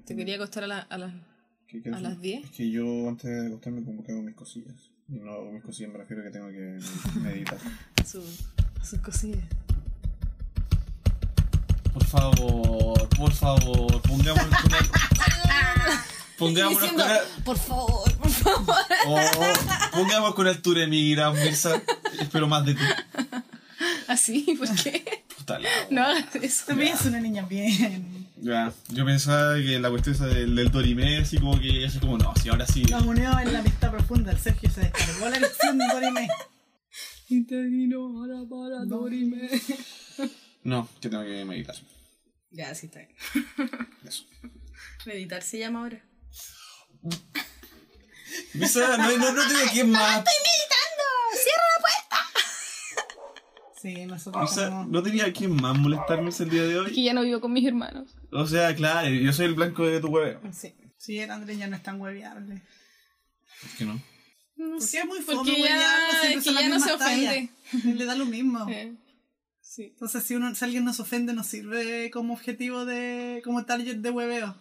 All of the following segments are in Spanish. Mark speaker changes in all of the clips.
Speaker 1: que...
Speaker 2: Te quería acostar a, la- a las...
Speaker 1: que-
Speaker 2: a las 10.
Speaker 1: Es que yo antes de acostarme como que hago mis cosillas. Y no hago mis cosillas, me refiero a que tengo que meditar.
Speaker 2: Su, sus cosillas.
Speaker 1: Por favor, por favor, pongámonos con el... Pongámonos
Speaker 2: Diciendo,
Speaker 1: con el...
Speaker 2: por favor, por favor.
Speaker 1: Oh, pongamos con altura de migra, Mirza. Espero más de ti.
Speaker 2: Así, ¿por qué?
Speaker 1: Puta la.
Speaker 2: No eso.
Speaker 3: También es una niña bien.
Speaker 1: Ya, yo pensaba que la cuestión esa del, del Dorime, así como que, así como, no, si ahora sí.
Speaker 3: Nos unió en la amistad profunda. El Sergio se descargó la lección de Dorime.
Speaker 1: No, que tengo que meditar.
Speaker 2: Ya, sí está bien.
Speaker 1: Eso.
Speaker 2: Meditar se llama ahora.
Speaker 1: Mirza, no, no, no tengo quién más.
Speaker 3: Sí, nosotros
Speaker 1: Mirza,
Speaker 3: tenemos-
Speaker 1: no tenía quién más molestarme el día de
Speaker 2: Es
Speaker 1: hoy.
Speaker 2: que ya no vivo con mis hermanos.
Speaker 1: O sea, claro, yo soy el blanco de tu hueveo.
Speaker 3: Sí. Sí, el Andrés ya no es tan hueviable.
Speaker 1: Es que no.
Speaker 3: Porque es muy fome
Speaker 2: Porque ya- es que ya no se ofende.
Speaker 3: Le da lo mismo.
Speaker 2: Eh, sí.
Speaker 3: Entonces, si, uno, si alguien nos ofende, nos sirve como objetivo de. como target de hueveo.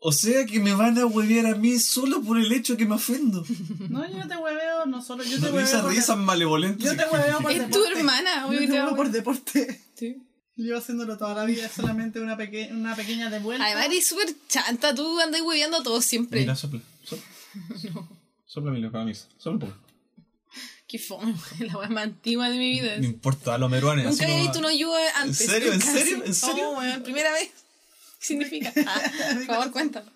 Speaker 1: O sea que me van a huevear a mí solo por el hecho que me ofendo.
Speaker 3: No, yo no te hueveo, no solo yo te
Speaker 1: No,
Speaker 3: hueveo. por-
Speaker 1: risas malevolentes.
Speaker 3: Yo te hueveo por
Speaker 2: Es
Speaker 3: deporte.
Speaker 2: tu hermana,
Speaker 3: Yo te hueveo por deporte.
Speaker 2: Sí.
Speaker 3: Llevo haciéndolo toda la vida, es solamente una, peque una pequeña de vuelta.
Speaker 2: Además, eres súper chanta. Tú andas hueveando a todos siempre.
Speaker 1: Mira, sopla. Sopla, sopla mi loca misa. Solo un poco.
Speaker 2: Qué fome, la wea más antigua de mi vida.
Speaker 1: No importa, a los meruanes.
Speaker 2: Nunca había visto una lluvia antes.
Speaker 1: ¿En serio? ¿En serio? ¿En serio?
Speaker 2: Oh, primera vez. ¿Qué significa? Ah, por favor, cuéntame.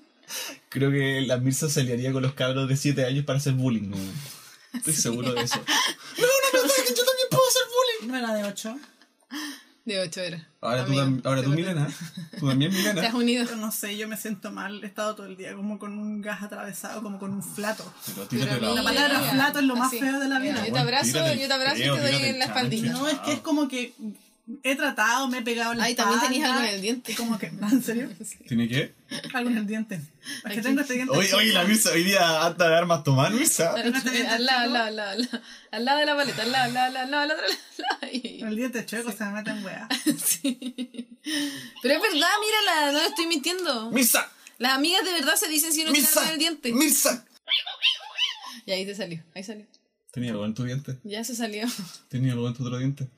Speaker 1: Creo que la Mirza se aliaría con los cabros de 7 años para hacer bullying. ¿no? Estoy seguro de eso. no, no, no, que yo también puedo hacer bullying.
Speaker 3: No era de 8.
Speaker 2: De 8 era.
Speaker 1: Ahora tú,
Speaker 2: Amigo,
Speaker 1: ahora tú Milena. Tú también,
Speaker 2: Te has
Speaker 1: Milena.
Speaker 2: unido.
Speaker 3: Yo no sé, yo me siento mal. He estado todo el día como con un gas atravesado, como con un flato.
Speaker 1: Pero tírate
Speaker 2: Pero
Speaker 1: la
Speaker 3: La palabra flato es lo más
Speaker 2: así.
Speaker 3: feo de la vida.
Speaker 2: Yo te abrazo, yo te abrazo y te doy en la espaldilla.
Speaker 3: No, es que es como que he tratado, me he pegado en la
Speaker 2: Ay, también tenías algo en el diente.
Speaker 3: y Como que, ¿en serio?
Speaker 1: ¿Tiene qué?
Speaker 3: Algo en el diente. Es que tengo este diente.
Speaker 1: Oye, oye, la Mirza hoy día anda de armas tomar, Mirza.
Speaker 2: Al al lado, al lado, al lado, al lado. Al lado de la paleta, al lado, al lado, al lado, al lado, al lado, al lado. Ay,
Speaker 3: El diente chueco se me mete en wea.
Speaker 2: sí. Pero es verdad, mírala, no estoy mintiendo.
Speaker 1: Mirza.
Speaker 2: Las amigas de verdad se dicen si no tienen algo en el diente.
Speaker 1: Mirza.
Speaker 2: Y ahí te salió, ahí salió.
Speaker 1: Tenía algo en tu diente.
Speaker 2: Ya se salió.
Speaker 1: Tenía algo en tu otro diente.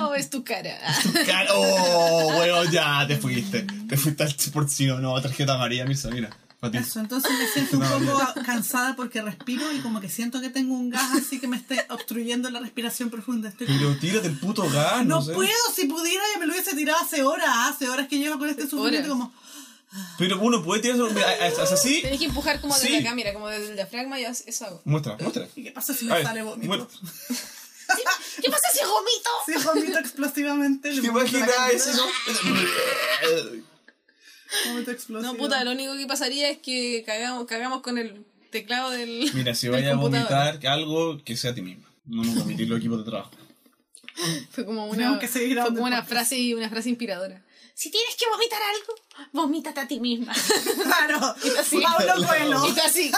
Speaker 2: Oh, es tu cara.
Speaker 1: Car- Oh, weón, ya te fuiste. Te fuiste al porcino. No, tarjeta amarilla, Mirza, mira.
Speaker 3: Eso, entonces me siento un poco cansada porque respiro y como que siento que tengo un gas así que me esté obstruyendo la respiración profunda. Estoy
Speaker 1: Pero tírate el puto gas, no,
Speaker 3: no
Speaker 1: sé.
Speaker 3: puedo, si pudiera ya me lo hubiese tirado hace horas, hace horas que llevo con este sufrimiento como...
Speaker 1: Pero uno puede tirar eso. Así.
Speaker 2: Tenés que empujar como desde
Speaker 1: Sí.
Speaker 2: acá, mira, como desde el diafragma y eso hago.
Speaker 1: Muestra, muestra.
Speaker 3: ¿Y qué pasa si me sale vómito?
Speaker 2: ¿Qué pasa si vomito?
Speaker 3: Si vomito explosivamente,
Speaker 1: ¿Te
Speaker 3: vomito
Speaker 1: imaginas eso, no?
Speaker 3: Vómito explosivo.
Speaker 2: No, puta, lo único que pasaría es que cagamos, cagamos con el teclado del.
Speaker 1: Mira, si
Speaker 2: del
Speaker 1: vaya a vomitar algo, que sea a ti misma. No nos vomites los equipos de trabajo.
Speaker 2: Fue como una,
Speaker 3: que
Speaker 2: fue como una frase, una frase inspiradora. Si tienes que vomitar algo, vomítate a ti misma.
Speaker 3: Claro,
Speaker 2: así.
Speaker 3: Pablo Coelho.
Speaker 2: y tú así,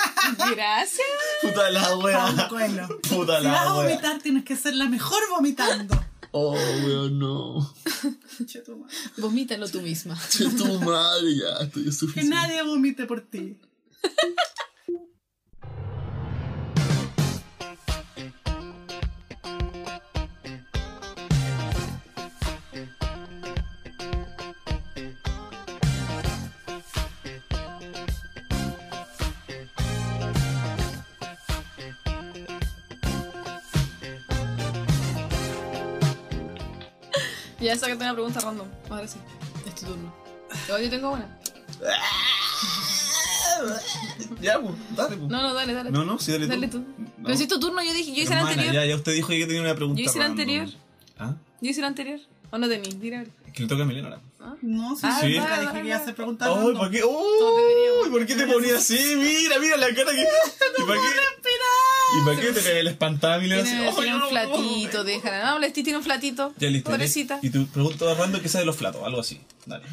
Speaker 2: gracias.
Speaker 1: Puta la
Speaker 3: Pablo
Speaker 1: wea.
Speaker 3: Coelho.
Speaker 1: Puta
Speaker 3: Si vas a
Speaker 1: la wea.
Speaker 3: vomitar, tienes que ser la mejor vomitando.
Speaker 1: Oh, weón, no.
Speaker 2: Vomítalo tú misma.
Speaker 1: Che, tu madre, ya, estoy
Speaker 3: Que nadie vomite por ti.
Speaker 2: Ya sácate una pregunta random. Ahora sí. Es tu turno. Yo, yo tengo una.
Speaker 1: Ya, pues, dale, pues.
Speaker 2: No, no, dale, dale.
Speaker 1: No, no, sí, dale,
Speaker 2: Dale
Speaker 1: tú.
Speaker 2: tú.
Speaker 1: No.
Speaker 2: Pero si es tu turno, yo dije, yo hice la
Speaker 1: Hermana,
Speaker 2: anterior.
Speaker 1: Ya, ya usted dijo que tenía una pregunta.
Speaker 2: Yo hice la
Speaker 1: random.
Speaker 2: anterior.
Speaker 1: ¿Ah?
Speaker 2: Yo hice la anterior. ¿O no tenéis? Dile a ver.
Speaker 1: Es que le toca a Milena ahora.
Speaker 3: No, sí,
Speaker 2: Ah,
Speaker 3: sí. Nunca dije que iba a hacer preguntas. Random.
Speaker 1: ¿por qué? Uy, ¿por qué te ponías así? Mira, mira la cara que. ¿Y para qué? ¿Y para qué te cae la espantada, Milena? Así,
Speaker 2: Tiene,
Speaker 1: "Ay,
Speaker 2: tiene
Speaker 1: no,
Speaker 2: un
Speaker 1: no,
Speaker 2: flatito, déjala. No, Lesti tiene un flatito.
Speaker 1: Ya listo.
Speaker 2: Pobrecita.
Speaker 1: Y tu pregunta random que sabe de los flatos, algo así. Dale.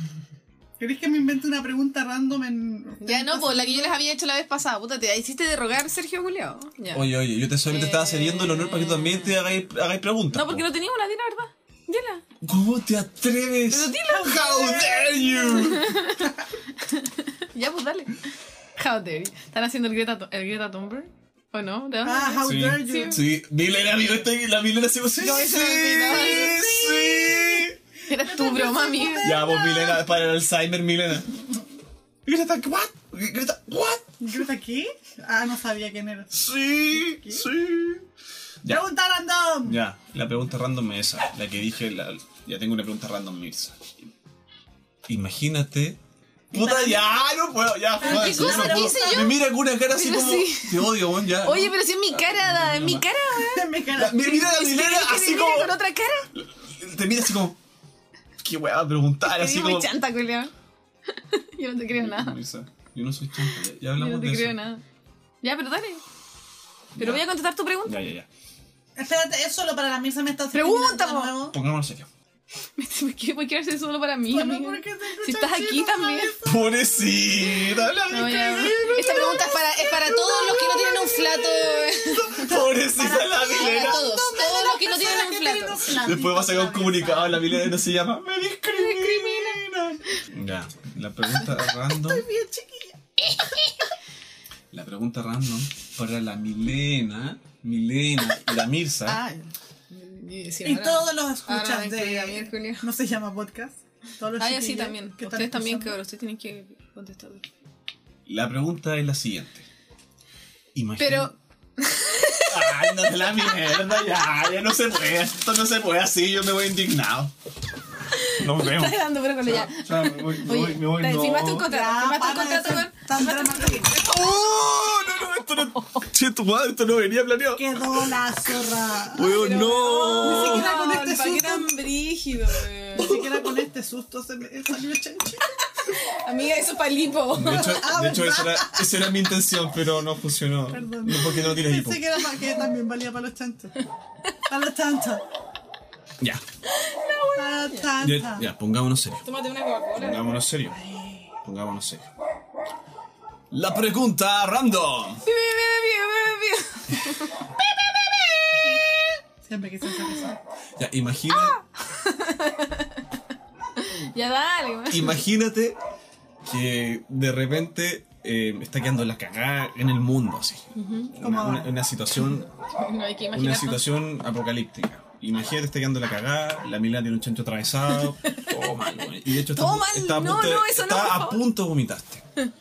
Speaker 3: ¿Queréis que me invente una pregunta random en.
Speaker 2: Ya no, pues la que yo les había hecho la vez pasada. Puta, te hiciste de rogar, Sergio Julián. Ya.
Speaker 1: Oye, oye, yo te solamente estaba cediendo el honor para que tú también te hagáis, hagáis preguntas.
Speaker 2: no, porque
Speaker 1: po.
Speaker 2: no tenía una, di la verdad. Dila.
Speaker 1: ¿Cómo te atreves?
Speaker 2: Pero dilo.
Speaker 1: How dare you?
Speaker 2: How dare you. ¿Están haciendo el Greta, el Greta Thunberg? ¿O no? ¿De dónde?
Speaker 3: Ah, how
Speaker 1: Sí,
Speaker 3: dare you.
Speaker 1: sí. Milena, amigo, este- la Milena se sí,
Speaker 2: No,
Speaker 1: sí,
Speaker 2: olvidó.
Speaker 1: sí.
Speaker 2: Era tu broma, amiga.
Speaker 1: Ya, vos, Milena, para el Alzheimer, Milena. Greta, ¿what? Greta, ¿what?
Speaker 3: ¿Greta qué? Ah, no sabía quién era.
Speaker 1: Sí, sí. Ya.
Speaker 3: Pregunta random.
Speaker 1: Ya, la pregunta random es esa, la que dije, la- ya tengo una pregunta random, Mirza. Imagínate. Puta, ya, no puedo, ya, joder,
Speaker 2: ¿qué cosa
Speaker 1: no puedo.
Speaker 2: hice yo?
Speaker 1: Me mira con una cara así
Speaker 2: Pero
Speaker 1: como.
Speaker 2: sí.
Speaker 1: Te odio, weón, ya.
Speaker 2: Oye, pero si es mi cara, da- en mi cara, weón.
Speaker 3: Me
Speaker 1: La-
Speaker 3: cara.
Speaker 1: me mira la
Speaker 2: ¿Es que
Speaker 1: así
Speaker 2: te mire
Speaker 1: como.
Speaker 2: con otra cara?
Speaker 1: Te mira así como. ¿Qué weá preguntar? Así como.
Speaker 2: chanta, culiao. Yo no te creo nada.
Speaker 1: Yo no soy chanta, ya, ya
Speaker 2: Yo
Speaker 1: hablamos
Speaker 2: no te
Speaker 1: de
Speaker 2: creo
Speaker 1: eso.
Speaker 2: nada. Ya, pero dale. Pero voy a contestar tu pregunta.
Speaker 1: Ya, ya, ya.
Speaker 3: Espérate, es solo para la misa me está
Speaker 2: Pregunta,
Speaker 3: de
Speaker 2: po.
Speaker 3: nuevo.
Speaker 1: Pongámonos serio.
Speaker 2: ¿Por qué, ¿Por qué hacer solo para mí,
Speaker 3: Bueno,
Speaker 2: Si estás aquí también.
Speaker 1: Pobrecita, la
Speaker 2: No. Esta pregunta es para, es para todos los que no tienen un flato.
Speaker 1: Pobrecita la
Speaker 2: Para
Speaker 1: Milena.
Speaker 2: todos, todos los que no tienen un flato.
Speaker 1: Después va a sacar un comunicado, la Milena no se llama Me discriminan. Ya, la pregunta random.
Speaker 3: Bien chiquilla.
Speaker 1: La pregunta random para la Milena, Milena y la Mirza.
Speaker 3: Y todos los escuchas
Speaker 2: ahora
Speaker 3: de...
Speaker 2: Julio.
Speaker 3: No se llama podcast. Todos los
Speaker 2: Ah, ya sí, también.
Speaker 3: que
Speaker 2: Ustedes también, cabrón. Ustedes tienen que contestar.
Speaker 1: La pregunta es la siguiente. Imagina.
Speaker 2: Pero,
Speaker 1: Ay, no de la mierda, ya, ya no se puede. Esto no se puede así, yo me voy indignado. Nos vemos.
Speaker 2: estás dando pero con ya.
Speaker 1: Chao, me voy, me voy,
Speaker 2: Oye,
Speaker 1: me voy,
Speaker 2: ¿te
Speaker 1: no.
Speaker 2: firmaste un contrato?
Speaker 3: Ya,
Speaker 2: ¿Firmaste un
Speaker 3: para
Speaker 2: contrato con...?
Speaker 3: tan.
Speaker 1: ¡Oh! No, no, esto no. Che, tu madre, esto no venía planeado.
Speaker 3: Quedó la zorra.
Speaker 1: Weón,
Speaker 3: Ni
Speaker 1: no.
Speaker 3: siquiera con este
Speaker 2: ¿Para
Speaker 3: susto.
Speaker 2: tan brígido,
Speaker 3: Ni siquiera con este susto se me salió chanchito.
Speaker 2: Amiga, eso es palipo.
Speaker 1: De hecho,
Speaker 3: Ah,
Speaker 1: de hecho esa, era, esa era mi intención, pero no funcionó.
Speaker 3: Perdón.
Speaker 1: No porque no tienes hipo.
Speaker 3: Pensé que era para que también valía para los chanchos. Para los chanchos.
Speaker 1: Ya. Ya, ya, pongámonos serios.
Speaker 2: Tómate una Coca-Cola.
Speaker 1: Pongámonos serios. Pongámonos serios. La pregunta random.
Speaker 3: Siempre quise hacer eso.
Speaker 1: Ya, imagina,
Speaker 2: Ya dale, weón.
Speaker 1: imagínate que de repente eh, está quedando la cagada en el mundo, así. Una, una- una situación,
Speaker 2: No hay que
Speaker 1: una
Speaker 2: imaginar.
Speaker 1: situación apocalíptica. Imagínate está quedando la cagada, la Milana tiene un chancho atravesado, todo mal, güey. Y de hecho está,
Speaker 2: Todo
Speaker 1: a pu-
Speaker 2: mal,
Speaker 1: está a
Speaker 2: no,
Speaker 1: punto,
Speaker 2: no, eso no,
Speaker 1: está a punto de vomitarte.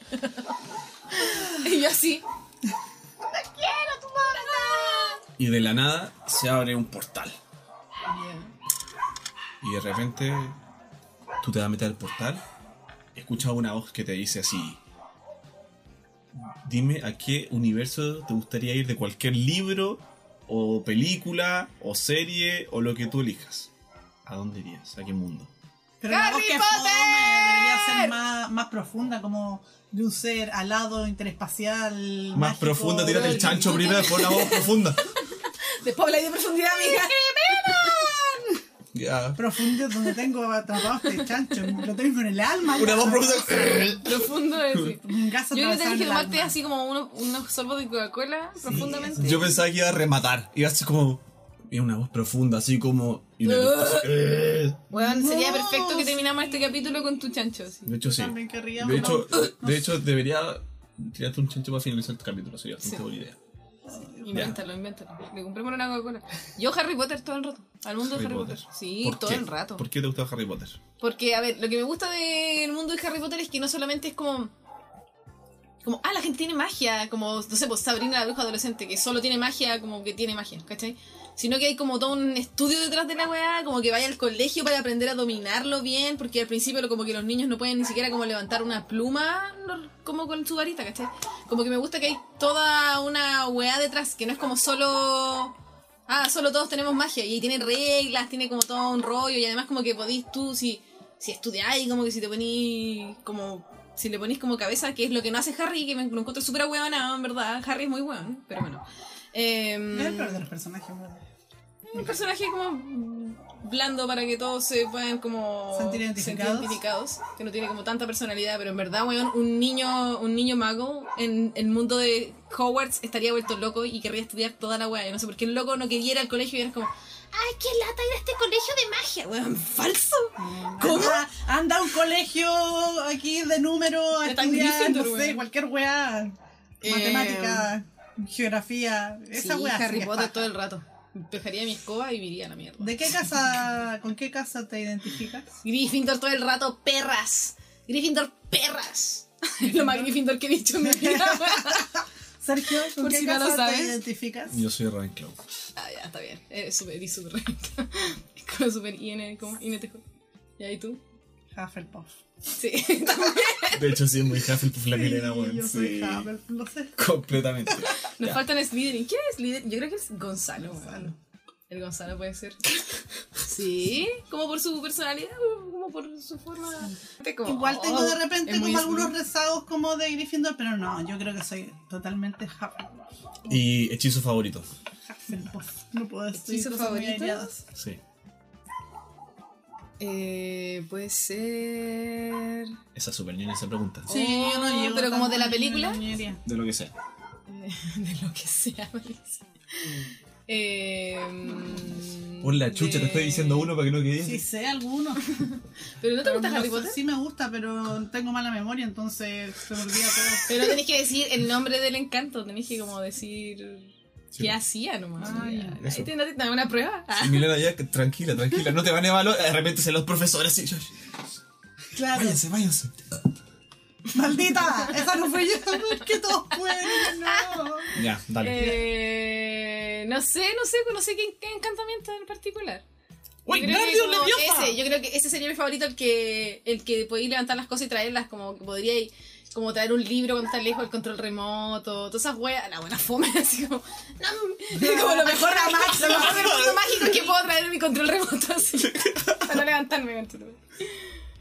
Speaker 2: Y yo así.
Speaker 1: Y de la nada se abre un portal. Y de repente tú te vas a meter al portal, escuchas una voz que te dice así. Dime a qué universo te gustaría ir de cualquier libro o película o serie o lo que tú elijas. ¿A dónde irías? ¿A qué mundo?
Speaker 3: Pero la
Speaker 2: ¡Harry Potter!
Speaker 3: fome debería ser más, más profunda, como de un ser alado, interespacial.
Speaker 1: Más
Speaker 3: mágico.
Speaker 1: profunda, tírate el chancho primero, después la voz profunda.
Speaker 2: Después habla de profundidad, amiga.
Speaker 1: Ya.
Speaker 3: Profundo donde tengo atrapado este chancho. Lo tengo en el alma.
Speaker 1: Una voz profunda.
Speaker 2: Profundo es sí. Yo que tenés
Speaker 3: en
Speaker 2: que
Speaker 3: el
Speaker 2: tomarte así como unos, unos sorbos de Coca-Cola profundamente.
Speaker 1: Yo pensaba que iba a rematar. Iba así como. Y una voz profunda, así como. Y una así,
Speaker 2: Weón, sería perfecto que terminamos este capítulo con tu chancho. así.
Speaker 1: De hecho, sí.
Speaker 3: También querría
Speaker 1: De hecho, de hecho, debería tirarte un chancho para finalizar el capítulo. Sería bastante
Speaker 2: Sí.
Speaker 1: buena idea.
Speaker 2: Invéntalo, invéntalo. Le compremos una Coca-Cola. Yo Harry Potter todo el rato. Al mundo de Harry Potter. Sí,
Speaker 1: ¿Por
Speaker 2: todo
Speaker 1: qué?
Speaker 2: el rato.
Speaker 1: ¿Por qué te gusta Harry Potter?
Speaker 2: Porque, a ver, lo que me gusta del mundo de Harry Potter es que no solamente es como. Como, ah, la gente tiene magia, como, no sé, pues Sabrina la bruja adolescente, que solo tiene magia, como que tiene magia, ¿cachai? Sino que hay como todo un estudio detrás de la weá, como que vaya al colegio para aprender a dominarlo bien, porque al principio como que los niños no pueden ni siquiera como levantar una pluma como con su varita, ¿cachai? Como que me gusta que hay toda una weá detrás, que no es como solo ah, solo todos tenemos magia y tiene reglas, tiene como todo un rollo y además como que podís tú, si, si estudiáis, como que si te ponís como, si le ponís como cabeza, que es lo que no hace Harry, que me lo encuentro súper hueonado, en verdad, Harry es muy hueón, pero bueno.
Speaker 3: Es el peor de los personajes,
Speaker 2: un personaje como mm, blando para que todos se puedan como
Speaker 3: Sentir identificados.
Speaker 2: identificados, que no tiene como tanta personalidad, pero en verdad, weón, un niño, un niño mago en el mundo de Hogwarts estaría vuelto loco y querría estudiar toda la weá. Yo no sé por qué el loco no quería ir al colegio y era como, ¡ay, qué lata ir a este colegio de magia! Weón, falso. ¿Cómo?
Speaker 3: Anda, anda a un colegio aquí de número a estudiar, no sé, cualquier weá.
Speaker 2: Eh,
Speaker 3: Matemática, geografía, esa
Speaker 2: sí, Harry Potter
Speaker 3: paja.
Speaker 2: todo el rato. Dejaría mi escoba y me iría a la mierda.
Speaker 3: ¿De qué casa, con qué casa te identificas?
Speaker 2: Gryffindor todo el rato, perras. Gryffindor, perras. Es lo más Gryffindor que he dicho en mi vida.
Speaker 3: Sergio, ¿con
Speaker 2: Por
Speaker 3: qué
Speaker 2: si no
Speaker 3: casa
Speaker 2: lo
Speaker 3: te
Speaker 2: sabes.
Speaker 3: identificas?
Speaker 1: Yo soy Ravenclaw.
Speaker 2: ah, ya, está bien. Es súper, y súper recta. Es como súper IN, como INTJ. ¿Y ahí tú?
Speaker 3: Hufflepuff.
Speaker 2: Sí, también.
Speaker 1: De hecho, sí, es muy Hufflepuff la Milena,
Speaker 3: Sí,
Speaker 1: weón.
Speaker 3: Yo soy
Speaker 1: Sí.
Speaker 3: Hufflepuff, lo sé.
Speaker 1: Completamente.
Speaker 2: Nos
Speaker 1: Ya.
Speaker 2: faltan Slytherin. ¿Quién es Slytherin? Yo creo que es Gonzalo. weón. El Gonzalo puede ser. Sí, como por su personalidad, o como por su forma. Como,
Speaker 3: Igual tengo
Speaker 2: oh,
Speaker 3: de repente
Speaker 2: es muy
Speaker 3: como algunos rezagos como de Gryffindor, pero no, yo creo que soy totalmente Hufflepuff.
Speaker 1: Y hechizo favorito.
Speaker 3: Hufflepuff. No puedo decir
Speaker 2: ¿Hechizo favorito?
Speaker 1: Sí.
Speaker 2: Eh, puede ser.
Speaker 1: Esa super ñoña esa pregunta.
Speaker 3: Sí, yo no
Speaker 2: Oh,
Speaker 3: llego
Speaker 2: pero como de la película.
Speaker 1: De lo que sea.
Speaker 2: Eh, de lo que sea, dice. Eh, mm,
Speaker 1: Por la chucha,
Speaker 2: de-
Speaker 1: te estoy diciendo uno para que no quede.
Speaker 3: Sí sé algunos.
Speaker 2: Pero no te
Speaker 3: Pero
Speaker 2: gusta Harry Potter.
Speaker 3: Sí me gusta, pero tengo mala memoria, entonces se me olvida todo.
Speaker 2: Pero tenés que decir el nombre del encanto, tenés que como decir
Speaker 1: Sí.
Speaker 2: qué hacía nomás.
Speaker 3: Ah.
Speaker 2: Ahí te, no te dan una prueba.
Speaker 1: Sí, Milena, ya, que- tranquila, tranquila. No te van a evaluar. De repente se los profesores y yo,
Speaker 3: Claro.
Speaker 1: Váyanse, váyanse.
Speaker 3: ¡Maldita! Esa no fue yo, es que todos pueden, no.
Speaker 1: Ya, dale.
Speaker 2: Eh, no sé, no sé, no sé qué, qué encantamiento en particular.
Speaker 1: ¡Uy,
Speaker 2: Yo creo que ese, yo creo que ese sería mi favorito, el que el que podéis levantar las cosas y traerlas, como que podríais como traer un libro cuando estás lejos, el control remoto, todas esas weas, la buena fome, así como, no, como lo mejor, lo mejor mundo mágico que puedo traer mi control remoto así, para no levantarme.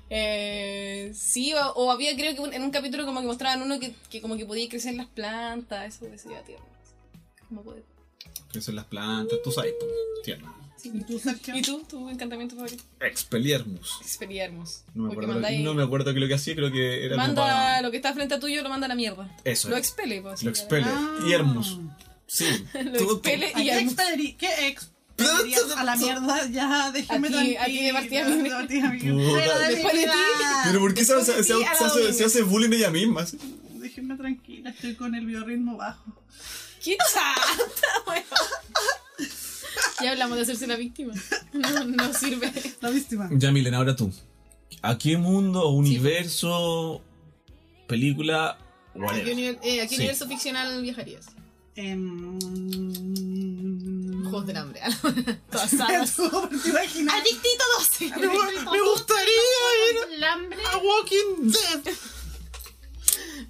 Speaker 2: Eh, sí, o, o había creo que un- en un capítulo como que mostraban uno que, que como que podía crecer las plantas, eso decía tierno. Como poder.
Speaker 1: Crecen las plantas, tú sabes, po,
Speaker 3: ¿Y tú, Sergio?
Speaker 2: ¿Y tú? ¿Tu encantamiento favorito?
Speaker 1: Expelliarmus.
Speaker 2: Expeliarmos.
Speaker 1: No me, acuerdo,
Speaker 2: mandáis-
Speaker 1: no me acuerdo qué es lo que hacía, creo que era
Speaker 2: manda
Speaker 1: para-
Speaker 2: lo que está frente a tuyo, lo manda a la mierda.
Speaker 1: Eso
Speaker 2: Lo
Speaker 1: es.
Speaker 2: expele, pues.
Speaker 1: Lo expele.
Speaker 3: Ah.
Speaker 1: Y Hermus. Sí.
Speaker 2: Lo
Speaker 1: Todo-
Speaker 2: expele
Speaker 3: ¿A
Speaker 2: y
Speaker 3: expedirí- ¿Qué expedirías a la mierda? Ya, déjame tranquila.
Speaker 2: aquí de partida Después de ti.
Speaker 1: Pero ¿por qué se, se- se-
Speaker 2: a
Speaker 1: hace, se hace bullying ella misma? sí?
Speaker 3: Déjenme tranquila, estoy con el biorritmo bajo.
Speaker 2: ¡Qué chata, weón! Ya hablamos de hacerse la víctima. No, no sirve.
Speaker 3: La víctima.
Speaker 1: Ya, Milena, ahora tú. ¿A qué mundo, universo, película,
Speaker 2: ¿A qué,
Speaker 1: whatever?
Speaker 2: univer- eh, ¿a qué
Speaker 1: Sí.
Speaker 2: universo ficcional viajarías?
Speaker 3: Em,
Speaker 2: Juegos del hambre. Todas sagas.
Speaker 3: ¿Tú te imaginas?
Speaker 2: Adictito 12.
Speaker 3: Me, me gustaría ir
Speaker 2: El hambre.
Speaker 3: a Walking Dead.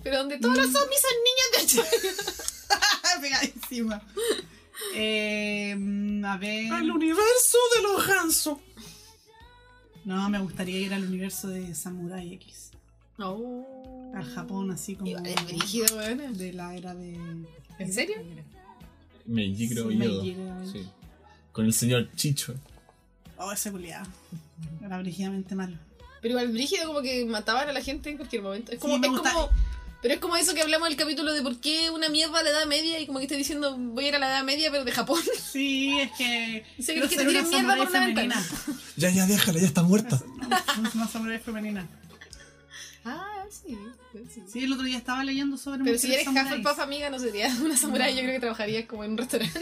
Speaker 2: Pero donde todos los zombies son niños de 8
Speaker 3: Pegadísima. Em, a ver.
Speaker 1: Al universo de los gansos.
Speaker 3: No, me gustaría ir al universo de Samurai X.
Speaker 2: Oh.
Speaker 3: Al Japón, así como.
Speaker 2: Igual es brígido, weón.
Speaker 3: De la era de.
Speaker 2: ¿En serio?
Speaker 1: Meiji, creo
Speaker 3: Sí,
Speaker 1: yo.
Speaker 3: Meiji, creo.
Speaker 1: Sí. Con el señor Chicho.
Speaker 3: Oh, ese culiado. Era brígidamente malo.
Speaker 2: Pero igual brígido como que mataban a la gente en cualquier momento. Es como,
Speaker 3: Sí, me
Speaker 2: es
Speaker 3: gusta-
Speaker 2: como- pero es como eso que hablamos del capítulo de por qué una mierda a la edad media y como que estoy diciendo voy a ir a la edad media pero de Japón.
Speaker 3: Sí, es que. Quiero
Speaker 2: cree que te
Speaker 3: una
Speaker 2: tiren mierda por una
Speaker 3: femenina.
Speaker 1: Ya, ya, déjala, ya está muerta.
Speaker 3: No, una samurái femenina.
Speaker 2: Ah, sí. sí.
Speaker 3: Sí, el otro día estaba leyendo sobre
Speaker 2: Pero si eres. Hufflepuff amiga no sería una samurai, yo creo que trabajarías como en un restaurante.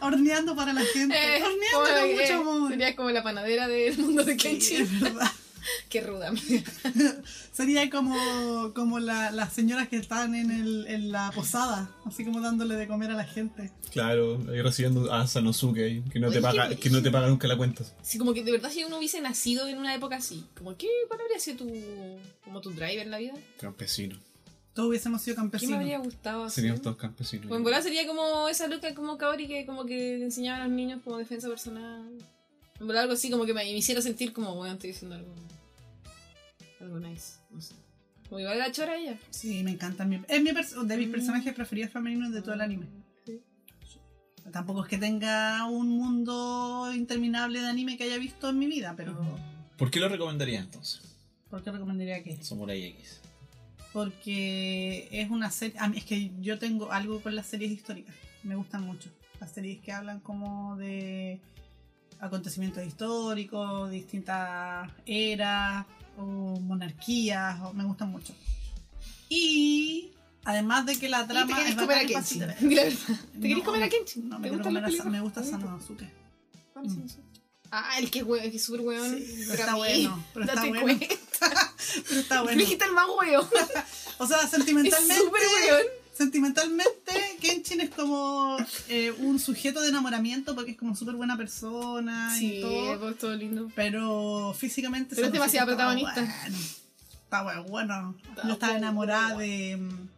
Speaker 3: Horneando para la gente.
Speaker 2: Eh,
Speaker 3: Horneando
Speaker 2: como,
Speaker 3: con
Speaker 2: eh,
Speaker 3: mucho amor.
Speaker 2: Sería como la panadera del mundo de
Speaker 3: Sí,
Speaker 2: Kenshin.
Speaker 3: es verdad.
Speaker 2: Qué ruda.
Speaker 3: Sería como, como la- las señoras que están en, el, en la posada, así como dándole de comer a la gente.
Speaker 1: Claro, ahí recibiendo a Sanosuke ahí, que no, te paga,
Speaker 2: qué
Speaker 1: que no te paga nunca la cuenta.
Speaker 2: Sí, como que de verdad si uno hubiese nacido en una época así, como que ¿cuál habría sido tu como tu drive en la vida?
Speaker 1: Campesino.
Speaker 3: Todos hubiésemos sido
Speaker 2: ¿Qué me
Speaker 3: campesinos.
Speaker 2: habría gustado hacer?
Speaker 1: Seríamos todos campesinos.
Speaker 2: Pues en sería como esa loca como Kaori que como que enseñaba a los niños como defensa personal. Algo así como que me, me hiciera sentir como, bueno, estoy diciendo algo. Algo nice, no sé. Como igual la chora ella.
Speaker 3: Sí, me encanta. mi- Es mi de mis personajes preferidos femeninos de todo el anime.
Speaker 2: Sí.
Speaker 3: Tampoco es que tenga un mundo interminable de anime que haya visto en mi vida, pero
Speaker 1: ¿Por qué lo recomendaría entonces?
Speaker 3: ¿por qué recomendaría que?
Speaker 1: Samurai X.
Speaker 3: Porque es una serie. a mí- es que yo tengo algo con las series históricas. Me gustan mucho. Las series que hablan como de acontecimientos históricos, distintas eras o monarquías, o- me gustan mucho. Y además de que la
Speaker 2: ¿Y te
Speaker 3: trama
Speaker 2: querés
Speaker 3: es
Speaker 2: comer a Kenshin?
Speaker 3: fácil de ver.
Speaker 2: Di la verdad. ¿Te querés
Speaker 3: No,
Speaker 2: comer a Kenshin?
Speaker 3: No,
Speaker 2: ¿Te
Speaker 3: me,
Speaker 2: gustan
Speaker 3: comer a me gusta. Sanosuke.
Speaker 2: ¿Cuál es
Speaker 3: Mm.
Speaker 2: Ah, el que es que es súper weón.
Speaker 3: Sí,
Speaker 2: pero
Speaker 3: está bueno, pero está bueno. Pero está
Speaker 2: Me
Speaker 3: bueno.
Speaker 2: dijiste el más weón.
Speaker 3: O sea,
Speaker 2: Es
Speaker 3: sentimentalmente.
Speaker 2: súper weón.
Speaker 3: Sentimentalmente, Kenshin es como eh, un sujeto de enamoramiento porque es como súper buena persona
Speaker 2: Sí,
Speaker 3: y todo.
Speaker 2: pues, todo lindo.
Speaker 3: Pero físicamente.
Speaker 2: Pero es demasiado protagonista.
Speaker 3: Bueno. Está bueno, bueno.
Speaker 2: Está
Speaker 3: Yo estaba
Speaker 2: bueno.
Speaker 3: enamorada de. mm,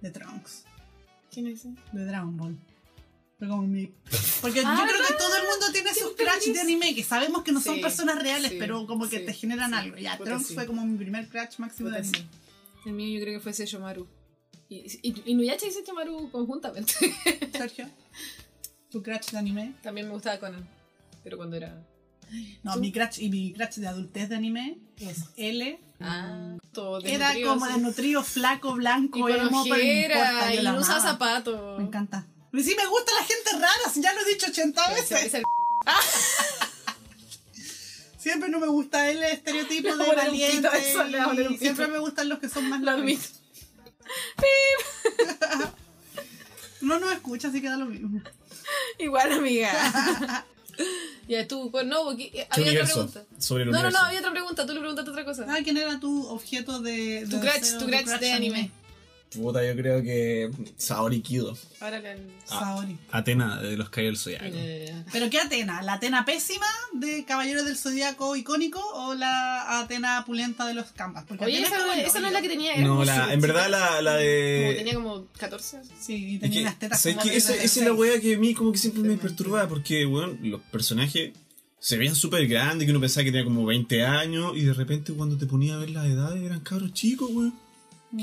Speaker 3: de Trunks,
Speaker 2: ¿Quién es ese?
Speaker 3: de Dragon Ball. Fue como mi. Porque
Speaker 2: Ah,
Speaker 3: yo creo que todo el mundo tiene sus
Speaker 2: Siempre
Speaker 3: crush de anime que sabemos que no son
Speaker 2: Sí,
Speaker 3: personas reales,
Speaker 2: sí,
Speaker 3: pero como que
Speaker 2: sí,
Speaker 3: te generan algo. Ya, Trunks fue como mi primer crush máximo de anime.
Speaker 2: El mío yo creo que fue Seishomaru. Y, y, y Nuyacha y Seishomaru conjuntamente.
Speaker 3: Sergio, tu crush de anime.
Speaker 2: También me gustaba Conan. Pero cuando era.
Speaker 3: No,
Speaker 2: ¿Tú?
Speaker 3: mi crush y mi crush de adultez de anime es L.
Speaker 2: Ah, todo
Speaker 3: Era
Speaker 2: desnutrido,
Speaker 3: como desnutrido, flaco,
Speaker 2: Y
Speaker 3: blanco,
Speaker 2: con
Speaker 3: emo, pero no importa,
Speaker 2: y no
Speaker 3: amaba.
Speaker 2: zapatos.
Speaker 3: Me encanta. Pero sí me gusta la gente rara, si ya lo he dicho 80
Speaker 2: Ese-
Speaker 3: veces.
Speaker 2: ese-
Speaker 3: Siempre no me gusta el estereotipo de valiente.
Speaker 2: eso,
Speaker 3: y siempre me gustan los que son más largos. No nos escucha, así queda lo mismo.
Speaker 2: Igual, amiga. ya tú, pues no, porque
Speaker 1: ¿Qué
Speaker 2: había otra pregunta.
Speaker 1: Sobre el
Speaker 2: No, no,
Speaker 1: universo.
Speaker 2: no, había otra pregunta. Tú le preguntaste otra cosa.
Speaker 3: Ah, ¿quién era tu objeto de, de
Speaker 2: tu crush,
Speaker 3: deseo,
Speaker 2: tu crush de anime.
Speaker 1: Puta, yo creo que Saori Kido.
Speaker 2: Ahora le
Speaker 3: Saori.
Speaker 1: Atena de los Caballeros del Zodiaco.
Speaker 2: Eh,
Speaker 3: ¿Pero qué Atena? ¿La Atena pésima de Caballeros del Zodíaco icónico o la Atena pulenta de los Canvas? Porque
Speaker 2: Oye, esa,
Speaker 3: como
Speaker 2: no es la que tenía.
Speaker 1: No,
Speaker 2: como
Speaker 1: la, en verdad
Speaker 2: chica.
Speaker 1: la, la
Speaker 2: Como
Speaker 1: de...
Speaker 2: tenía como 14.
Speaker 3: Sí, y tenía
Speaker 1: que,
Speaker 3: unas tetas
Speaker 1: ¿sabes
Speaker 3: como
Speaker 1: qué?
Speaker 3: de
Speaker 1: esa, esa es
Speaker 3: 36.
Speaker 1: la wea que a mí como que siempre me perturbaba porque, bueno, los personajes se veían súper grandes, que uno pensaba que tenía como 20 años y de repente cuando te ponía a ver las edades eran cabros chicos, weón. Qué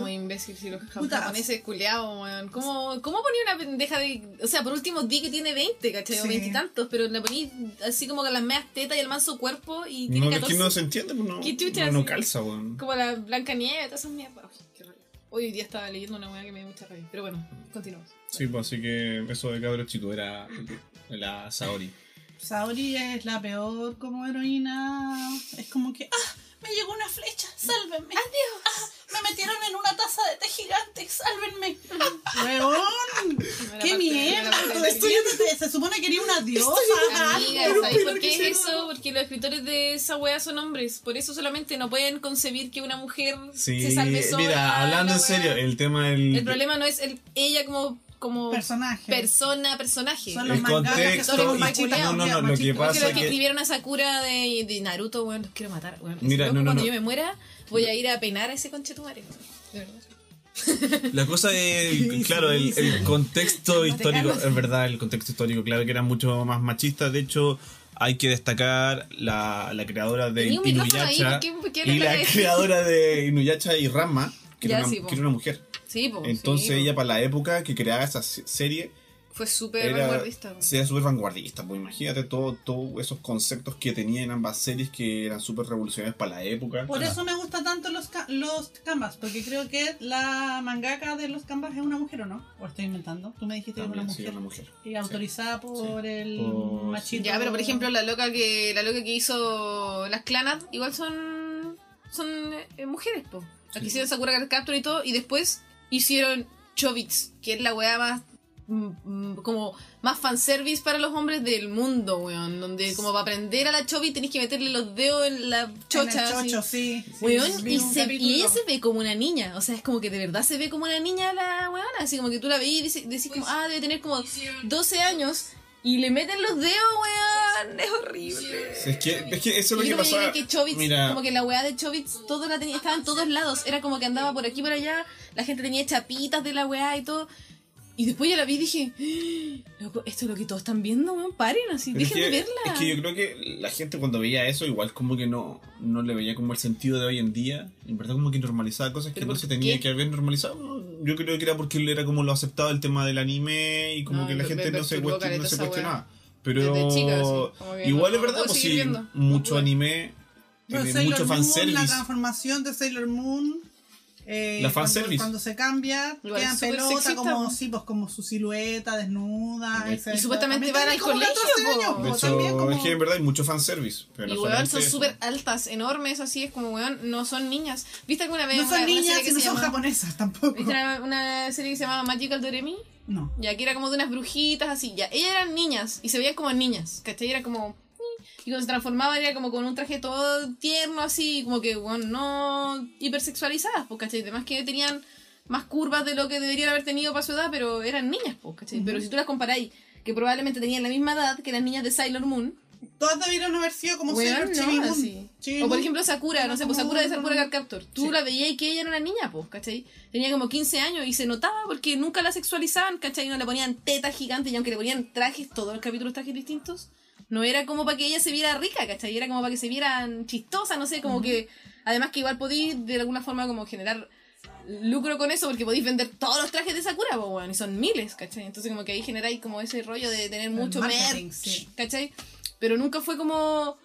Speaker 2: muy imbécil, si los
Speaker 3: Puta.
Speaker 2: japoneses culiados, weón. ¿Cómo, ¿Cómo ponía una pendeja de. O sea, por último di que tiene 20, ¿cachai? O
Speaker 3: Sí.
Speaker 2: 20 y tantos, pero la poní así como con las medias tetas y el manso cuerpo y tiene
Speaker 1: No, es
Speaker 2: 14.
Speaker 1: que no se entiende, pues no,
Speaker 2: ¿Qué chucha
Speaker 1: no, calza, weón.
Speaker 2: Como la Blanca Nieve, todas esas mierdas. Qué rabia. Hoy día estaba leyendo una weá que me dio mucha rabia. Pero bueno, continuamos.
Speaker 1: Sí, pues así que eso de cabros chicos era la Saori.
Speaker 3: Saori es la peor como heroína. Es como que, ¡ah! Me llegó una flecha, sálvenme. ¡Adiós! ¡Ah! Me metieron en una taza de té gigante, sálvenme. ¡Weón! ¡Qué mierda! Todo esto ya te- se supone que eres una diosa.
Speaker 2: Amiga,
Speaker 3: algo.
Speaker 2: ¿sabes por qué es eso? Porque los escritores de esa wea son hombres. Por eso solamente no pueden concebir que una mujer
Speaker 1: Sí,
Speaker 2: se salve sola.
Speaker 1: mira, hablando
Speaker 2: la
Speaker 1: en serio, el tema del...
Speaker 2: El problema no es el, ella como, como
Speaker 3: Personaje.
Speaker 2: persona, personaje.
Speaker 3: Son los
Speaker 1: el contexto
Speaker 3: son
Speaker 1: y-
Speaker 3: machitas,
Speaker 1: no, no, no, lo que pasa
Speaker 2: los
Speaker 1: es
Speaker 2: que
Speaker 1: que
Speaker 2: escribieron a Sakura de, de Naruto, weón, los quiero matar, weón.
Speaker 1: Mira, no, no,
Speaker 2: cuando
Speaker 1: no.
Speaker 2: yo me muera, voy a ir a penar a ese conchetumare. De verdad.
Speaker 1: La cosa es, claro, el, contexto histórico, es verdad, el contexto histórico, claro que era mucho más machista. De hecho, hay que destacar la, la creadora de
Speaker 2: Tenía un micrófono ahí,
Speaker 1: Inuyasha
Speaker 2: ¿por qué- por qué
Speaker 1: y la creadora de Inuyasha y Rama, que,
Speaker 2: Ya,
Speaker 1: era, una,
Speaker 2: sí, po.
Speaker 1: que era una mujer.
Speaker 2: Sí, pues.
Speaker 1: Entonces ella para la época que creaba esa se- serie
Speaker 2: Fue súper vanguardista.
Speaker 1: sí, era súper vanguardista. Pues imagínate todos todo esos conceptos que tenía en ambas series que eran súper revolucionarios para la época.
Speaker 3: Por eso me gustan tanto los, los canvas, porque creo que la mangaka de los canvas es una mujer, ¿o no? ¿O estoy inventando? Tú me dijiste que era una
Speaker 1: sí,
Speaker 3: mujer.
Speaker 1: una mujer.
Speaker 3: Y autorizada por el
Speaker 1: Por-
Speaker 3: machito.
Speaker 2: Ya, pero por ejemplo, la loca que la loca que hizo las Clanat igual son son eh, mujeres, po. Las
Speaker 1: Sí.
Speaker 2: que hicieron Sakura Card Capture y todo, y después hicieron Chobits, que es la weá más mm, mm, como más fanservice para los hombres del mundo, weón. Donde como para aprender a la Chobit tenés que meterle los dedos en la
Speaker 3: En el
Speaker 2: chocha.
Speaker 3: chocho, sí. sí,
Speaker 2: Weón, y, se, y ella se ve como una niña, o sea, es como que de verdad se ve como una niña la weona, así como que tú la veís y decís como, ah, debe tener como 12 años, y le meten los dedos, weón, es horrible.
Speaker 1: Sí, es, que, es que eso es lo
Speaker 2: Y
Speaker 1: que pasaba.
Speaker 2: que Chobits,
Speaker 1: Mira,
Speaker 2: como que la weá de Chobits, todo la tenía, estaba en todos lados, era como que andaba por aquí y por allá, la gente tenía chapitas de la weá y todo. Y después ya la vi y dije, "Ah, loco, esto es lo que todos están viendo, weón, paren así, dejen de verla.
Speaker 1: es que yo creo que la gente cuando veía eso, igual como que no, no le veía como el sentido de hoy en día. En verdad como que normalizaba cosas que
Speaker 2: ¿Pero
Speaker 1: no
Speaker 2: por
Speaker 1: se tenía
Speaker 2: qué?
Speaker 1: que haber normalizado. ¿no? Yo creo que era porque él era como lo aceptaba el tema del anime y como
Speaker 2: No,
Speaker 1: que la gente
Speaker 2: me
Speaker 1: no se, cuestion- no se cuestionaba. Pero
Speaker 2: chica, así, como que
Speaker 1: igual
Speaker 2: no-
Speaker 1: es verdad, pues sí,
Speaker 2: viendo,
Speaker 1: mucho anime, mucho
Speaker 3: Moon, la
Speaker 1: fanservice.
Speaker 3: transformación de Sailor Moon Eh,
Speaker 1: La
Speaker 3: cuando,
Speaker 1: fanservice.
Speaker 3: cuando se cambia,
Speaker 2: Igual
Speaker 3: queda en
Speaker 2: es súper
Speaker 3: pelota, como, sí, pues, como su silueta desnuda.
Speaker 1: Y
Speaker 2: supuestamente van al
Speaker 3: como 14
Speaker 2: colegio,
Speaker 3: años,
Speaker 1: De hecho,
Speaker 3: también como-
Speaker 1: es que en verdad hay mucho fanservice. Pero
Speaker 2: Y
Speaker 1: no
Speaker 2: weón, son súper altas, enormes, así es como weón, no son niñas. ¿Viste alguna vez
Speaker 3: No
Speaker 2: una,
Speaker 3: son
Speaker 2: una
Speaker 3: niñas
Speaker 2: serie
Speaker 3: y
Speaker 2: que
Speaker 3: no
Speaker 2: se
Speaker 3: son
Speaker 2: llama-
Speaker 3: japonesas tampoco.
Speaker 2: ¿Viste una, una serie que se llamaba Magical Doremi?
Speaker 3: No.
Speaker 2: Ya, que era como de unas brujitas así, ya. Ellas eran niñas y se veían como niñas, ¿cachai? Era como. Y cuando se transformaban era como con un traje todo tierno así, como que, bueno, no hipersexualizadas, pues, ¿cachai? Además que tenían más curvas de lo que deberían haber tenido para su edad, pero eran niñas, pues, ¿cachai? Pero si tú las comparáis, que probablemente tenían la misma edad que las niñas de Sailor Moon,
Speaker 3: Todas debieron haber sido como
Speaker 2: Weón,
Speaker 3: Sailor
Speaker 2: no,
Speaker 3: Moon.
Speaker 2: O por ejemplo Sakura, no sé, pues Sakura de Sakura Card Captor. Tú
Speaker 3: Sí.
Speaker 2: la veías y que ella era una niña, pues, ¿cachai? Tenía como 15 años y se notaba porque nunca la sexualizaban, ¿cachai? No le ponían tetas gigantes y aunque le ponían trajes, todos los capítulos trajes distintos, no era como para que ella se viera rica, ¿cachai? Era como para que se vieran chistosa, no sé, como que... Además que igual podéis de alguna forma como generar lucro con eso porque podéis vender todos los trajes de Sakura, pues, weón, y son miles, ¿cachai? Entonces como que ahí generáis como ese rollo de tener mucho merch,
Speaker 3: sí.
Speaker 2: ¿cachai? Pero nunca fue como...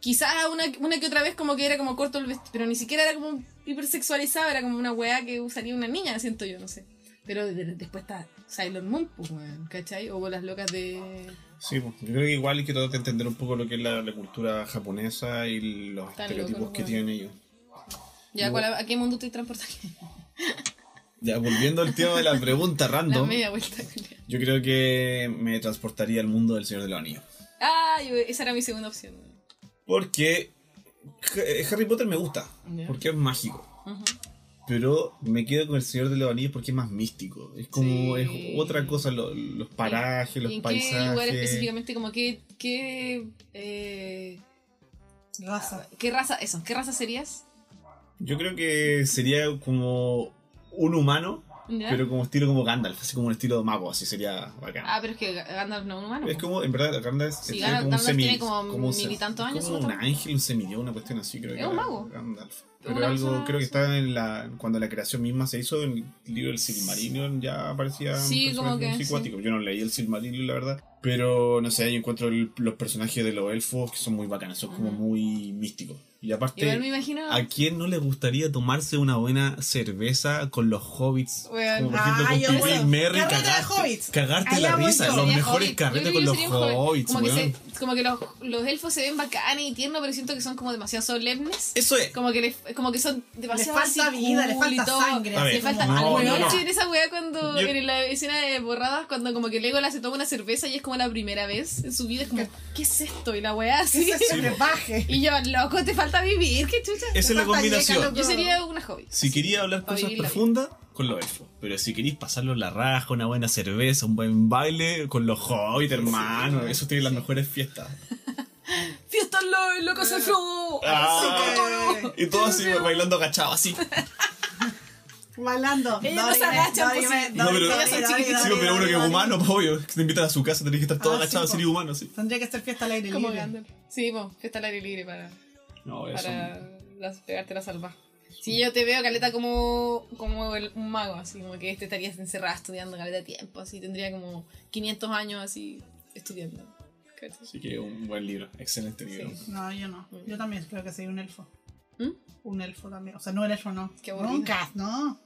Speaker 2: Quizás una, una que otra vez como que era como corto el vestido, pero ni siquiera era como hipersexualizado, era como una weá que usaría una niña, siento yo, no sé. Pero de- de- después está Sailor Moon, pues, ¿cachai? O las locas de...
Speaker 1: Sí, pues, yo creo que igual hay que tratar de entender un poco lo que es la, la cultura japonesa y los estereotipos que tienen ellos.
Speaker 2: Ya. ¿cuál- ¿a qué mundo te transportas?
Speaker 1: Ya, volviendo al tema de la pregunta
Speaker 2: La
Speaker 1: random,
Speaker 2: media vuelta.
Speaker 1: Yo creo que me transportaría al mundo del Señor de los Anillos.
Speaker 2: Ah, esa era mi segunda opción.
Speaker 1: Porque eh, Harry Potter me gusta, porque es mágico.
Speaker 2: Ujú.
Speaker 1: Pero me quedo con el Señor de los Anillos porque es más místico. Es como,
Speaker 2: Sí.
Speaker 1: es otra cosa, lo- los parajes,
Speaker 2: ¿Y
Speaker 1: los
Speaker 2: en
Speaker 1: paisajes.
Speaker 2: qué lugar específicamente, como qué, qué, eh,
Speaker 3: Raza.
Speaker 2: qué raza, eso, qué raza serías?
Speaker 1: Yo creo que sería como un humano,
Speaker 2: ¿Ya?
Speaker 1: pero como estilo como Gandalf, así como un estilo de mago, así sería bacán.
Speaker 2: Ah, pero es que Gandalf no es un humano.
Speaker 1: es como, en verdad, Gandalf
Speaker 2: Sí, Gandalf-
Speaker 1: como un semi,
Speaker 2: tiene como
Speaker 1: un
Speaker 2: mil y tantos años,
Speaker 1: Como un ángel, un semidios, una cuestión así, creo que
Speaker 2: Es un
Speaker 1: era
Speaker 2: mago.
Speaker 1: Gandalf. Pero algo,
Speaker 2: persona-
Speaker 1: creo que está en la. Cuando la creación misma se hizo en el libro del Silmarillion, ya aparecía. un
Speaker 2: Sí, como que,
Speaker 1: psicuático. Yo no leí el Silmarillion, la verdad. Pero no sé, yo encuentro el- los personajes de los elfos que son muy bacanas, son como muy místicos. Y aparte.
Speaker 2: Igual me imagino.
Speaker 1: ¿A quién no le gustaría tomarse una buena cerveza con los hobbits?
Speaker 2: Weón.
Speaker 1: Como por ejemplo
Speaker 3: Ah,
Speaker 1: con Pippin
Speaker 3: puedo.
Speaker 1: Merry, cagarte, cagarte la risa, los mejores
Speaker 2: hobbit.
Speaker 1: Carretes con los hobbits, weón.
Speaker 2: Como que los, los elfos se ven bacanes y tiernos, pero siento que son como demasiado solemnes.
Speaker 1: Eso es.
Speaker 2: Como que, le- como que son
Speaker 3: Le
Speaker 2: demasiado
Speaker 3: falta
Speaker 2: así
Speaker 3: vida, le
Speaker 2: cool y
Speaker 3: falta
Speaker 2: todo.
Speaker 3: sangre. Así
Speaker 1: ver,
Speaker 2: Le falta
Speaker 1: no,
Speaker 2: algo.
Speaker 1: no, no.
Speaker 2: Sí, en esa weá cuando
Speaker 1: Yo-
Speaker 2: en la escena de borradas, cuando como que Legolas se toma una cerveza y es como la primera vez en su vida, es como, ¿qué es esto? Y la weá así.
Speaker 3: Es brebaje.
Speaker 2: Y yo, loco, te falta vivir, qué chucha.
Speaker 1: Esa es la
Speaker 3: falta
Speaker 1: combinación.
Speaker 3: yeca,
Speaker 2: Yo sería una hobbit.
Speaker 1: Si quería hablar cosas profundas, con los elfos. Pero si queréis pasarlo en la raja, una buena cerveza, un buen baile, con los hobbits, hermano. Eso tiene las mejores fiestas.
Speaker 2: Fiesta LOL, loco se fue.
Speaker 1: Ah,
Speaker 3: que-
Speaker 1: y todo así bailando agachado, así.
Speaker 3: Bailando.
Speaker 2: Ellos no se agachan, pues,
Speaker 1: No, pero-. Sí, uno que es humano, pues, obvio. Que te invitan a su casa, tenés que estar todo
Speaker 3: Ah,
Speaker 1: agachado,
Speaker 3: sí,
Speaker 1: así humano, sí.
Speaker 3: Tendría que ser fiesta al aire libre.
Speaker 2: Sí, pues, fiesta al aire libre para,
Speaker 1: No, eso.
Speaker 2: para pegarte la salva. Sí, yo te veo, Caleta, como, como el- un mago, así como que este estarías encerrada estudiando Caleta tiempo, así tendría como 500 años así estudiando. ¿Cachai?
Speaker 1: Así que un buen libro, excelente libro.
Speaker 2: Sí.
Speaker 3: No, yo no. Yo también creo que sería un elfo.
Speaker 2: ¿Mm?
Speaker 3: Un elfo también. O sea, no el elfo, no.
Speaker 2: Qué.
Speaker 3: Nunca, no.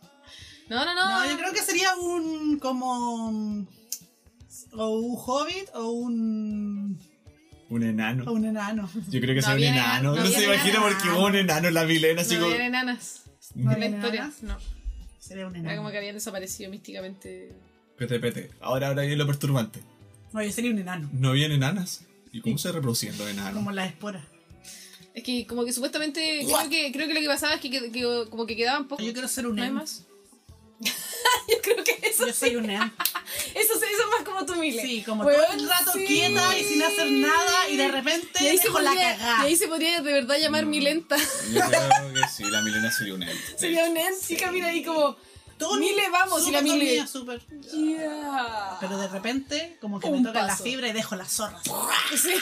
Speaker 2: No, no, no.
Speaker 3: No, yo creo que sería un como o un hobbit o un
Speaker 1: Un enano.
Speaker 3: un enano.
Speaker 1: Yo creo que
Speaker 2: No
Speaker 1: sea un
Speaker 2: había-
Speaker 1: enano.
Speaker 2: no
Speaker 1: No, se
Speaker 2: había
Speaker 1: imagina
Speaker 3: enano.
Speaker 1: porque hubo un enano en la milena, así
Speaker 2: no
Speaker 1: como.
Speaker 2: habían enanas.
Speaker 3: ¿No había enanas?
Speaker 2: no.
Speaker 3: Sería un
Speaker 2: Era como
Speaker 3: enano.
Speaker 2: que habían desaparecido místicamente.
Speaker 1: Pete, pete. Ahora, ahora viene lo perturbante.
Speaker 3: No, yo sería un enano.
Speaker 1: ¿No habían enanas? ¿Y cómo se reproducían los enanos?
Speaker 3: Como las esporas.
Speaker 2: Es que como que supuestamente creo que, creo que lo que pasaba es que, que- que como que quedaban pocos.
Speaker 3: Yo quiero ser un
Speaker 2: ¿No hay
Speaker 3: emo.
Speaker 2: más? Yo creo que eso,
Speaker 3: Yo soy un emo.
Speaker 2: Eso, eso es más como tu Mile.
Speaker 3: Sí, como
Speaker 2: Weón,
Speaker 3: todo el rato
Speaker 2: sí.
Speaker 3: quieta y sin hacer nada y de repente
Speaker 2: Y ahí, se
Speaker 3: dejo la
Speaker 2: podría,
Speaker 3: cagada.
Speaker 2: y ahí se podría de verdad llamar Milenta.
Speaker 1: Yo creo que sí, la milena sería un elfo.
Speaker 2: Sería un ente, camina ahí como.
Speaker 3: Todo
Speaker 2: Mile, vamos, y la Mile.
Speaker 3: súper.
Speaker 2: Yeah.
Speaker 3: Pero de repente, como que
Speaker 2: Un
Speaker 3: me tocan la fibra y dejo las zorras.
Speaker 2: Sí.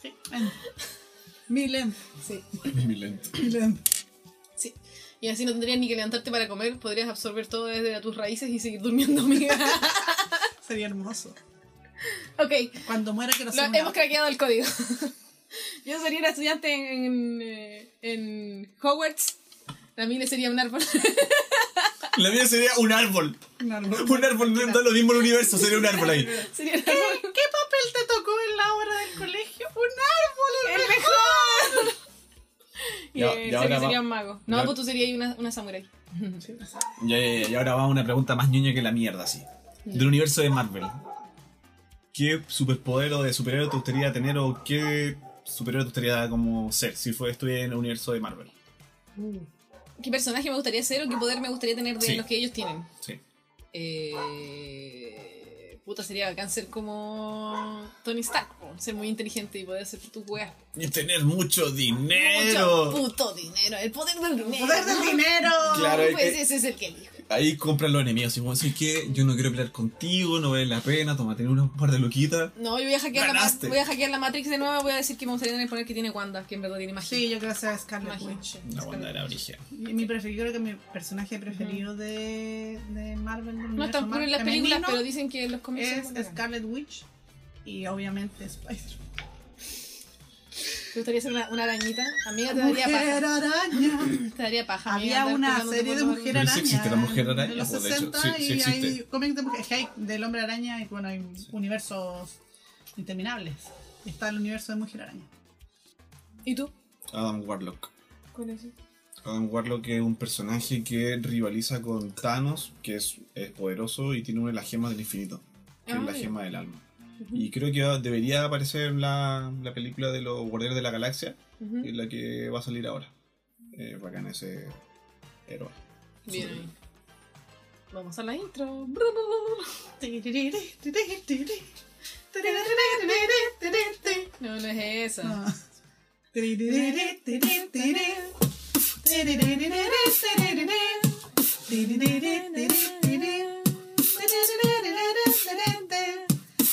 Speaker 3: Sí. Milen.
Speaker 2: sí.
Speaker 1: Milena.
Speaker 3: Milen.
Speaker 2: Y así no tendrías ni que levantarte para comer, podrías absorber todo desde tus raíces y seguir durmiendo, amiga.
Speaker 3: Sería hermoso.
Speaker 2: ok,
Speaker 3: Cuando muera quiero
Speaker 2: lo-
Speaker 3: ser una-
Speaker 2: hemos craqueado el código. Yo sería una estudiante en, en, eh, en Hogwarts La mía sería un árbol.
Speaker 1: La mía sería un árbol.
Speaker 3: Un árbol.
Speaker 1: Un árbol no es lo mismo en el universo, sería un árbol ahí.
Speaker 3: ¿Qué,
Speaker 2: árbol.
Speaker 3: qué papel te tocó en la hora del colegio? Un árbol, el,
Speaker 2: ¡El
Speaker 3: mejor.
Speaker 2: Y,
Speaker 1: Ya-
Speaker 2: eh,
Speaker 1: y ahora
Speaker 2: sería,
Speaker 1: va-
Speaker 2: un mago. No,
Speaker 1: ya-
Speaker 2: pues tú serías una, una samurai.
Speaker 1: Ya, ya, ya, y ahora va una pregunta más ñoña que la mierda, sí. Del universo de Marvel. ¿Qué superpoder o de superhéroe te gustaría tener o qué superhéroe te gustaría como ser si fue estuviera en el universo de Marvel?
Speaker 2: ¿Qué personaje me gustaría ser o qué poder me gustaría tener de
Speaker 1: Sí.
Speaker 2: los que ellos tienen?
Speaker 1: Sí.
Speaker 2: Eh, puta, sería bacán ser como Tony Stark, po, ser muy inteligente y poder hacer tus weas.
Speaker 1: Y tener mucho
Speaker 2: Mucho
Speaker 1: dinero.
Speaker 2: puto dinero, el poder del dinero.
Speaker 3: Poder del dinero.
Speaker 1: Claro,
Speaker 2: Pues ese es el que elijo.
Speaker 1: Ahí compran los enemigos. Y así que yo no quiero pelear contigo, no vale la pena, toma, tener un par de loquitas.
Speaker 2: No, yo voy a hackear la,
Speaker 1: Ganaste.
Speaker 2: voy a hackear la Matrix de nuevo, voy a decir que me gustaría tener poder que tiene Wanda, que en verdad tiene magia.
Speaker 3: Sí, yo creo que sea Scarlet. Witch.
Speaker 1: La banda era origen.
Speaker 3: Mi, mi preferido, creo que mi personaje preferido de, de Marvel. del
Speaker 2: No es tan
Speaker 3: universo
Speaker 2: puro en las películas, pero dicen que en los cómics
Speaker 3: es. Scarlet Witch y obviamente Spider.
Speaker 2: ¿Te gustaría ser una, una arañita? Amiga, te daría
Speaker 3: Mujer
Speaker 2: paja.
Speaker 3: araña.
Speaker 2: Te daría paja.
Speaker 3: Había
Speaker 2: amiga,
Speaker 3: una serie de Mujer
Speaker 1: Pero sí
Speaker 3: Araña.
Speaker 1: existe la Mujer Araña,
Speaker 3: De los
Speaker 1: pues, de hecho,
Speaker 3: 60
Speaker 1: sí, sí
Speaker 3: y hay
Speaker 1: existe.
Speaker 3: cómics de, mujer- hay del Hombre Araña y bueno, hay universos interminables. Está el universo de Mujer Araña.
Speaker 2: ¿Y tú?
Speaker 1: Adam Warlock.
Speaker 2: ¿Cuál es?
Speaker 1: Adam Warlock es un personaje que rivaliza con Thanos, que es, es poderoso y tiene una de las gemas del infinito, que es la gema del alma. Y creo que debería aparecer la, la película de los Guardianes de la Galaxia, que es la que va a salir ahora. Eh, bacán ese héroe.
Speaker 2: Bien. Vamos a la intro. No, no es esa.
Speaker 3: Ah.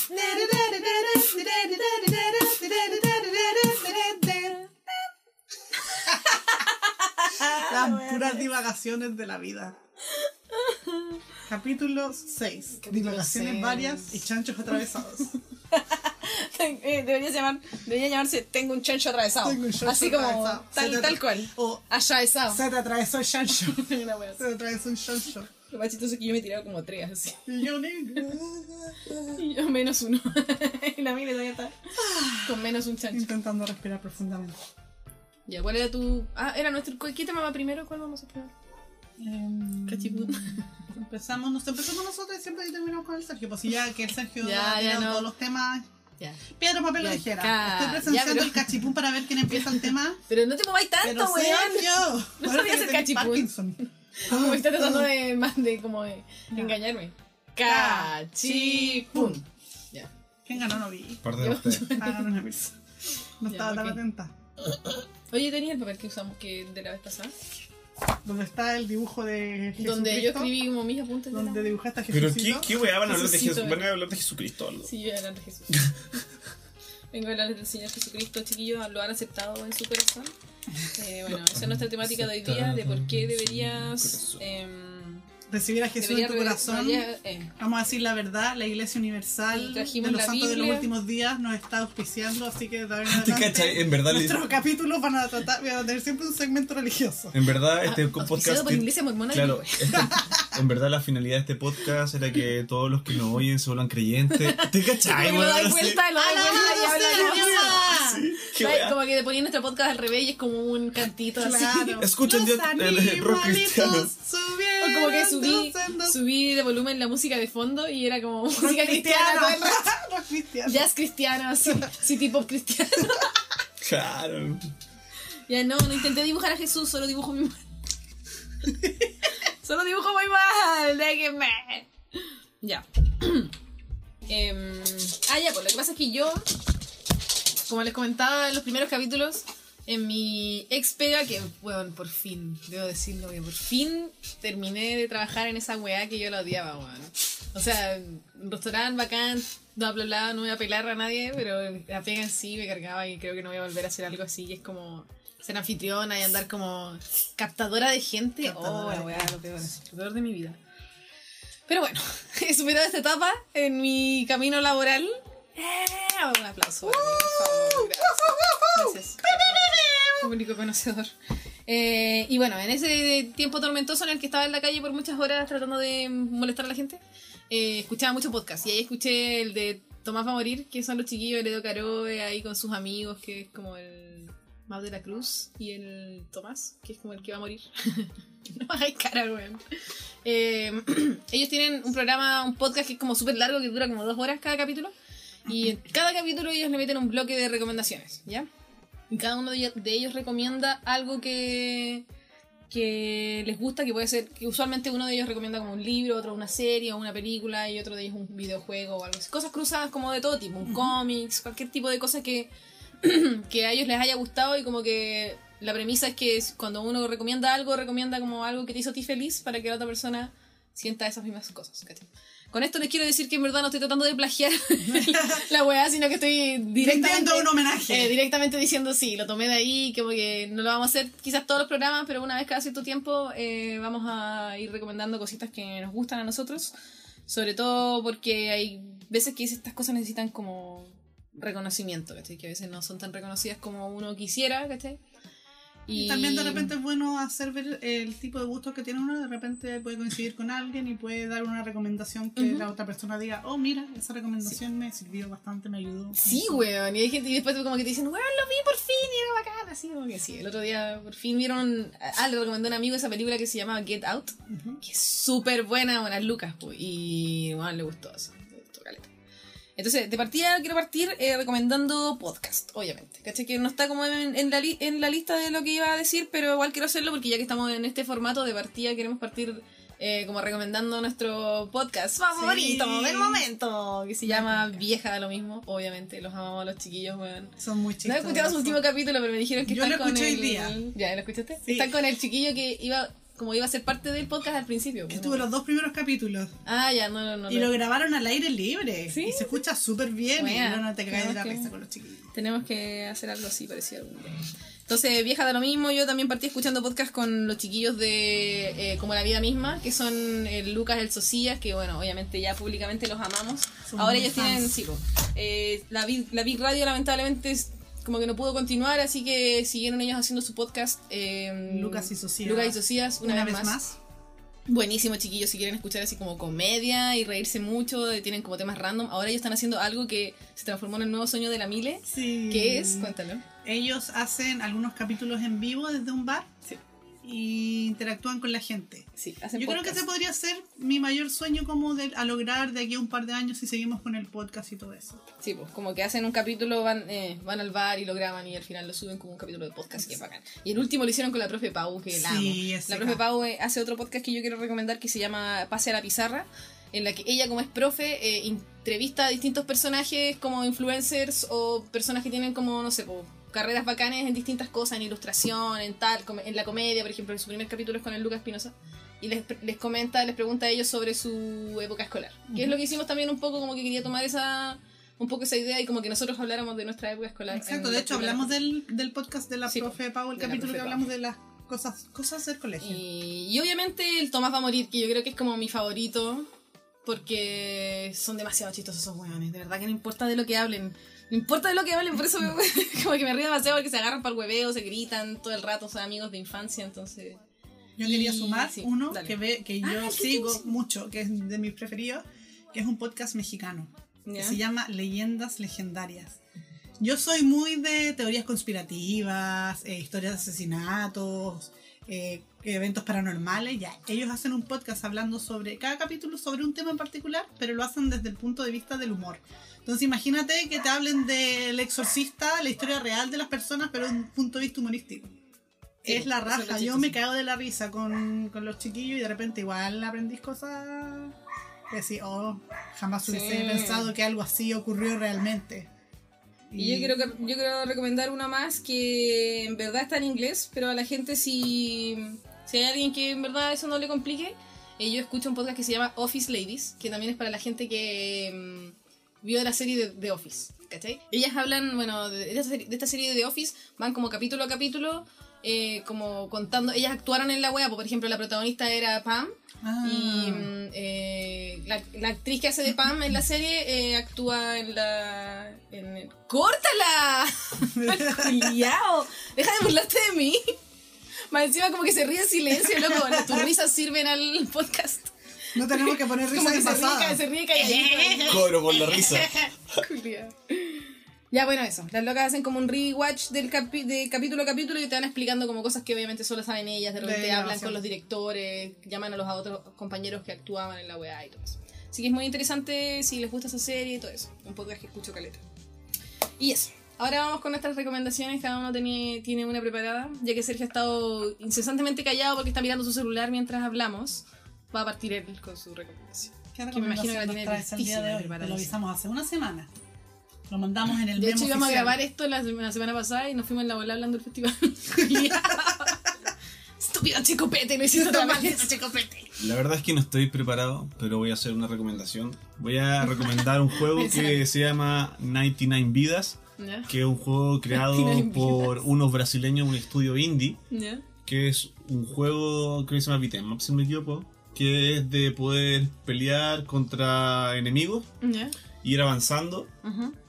Speaker 3: Las puras divagaciones de la vida. Capítulo 6.
Speaker 2: Capítulo
Speaker 3: Divagaciones
Speaker 2: seis.
Speaker 3: varias y chanchos atravesados.
Speaker 2: Debería, llamar, debería llamarse Tengo un chancho atravesado.
Speaker 3: Tengo un chancho
Speaker 2: Así como
Speaker 3: atravesado.
Speaker 2: Tal, tal cual.
Speaker 3: O
Speaker 2: Atravesado.
Speaker 3: se te atravesó el chancho. Se te atravesó un chancho.
Speaker 2: Lo más chistoso es que yo me he tirado como tres así.
Speaker 3: Y yo negro.
Speaker 2: Y yo menos uno. y la mina todavía está con menos un chancho.
Speaker 3: Intentando respirar profundamente.
Speaker 2: Ya, ¿cuál era tu...? Ah, era nuestro... ¿Qué tema va primero? ¿Cuál vamos a probar?
Speaker 3: Em,
Speaker 2: Cachipún.
Speaker 3: Empezamos, nos empezamos nosotros y siempre terminamos con el Sergio. Pues si ya que el Sergio
Speaker 2: Ya,
Speaker 3: ha
Speaker 2: ya
Speaker 3: tirado
Speaker 2: no.
Speaker 3: todos los temas.
Speaker 2: Ya.
Speaker 3: Piedra, papel o tijera.
Speaker 2: ca-
Speaker 3: Estoy presenciando
Speaker 2: pero-
Speaker 3: el cachipún para ver quién empieza el tema.
Speaker 2: Pero no te mováis tanto, weón.
Speaker 3: Sergio.
Speaker 2: No
Speaker 3: Ahora
Speaker 2: sabía
Speaker 3: que
Speaker 2: hacer
Speaker 3: tenés
Speaker 2: cachipún.
Speaker 3: Parkinson.
Speaker 2: Como está tratando de, más de como de engañarme.
Speaker 3: Cachipún.
Speaker 2: Ya.
Speaker 3: ¿Quién ganó? No vi.
Speaker 1: Parte de.
Speaker 3: Ah, pizza. No
Speaker 2: Ya,
Speaker 3: estaba tan atenta.
Speaker 2: Oye, tenía el papel que usamos que de la vez pasada.
Speaker 3: Donde está el dibujo de Jesucristo.
Speaker 2: Donde yo escribí como mis apuntes. de
Speaker 3: Donde dibujaste a
Speaker 1: Pero ¿qué,
Speaker 3: Jesucristo.
Speaker 1: qué weá van a hablar de
Speaker 2: Jesucito,
Speaker 1: Jesús? Van a hablar de Jesucristo.
Speaker 2: Sí, yo voy a hablar de Jesús. Vengo a hablar del Señor Jesucristo, chiquillos, lo han aceptado en su corazón. Eh, bueno, esa es nuestra temática de hoy día, de por qué deberías... em,
Speaker 3: Recibir a Jesús en tu corazón.
Speaker 2: debería, eh,
Speaker 3: Vamos a decir la verdad, la Iglesia Universal de los Santos de los
Speaker 2: Biblia.
Speaker 3: últimos días nos está auspiciando, así que de ahora en
Speaker 1: ¿Te
Speaker 3: adelante,
Speaker 1: cachai? En verdad, le-
Speaker 3: nuestros capítulos van a tratar, van a tener siempre un segmento religioso.
Speaker 1: en verdad este
Speaker 2: auspiciado
Speaker 1: podcast...
Speaker 2: por Iglesia Mormona
Speaker 1: Claro, este- en verdad la finalidad de este podcast era que todos los que nos oyen se vuelvan creyentes. ¿Te cachai,
Speaker 2: Como que lo vuelta, lo vuelta. Como que te ponían nuestro podcast al revés y es como un cantito así.
Speaker 1: Escuchen
Speaker 3: Los
Speaker 1: Dios- el- el rock cristiano.
Speaker 2: Como que subí, subí de volumen la música de fondo y era como
Speaker 3: Rock
Speaker 2: música cristiana.
Speaker 3: Rock cristiano.
Speaker 2: Jazz cristiano, así, city pop cristiano.
Speaker 1: Claro.
Speaker 2: Ya no, no intenté dibujar a Jesús, solo dibujo muy mal. solo dibujo muy mal, déjenme. Ya. Em, ah, ya, pues lo que pasa es que yo, como les comentaba en los primeros capítulos, en mi ex pega, que, bueno, por fin, debo decirlo, que por fin terminé de trabajar en esa weá que yo la odiaba, weón. O sea, restaurante bacán, bla, bla, bla, no voy a pelar a nadie, pero la pega en sí me cargaba y creo que no voy a volver a hacer algo así. Y es como ser anfitriona y andar como captadora de gente.
Speaker 3: Captadora
Speaker 2: oh, weá, lo peor, lo peor de mi vida. Pero bueno, he superado esta etapa en mi camino laboral. ¡Eh! Un aplauso. para mí, por favor. Gracias. Público conocedor. Eh, y bueno, en ese tiempo tormentoso en el que estaba en la calle por muchas horas tratando de molestar a la gente, eh, escuchaba mucho podcast. Y ahí escuché el de Tomás va a morir, que son los chiquillos de Edo Caroe ahí con sus amigos, que es como el Mau de la Cruz y el Tomás, que es como el que va a morir. no hagáis cara, weón. Eh, ellos tienen un programa, un podcast que es como súper largo, que dura como dos horas cada capítulo. Y en cada capítulo ellos le meten un bloque de recomendaciones, ¿ya? Y cada uno de ellos, recomienda algo que, que les gusta, que puede ser, que usualmente uno de ellos recomienda como un libro, otro una serie o una película, y otro de ellos un videojuego o algo así. Cosas cruzadas como de todo tipo, un cómics, cualquier tipo de cosas que, que a ellos les haya gustado y como que la premisa es que cuando uno recomienda algo, recomienda como algo que te hizo a ti feliz para que la otra persona sienta esas mismas cosas. ¿cachai? Con esto les quiero decir que en verdad no estoy tratando de plagiar la weá, sino que estoy directamente,
Speaker 3: un homenaje.
Speaker 2: eh, directamente diciendo sí, lo tomé de ahí, como que no lo vamos a hacer quizás todos los programas, pero una vez cada cierto tiempo eh, vamos a ir recomendando cositas que nos gustan a nosotros, sobre todo porque hay veces que estas cosas necesitan como reconocimiento, ¿cachai? Que a veces no son tan reconocidas como uno quisiera, ¿cachai?
Speaker 3: Y también de repente es bueno hacer ver el tipo de gustos que tiene uno, de repente puede coincidir con alguien y puede dar una recomendación que la otra persona diga, oh mira, esa recomendación me sirvió bastante, me ayudó.
Speaker 2: Sí, weón. Y hay gente y después como que te dicen, weón, lo vi por fin y era bacán. Así como que sí. El otro día por fin vieron. Ah, le recomendó a un amigo esa película que se llama Get Out. Que es súper buena, buenas lucas. pues, Y bueno, le gustó así. Entonces, de partida quiero partir eh, recomendando podcast, obviamente. ¿Cachai? Que no está como en, en la li- en la lista de lo que iba a decir, pero igual quiero hacerlo porque ya que estamos en este formato de partida, queremos partir eh, como recomendando nuestro podcast favorito
Speaker 3: Sí.
Speaker 2: del momento, que se llama Vieja da lo mismo, obviamente. Los amamos a los chiquillos, weón.
Speaker 3: Son muy
Speaker 2: No he
Speaker 3: chistosos.
Speaker 2: escuchado su último capítulo, pero me dijeron que
Speaker 3: Yo
Speaker 2: están
Speaker 3: lo
Speaker 2: con el...
Speaker 3: hoy día.
Speaker 2: ¿Ya lo escuchaste?
Speaker 3: Sí.
Speaker 2: Están con el chiquillo que iba como iba a ser parte del podcast al principio.
Speaker 3: Que
Speaker 2: pues,
Speaker 3: Estuvo los dos primeros capítulos
Speaker 2: Ah, ya, no, no, no.
Speaker 3: y
Speaker 2: no.
Speaker 3: lo grabaron al aire libre.
Speaker 2: ¿Sí?
Speaker 3: Y se escucha súper bien y no, no te caes de la
Speaker 2: Tenemos que-
Speaker 3: risa con los chiquillos.
Speaker 2: Tenemos que hacer algo así parecido algún día. Entonces, vieja de lo mismo, yo también partí escuchando podcast con los chiquillos de eh, Como la vida misma, que son el Lucas, el Socias, que bueno, obviamente ya públicamente los amamos. Ahora ellos
Speaker 3: fans.
Speaker 2: tienen, sí, eh, la, Big, la Big Radio lamentablemente es como que no pudo continuar, así que siguieron ellos haciendo su podcast. eh,
Speaker 3: Lucas y Socias.
Speaker 2: Lucas y Socias, una,
Speaker 3: Una,
Speaker 2: vez,
Speaker 3: vez
Speaker 2: más.
Speaker 3: más.
Speaker 2: Buenísimo, chiquillos, si quieren escuchar así como comedia y reírse mucho, eh, tienen como temas random. Ahora ellos están haciendo algo que se transformó en el nuevo sueño de la Mile.
Speaker 3: Sí.
Speaker 2: ¿Qué es? Cuéntalo.
Speaker 3: Ellos hacen algunos capítulos en vivo desde un bar
Speaker 2: Sí.
Speaker 3: Y interactúan con la gente.
Speaker 2: Sí, hacen
Speaker 3: Yo creo que ese podría ser mi mayor sueño como de, a lograr de aquí a un par de años si seguimos con el podcast y todo eso.
Speaker 2: Sí, pues como que hacen un capítulo, van, eh, van al bar y lo graban y al final lo suben como un capítulo de podcast que es bacán. Y el último lo hicieron con la profe Pau, que la amo.
Speaker 3: Sí,
Speaker 2: La profe. Pau eh, hace otro podcast que yo quiero recomendar que se llama Pase a la Pizarra, en la que ella como es profe eh, entrevista a distintos personajes como influencers o personas que tienen como, no sé, po, carreras bacanes en distintas cosas, en ilustración, en tal, en la comedia, por ejemplo, en su primer capítulo es con el Lucas Espinosa. Y les, les comenta, les pregunta a ellos sobre su época escolar. Que es lo que hicimos también un poco, como que quería tomar esa un poco esa idea y como que nosotros habláramos de nuestra época escolar.
Speaker 3: Exacto, de hecho hablamos del, del podcast de la
Speaker 2: Sí,
Speaker 3: profe Pau, el capítulo que
Speaker 2: Pau.
Speaker 3: hablamos de las cosas, cosas del colegio.
Speaker 2: Y, y obviamente el Tomás va a morir, que yo creo que es como mi favorito, porque son demasiado chistosos esos weones. De verdad que no importa de lo que hablen. No importa de lo que hablen, por eso me- como que me río demasiado porque se agarran para el hueveo, se gritan todo el rato, son amigos de infancia, entonces...
Speaker 3: Yo quería sumar
Speaker 2: sí,
Speaker 3: uno
Speaker 2: dale.
Speaker 3: que ve que yo
Speaker 2: Ah, ¿qué
Speaker 3: sigo mucho, que es de mis preferidos, que es un podcast mexicano, que se llama Leyendas Legendarias. Yo soy muy de teorías conspirativas, eh, historias de asesinatos, eh, eventos paranormales. Ya, ellos hacen un podcast hablando sobre cada capítulo sobre un tema en particular, pero lo hacen desde el punto de vista del humor. Entonces imagínate que te hablen del exorcista, la historia real de las personas, pero desde un punto de vista humorístico.
Speaker 2: Sí,
Speaker 3: es la raja. Yo me cago de la risa con, con los chiquillos y de repente igual aprendís cosas que decís, oh, jamás hubiese
Speaker 2: Sí.
Speaker 3: pensado que algo así ocurrió realmente.
Speaker 2: Y yo quiero, yo quiero recomendar una más que en verdad está en inglés, pero a la gente si, si hay alguien que en verdad eso no le complique, eh, yo escucho un podcast que se llama Office Ladies, que también es para la gente que mm, vio la serie de, de Office, ¿cachai? Ellas hablan, bueno, de, de esta serie, de esta serie de Office, van como capítulo a capítulo, eh, como contando, ellas actuaron en la web, por ejemplo, la protagonista era Pam,
Speaker 3: Ah.
Speaker 2: y mm, eh, la, la actriz que hace de Pam en la serie actúa en la. En el- ¡Córtala! ¡Juliao! ¡Deja de burlarte de mí! Más encima como que se ríe en silencio, loco. Bueno, tus risas sirven al podcast.
Speaker 3: No tenemos que poner
Speaker 2: Como
Speaker 3: risas
Speaker 2: que se ríe, se ríe calladito.
Speaker 1: Cobro por la risa.
Speaker 2: Ya, bueno, eso. Las locas hacen como un rewatch del capi- de capítulo a capítulo y te van explicando como cosas que obviamente solo saben ellas. De repente
Speaker 3: De
Speaker 2: hablan con los directores, llaman a los a otros compañeros que actuaban en la weá y todo eso. Así que es muy interesante si les gusta esa serie y todo eso. Un podcast que escucho caleta. Y eso. Ahora vamos con nuestras recomendaciones. Cada uno tiene, tiene una preparada. Ya que Sergio ha estado incesantemente callado porque está mirando su celular mientras hablamos. Va a partir él con su recomendación.
Speaker 3: ¿Qué
Speaker 2: Que me imagino que la tiene
Speaker 3: traes el día de hoy? Te
Speaker 2: listísima,
Speaker 3: lo avisamos hace una semana. Lo mandamos en el
Speaker 2: De hecho, íbamos a grabar esto la, la semana pasada y nos fuimos en la bola hablando del festival. Estúpido chico pete, lo hiciste otra vez.
Speaker 1: La verdad es que no estoy preparado, pero voy a hacer una recomendación. Voy a recomendar un juego que se llama 99 Vidas, Que es un juego creado
Speaker 2: 99
Speaker 1: por unos brasileños, un estudio indie, que es un juego que se llama Beat'em si me equivoco, que es de poder pelear contra enemigos,
Speaker 2: ¿Ya?
Speaker 1: ir avanzando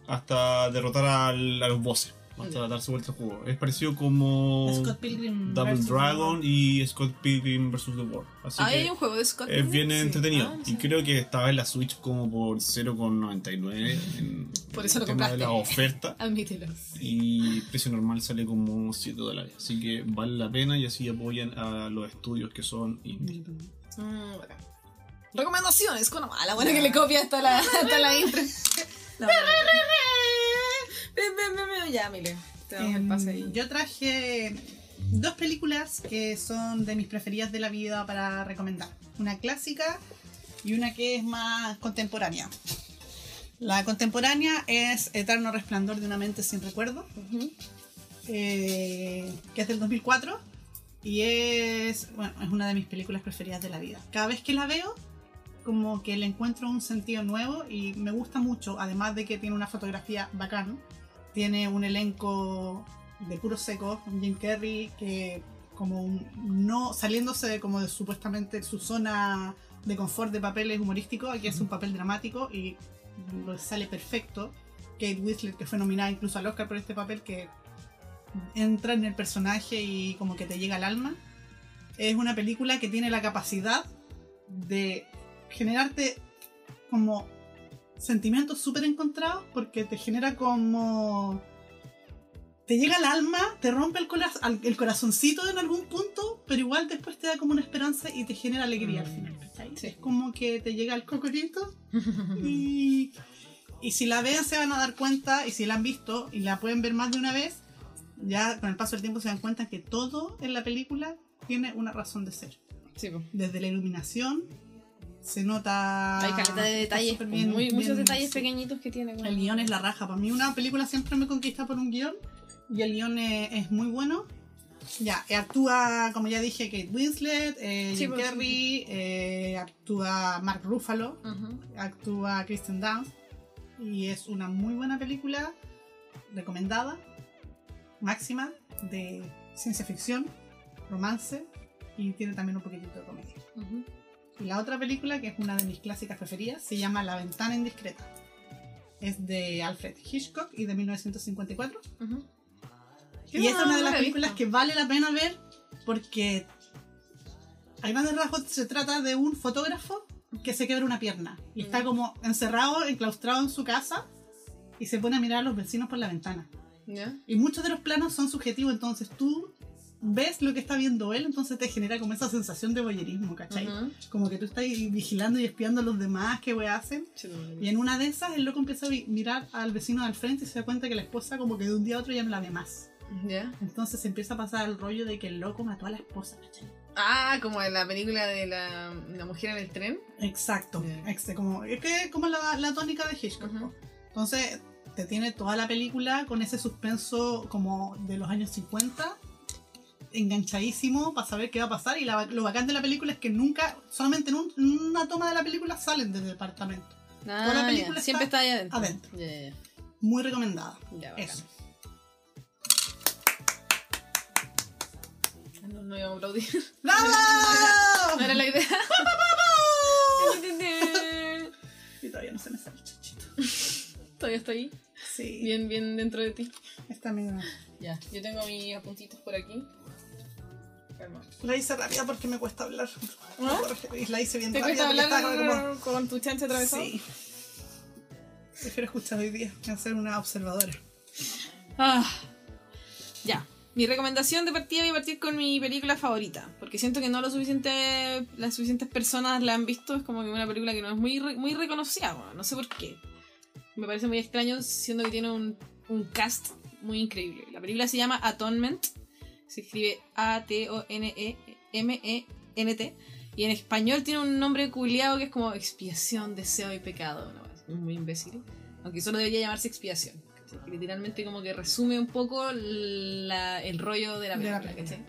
Speaker 1: hasta derrotar al- a los bosses, hasta darse vuelta al juego. Es parecido como
Speaker 3: Scott Pilgrim
Speaker 1: Double Dragon y Scott Pilgrim vs. The World. Así
Speaker 2: Ah,
Speaker 1: que
Speaker 2: hay un juego de Scott.
Speaker 1: es bien
Speaker 2: Sí.
Speaker 1: entretenido.
Speaker 2: Ah, no
Speaker 1: y
Speaker 2: sé.
Speaker 1: creo que estaba en la Switch como por 0,99 en
Speaker 2: Por eso
Speaker 1: el
Speaker 2: lo
Speaker 1: tema de
Speaker 2: compraste.
Speaker 1: la oferta.
Speaker 2: Admítelo.
Speaker 1: Y precio normal sale como 7 dólares. Así que vale la pena y así apoyan a los estudios que son indie.
Speaker 2: Mm, bueno. Recomendaciones con la buena que le copia hasta la, hasta la intro. No, bueno. Ven, ven, ven, ven. Ya, Mile. Te damos el pase ahí.
Speaker 3: Em, Yo traje dos películas que son de mis preferidas de la vida para recomendar. Una clásica y una que es más contemporánea. La contemporánea es Eterno Resplandor de una mente sin recuerdo,
Speaker 2: Ujú.
Speaker 3: eh, que es del 2004 y es, bueno, es una de mis películas preferidas de la vida. Cada vez que la veo, como que le encuentro un sentido nuevo y me gusta mucho, además de que tiene una fotografía bacán, tiene un elenco de puros secos, Jim Carrey que como un- no saliéndose de como de supuestamente su zona de confort de papeles humorísticos, aquí es un papel dramático y lo sale perfecto. Kate Winslet que fue nominada incluso al Oscar por este papel que entra en el personaje y como que te llega al alma. Es una película que tiene la capacidad de generarte como sentimientos súper encontrados porque te genera como... Te llega al alma, te rompe el, cora- al- el corazoncito en algún punto, pero igual después te da como una esperanza y te genera alegría al final. ¿cachai?
Speaker 2: Sí.
Speaker 3: Es como que te llega el cocorito y, y si la ven se van a dar cuenta, y si la han visto y la pueden ver más de una vez, ya con el paso del tiempo se dan cuenta que todo en la película tiene una razón de ser.
Speaker 2: Sí, po.
Speaker 3: Desde la iluminación se nota...
Speaker 2: Hay caleta de detalles,
Speaker 3: bien-
Speaker 2: muy- muchos detalles pequeñitos que tiene.
Speaker 3: El guion es la raja. Para mí una película siempre me conquista por un guion y el guion es, es muy bueno. Ya, eh, actúa, como ya dije, Kate Winslet, eh,
Speaker 2: Sí,
Speaker 3: Jim
Speaker 2: pues, sí,
Speaker 3: Carrey, eh, actúa Mark Ruffalo, actúa Kristen Dunst y es una muy buena película recomendada, máxima, de ciencia ficción, romance y tiene también un poquitito de comedia. Y la otra película, que es una de mis clásicas preferidas, se llama La ventana indiscreta. Es de Alfred Hitchcock y de 1954.
Speaker 2: Ujú.
Speaker 3: Y es
Speaker 2: no,
Speaker 3: una
Speaker 2: no
Speaker 3: de las películas que vale la pena ver porque a grandes rasgos se trata de un fotógrafo que se quebra una pierna y está
Speaker 2: Mm.
Speaker 3: como encerrado, enclaustrado en su casa y se pone a mirar a los vecinos por la ventana. Y muchos de los planos son subjetivos, entonces tú ves lo que está viendo él, entonces te genera como esa sensación de voyerismo, ¿cachai?
Speaker 2: Ujú.
Speaker 3: Como que tú estás vigilando y espiando a los demás, qué we hacen. Y en una de esas, el loco empieza a mirar al vecino al frente y se da cuenta que la esposa como que de un día a otro ya no la ve más.
Speaker 2: ¿Ya?
Speaker 3: Entonces se empieza a pasar el rollo de que el loco mató a la esposa, ¿cachai?
Speaker 2: Ah, como en la película de la, la mujer en el tren.
Speaker 3: Exacto.
Speaker 2: Ya.
Speaker 3: Ex- como, es que como la, la tónica de Hitchcock.
Speaker 2: Ujú.
Speaker 3: po. Entonces te tiene toda la película con ese suspenso como de los años 50 enganchadísimo para saber qué va a pasar y la- lo bacán de la película es que nunca, solamente en, un- una toma de la película salen del departamento.
Speaker 2: Ah,
Speaker 3: la
Speaker 2: ya.
Speaker 3: película
Speaker 2: Siempre
Speaker 3: está
Speaker 2: está ahí adentro.
Speaker 3: adentro.
Speaker 2: Ya, ya,
Speaker 3: Muy recomendada.
Speaker 2: bacán.
Speaker 3: Eso.
Speaker 2: No, no iba a aplaudir.
Speaker 3: ¡Bravo!
Speaker 2: No era la idea.
Speaker 3: Y todavía no se me sale el chanchito.
Speaker 2: Todavía estoy ahí.
Speaker 3: Sí.
Speaker 2: Bien, bien dentro de ti.
Speaker 3: Esta amiga.
Speaker 2: Ya, yo tengo mis apuntitos por aquí.
Speaker 3: La hice rápida porque me cuesta hablar.
Speaker 2: ¿Ah?
Speaker 3: La hice bien
Speaker 2: ¿Te
Speaker 3: rápida.
Speaker 2: cuesta hablar
Speaker 3: como-
Speaker 2: con tu chancha atravesada?
Speaker 3: Sí. Prefiero escuchar hoy día que ser una observadora.
Speaker 2: Ah, ya. Mi recomendación de partida voy a partir con mi película favorita. Porque siento que no lo suficiente, las suficientes personas la han visto. Es como que una película que no es muy, muy reconocida. bueno, no sé por qué. Me parece muy extraño, siendo que tiene un, un cast muy increíble. La película se llama Atonement. Se escribe A-T-O-N-E-M-E-N-T. Y en español tiene un nombre culiado que es como expiación, deseo y pecado. ¿no? Es muy imbécil. Aunque solo debería llamarse expiación. ¿cachai? Que literalmente como que resume un poco la- el rollo de la
Speaker 3: De la
Speaker 2: película. ¿cachai?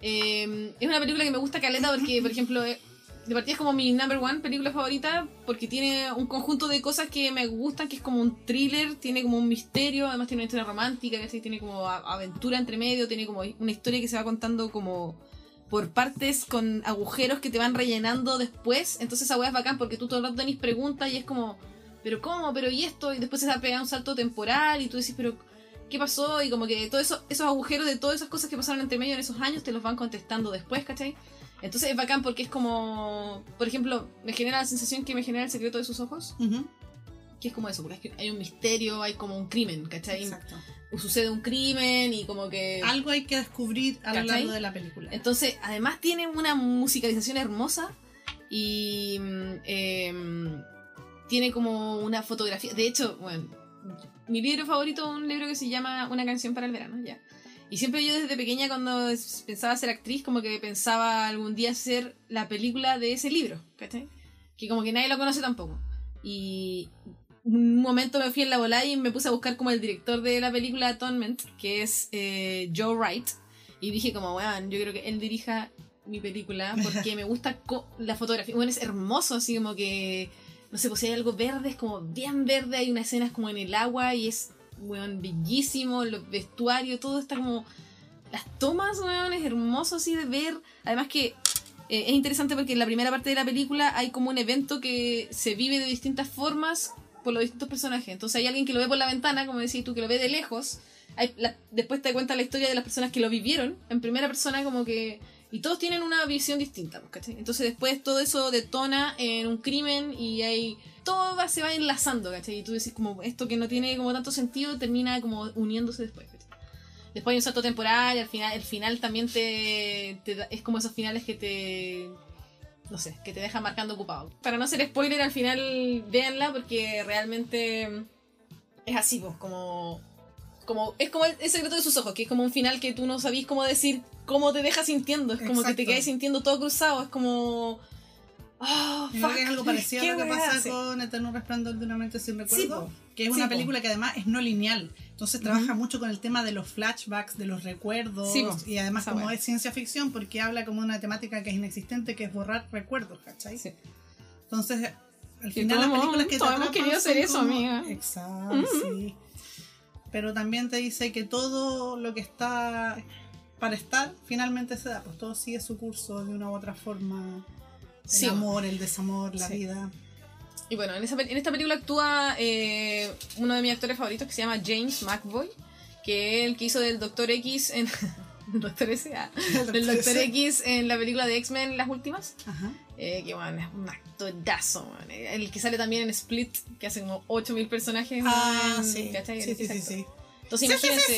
Speaker 2: Eh, es una película que me gusta caleta porque, por ejemplo, eh, de partida es como mi number one película favorita porque tiene un conjunto de cosas que me gustan, que es como un thriller, tiene como un misterio, además tiene una historia romántica, ¿cachai? tiene como aventura entre medio, tiene como una historia que se va contando como por partes con agujeros que te van rellenando después. Entonces esa weá es bacán porque tú todo el rato tenés preguntas y es como, ¿pero cómo? ¿Pero y esto? Y después se va a pegar un salto temporal y tú decís, ¿pero qué pasó? Y como que todos eso, esos agujeros de todas esas cosas que pasaron entre medio en esos años te los van contestando después, ¿cachai? Entonces es bacán porque es como, por ejemplo, me genera la sensación que me genera el secreto de sus ojos, que es como eso, porque es que hay un misterio, hay como un crimen, ¿cachai?
Speaker 3: Exacto.
Speaker 2: Sucede un crimen y como que...
Speaker 3: Algo hay que descubrir a lo
Speaker 2: ¿Cachai?
Speaker 3: largo de la película.
Speaker 2: Entonces, además tiene una musicalización hermosa y em, tiene como una fotografía. De hecho, bueno, mi libro favorito es un libro que se llama Una canción para el verano, ya. Y siempre yo desde pequeña cuando pensaba ser actriz, como que pensaba algún día hacer la película de ese libro, ¿cachai? Que como que nadie lo conoce tampoco. Y un momento me fui en la bola y me puse a buscar como el director de la película Atonement, que es eh, Joe Wright. Y dije como, weón, yo creo que él dirija mi película porque me gusta la fotografía. Bueno, es hermoso, así como que, no sé, pues hay algo verde, es como bien verde, hay unas escenas como en el agua y es, weón, bellísimo, los vestuarios, todo está como... Las tomas, weón, es hermoso así de ver. Además que eh, es interesante porque en la primera parte de la película hay como un evento que se vive de distintas formas por los distintos personajes. Entonces hay alguien que lo ve por la ventana, como decís tú, que lo ve de lejos. Hay después te cuenta la historia de las personas que lo vivieron en primera persona, como que. Y todos tienen una visión distinta, ¿cachai? Entonces después todo eso detona en un crimen y hay. Todo se va enlazando, ¿cachai? Y tú decís, como esto que no tiene como tanto sentido termina como uniéndose después, ¿cachai? Después hay un salto temporal y al final, el final también te, te es como esos finales que te no sé, que te dejan marcando ocupado. Para no ser spoiler, al final véanla porque realmente es así, pues, como como es como el, el secreto de sus ojos, que es como un final que tú no sabís cómo decir, cómo te deja sintiendo, es como que te
Speaker 3: Exacto.
Speaker 2: quedas sintiendo todo cruzado, es como
Speaker 3: creo
Speaker 2: fuck,
Speaker 3: que es algo parecido a lo que pasa
Speaker 2: sí.
Speaker 3: con Eterno Resplandor de una mente sin recuerdo,
Speaker 2: po.
Speaker 3: que es
Speaker 2: Sí,
Speaker 3: una
Speaker 2: po.
Speaker 3: película que además es no lineal. Entonces trabaja mucho con el tema de los flashbacks, de los recuerdos,
Speaker 2: Sí,
Speaker 3: y además como es ciencia ficción, porque habla como una temática que es inexistente, que es borrar recuerdos, ¿cachai?
Speaker 2: Sí.
Speaker 3: Entonces, al final las películas que te
Speaker 2: todos hemos querido hacer eso,
Speaker 3: como-
Speaker 2: amiga.
Speaker 3: Exacto, sí. Pero también te dice que todo lo que está para estar finalmente se da, pues todo sigue su curso de una u otra forma. El
Speaker 2: Sí,
Speaker 3: amor, el desamor, la
Speaker 2: Sí.
Speaker 3: vida.
Speaker 2: Y bueno, en, esa en esta película actúa eh, uno de mis actores favoritos que se llama James McVoy, que es el que hizo del Doctor X en. Doctor S. ah, del Doctor X en la película de X-Men, las últimas.
Speaker 3: Ajá.
Speaker 2: Eh, que bueno, es un actorazo, man. El que sale también en Split, que hace como 8000 personajes.
Speaker 3: Ah, sí.
Speaker 2: ¿cachai?
Speaker 3: Sí, sí, sí, sí.
Speaker 2: Entonces imagínense,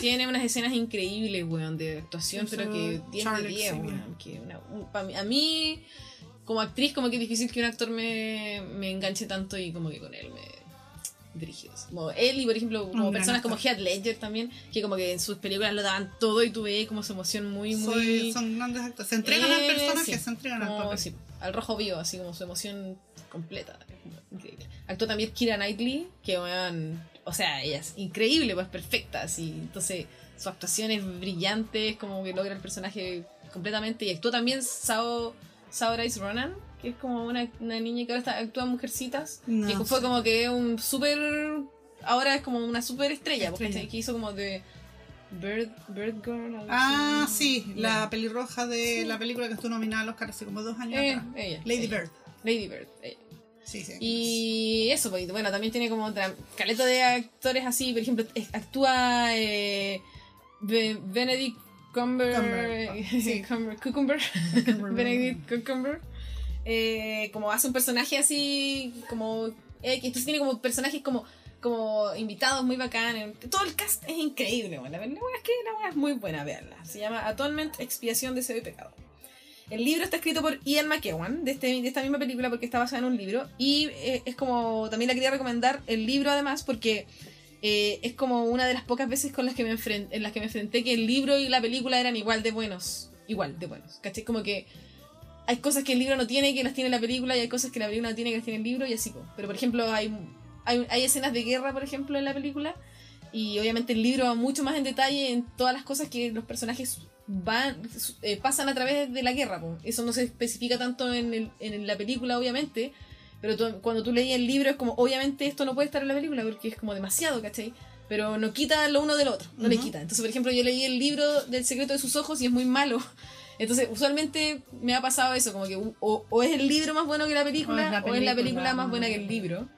Speaker 2: tiene unas escenas increíbles, weón, de actuación, pero que 10 de
Speaker 3: Charlie
Speaker 2: 10,
Speaker 3: Xavier.
Speaker 2: weón. Que una- un- pa' mí- a mí, como actriz, como que es difícil que un actor me, me enganche tanto y como que con él me dirigidos. Como él y, por ejemplo, como
Speaker 3: Un
Speaker 2: personas como. Heath Ledger también, que como que en sus películas lo daban todo y tú veías como su emoción muy, muy...
Speaker 3: Soy- son grandes actores. Se entregan al
Speaker 2: Eh,
Speaker 3: personaje,
Speaker 2: sí.
Speaker 3: se entregan al
Speaker 2: como,
Speaker 3: papel.
Speaker 2: sí, al rojo vivo, así como su emoción completa. es increíble. Actuó también Kira Knightley, que o sea, ella es increíble, pues perfecta, así. Entonces, su actuación es brillante, como que logra el personaje completamente. Y actuó también Sao, Saoirse Ronan, que es como una, una niña que ahora actúa en Mujercitas,
Speaker 3: No,
Speaker 2: que fue
Speaker 3: sí.
Speaker 2: como que un súper. Ahora es como una súper estrella, porque
Speaker 3: Estrella.
Speaker 2: que hizo como de. Bird, Bird Girl. algo
Speaker 3: Ah,
Speaker 2: así.
Speaker 3: sí, la pelirroja de
Speaker 2: Sí.
Speaker 3: la película que estuvo nominada al Oscar hace como dos años
Speaker 2: Eh,
Speaker 3: atrás.
Speaker 2: ella,
Speaker 3: Lady
Speaker 2: ella.
Speaker 3: Bird.
Speaker 2: Lady Bird, ella.
Speaker 3: Sí, sí.
Speaker 2: Y eso, pues, bueno, también tiene como otra caleta de actores así, por ejemplo, actúa eh, Be- Benedict Cumber,
Speaker 3: Cumber, sí.
Speaker 2: Cumber- Cucumber, Benedict Cucumber, eh, como hace un personaje así, como X, tiene como personajes como como invitados muy bacanes. Todo el cast es increíble, bueno. La verdad es que es muy buena, verla. Se llama Atonement, Expiación, Deseo y Pecado. El libro está escrito por Ian McEwan, de, este, de esta misma película, porque está basada en un libro. Y eh, es como, también la quería recomendar el libro además, porque eh, es como una de las pocas veces con las que me enfren- en las que me enfrenté que el libro y la película eran igual de buenos. Igual de buenos. ¿Cachai? Como que hay cosas que el libro no tiene que las tiene la película y hay cosas que la película no tiene que las tiene el libro y así. Pero por ejemplo, hay, hay, hay escenas de guerra, por ejemplo, en la película. Y obviamente el libro va mucho más en detalle en todas las cosas que los personajes van eh, pasan a través de la guerra. po. Eso no se especifica tanto en, el- en la película, obviamente. Pero tú- cuando tú leías el libro es como, obviamente esto no puede estar en la película porque es como demasiado, ¿cachai? Pero no quita lo uno del otro, no le
Speaker 3: Ujú.
Speaker 2: quita. Entonces, por ejemplo, yo leí el libro del secreto de sus ojos y es muy malo. Entonces, usualmente me ha pasado eso, como que o, o es el libro más bueno que la película, o es la película,
Speaker 3: película
Speaker 2: más buena que el libro.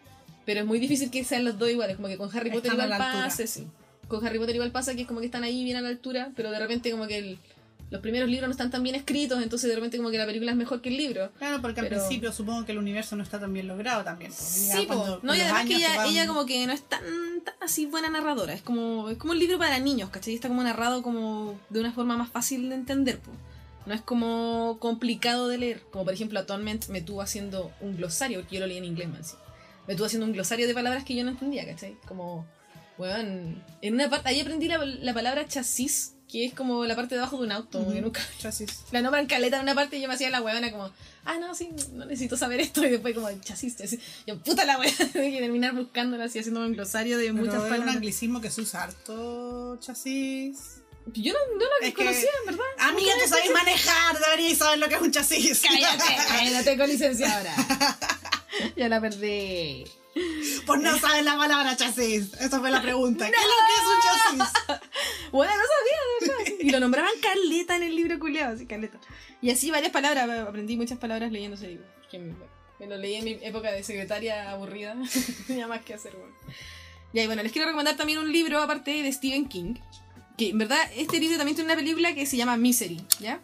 Speaker 2: Pero es muy difícil que sean los dos iguales, como que con Harry Potter
Speaker 3: Están
Speaker 2: igual pasa, sí. Con Harry Potter igual pasa que es como que están ahí bien a la altura, pero de repente como que el- los primeros libros no están tan bien escritos, entonces de repente como que la película es mejor que el libro.
Speaker 3: Claro, porque
Speaker 2: Pero-
Speaker 3: al principio supongo que el universo no está tan bien logrado también. pues,
Speaker 2: Sí,
Speaker 3: cuando-
Speaker 2: no, y además que ella,
Speaker 3: van-
Speaker 2: ella como que no es tan, tan así buena narradora, es como, es como un libro para niños, ¿cachai? Está como narrado como de una forma más fácil de entender, po. No es como complicado de leer, como por ejemplo Atonement me tuvo haciendo un glosario, porque yo lo leí en inglés, man, sí. Me tuvo haciendo un glosario de palabras que yo no entendía, ¿cachai? Como, weón, en una parte, ahí aprendí la, la palabra chasis, que es como la parte de abajo de un auto, que
Speaker 3: Ujú.
Speaker 2: nunca
Speaker 3: Chasis.
Speaker 2: la nombran caleta en una parte y yo me hacía la huevona como, ah, no, sí, no necesito saber esto. Y después como, chasis, chasis. Yo, puta la tuve que terminar buscándola así, haciendo un glosario de
Speaker 3: Pero
Speaker 2: muchas
Speaker 3: es un
Speaker 2: palabras.
Speaker 3: anglicismo que se usa harto, chasis.
Speaker 2: Yo no, no la
Speaker 3: Es
Speaker 2: conocía, en verdad.
Speaker 3: Amiga, tú sabes manejar, deberías saber lo que es un chasis.
Speaker 2: Cállate, no tengo licencia ahora. ya la perdí.
Speaker 3: Pues no sabes la palabra chasis. Esa fue la pregunta. ¿Qué es lo que es un chasis?
Speaker 2: Bueno, no sabía, de verdad. Y lo nombraban caleta en el libro culiado, así, caleta. Y así varias palabras, aprendí muchas palabras leyendo ese libro. Que me, me lo leí en mi época de secretaria aburrida. Tenía más que hacer, bueno. Y ahí, bueno, les quiero recomendar también un libro aparte de Stephen King. Que en verdad, este libro también tiene una película que se llama Misery, ¿ya?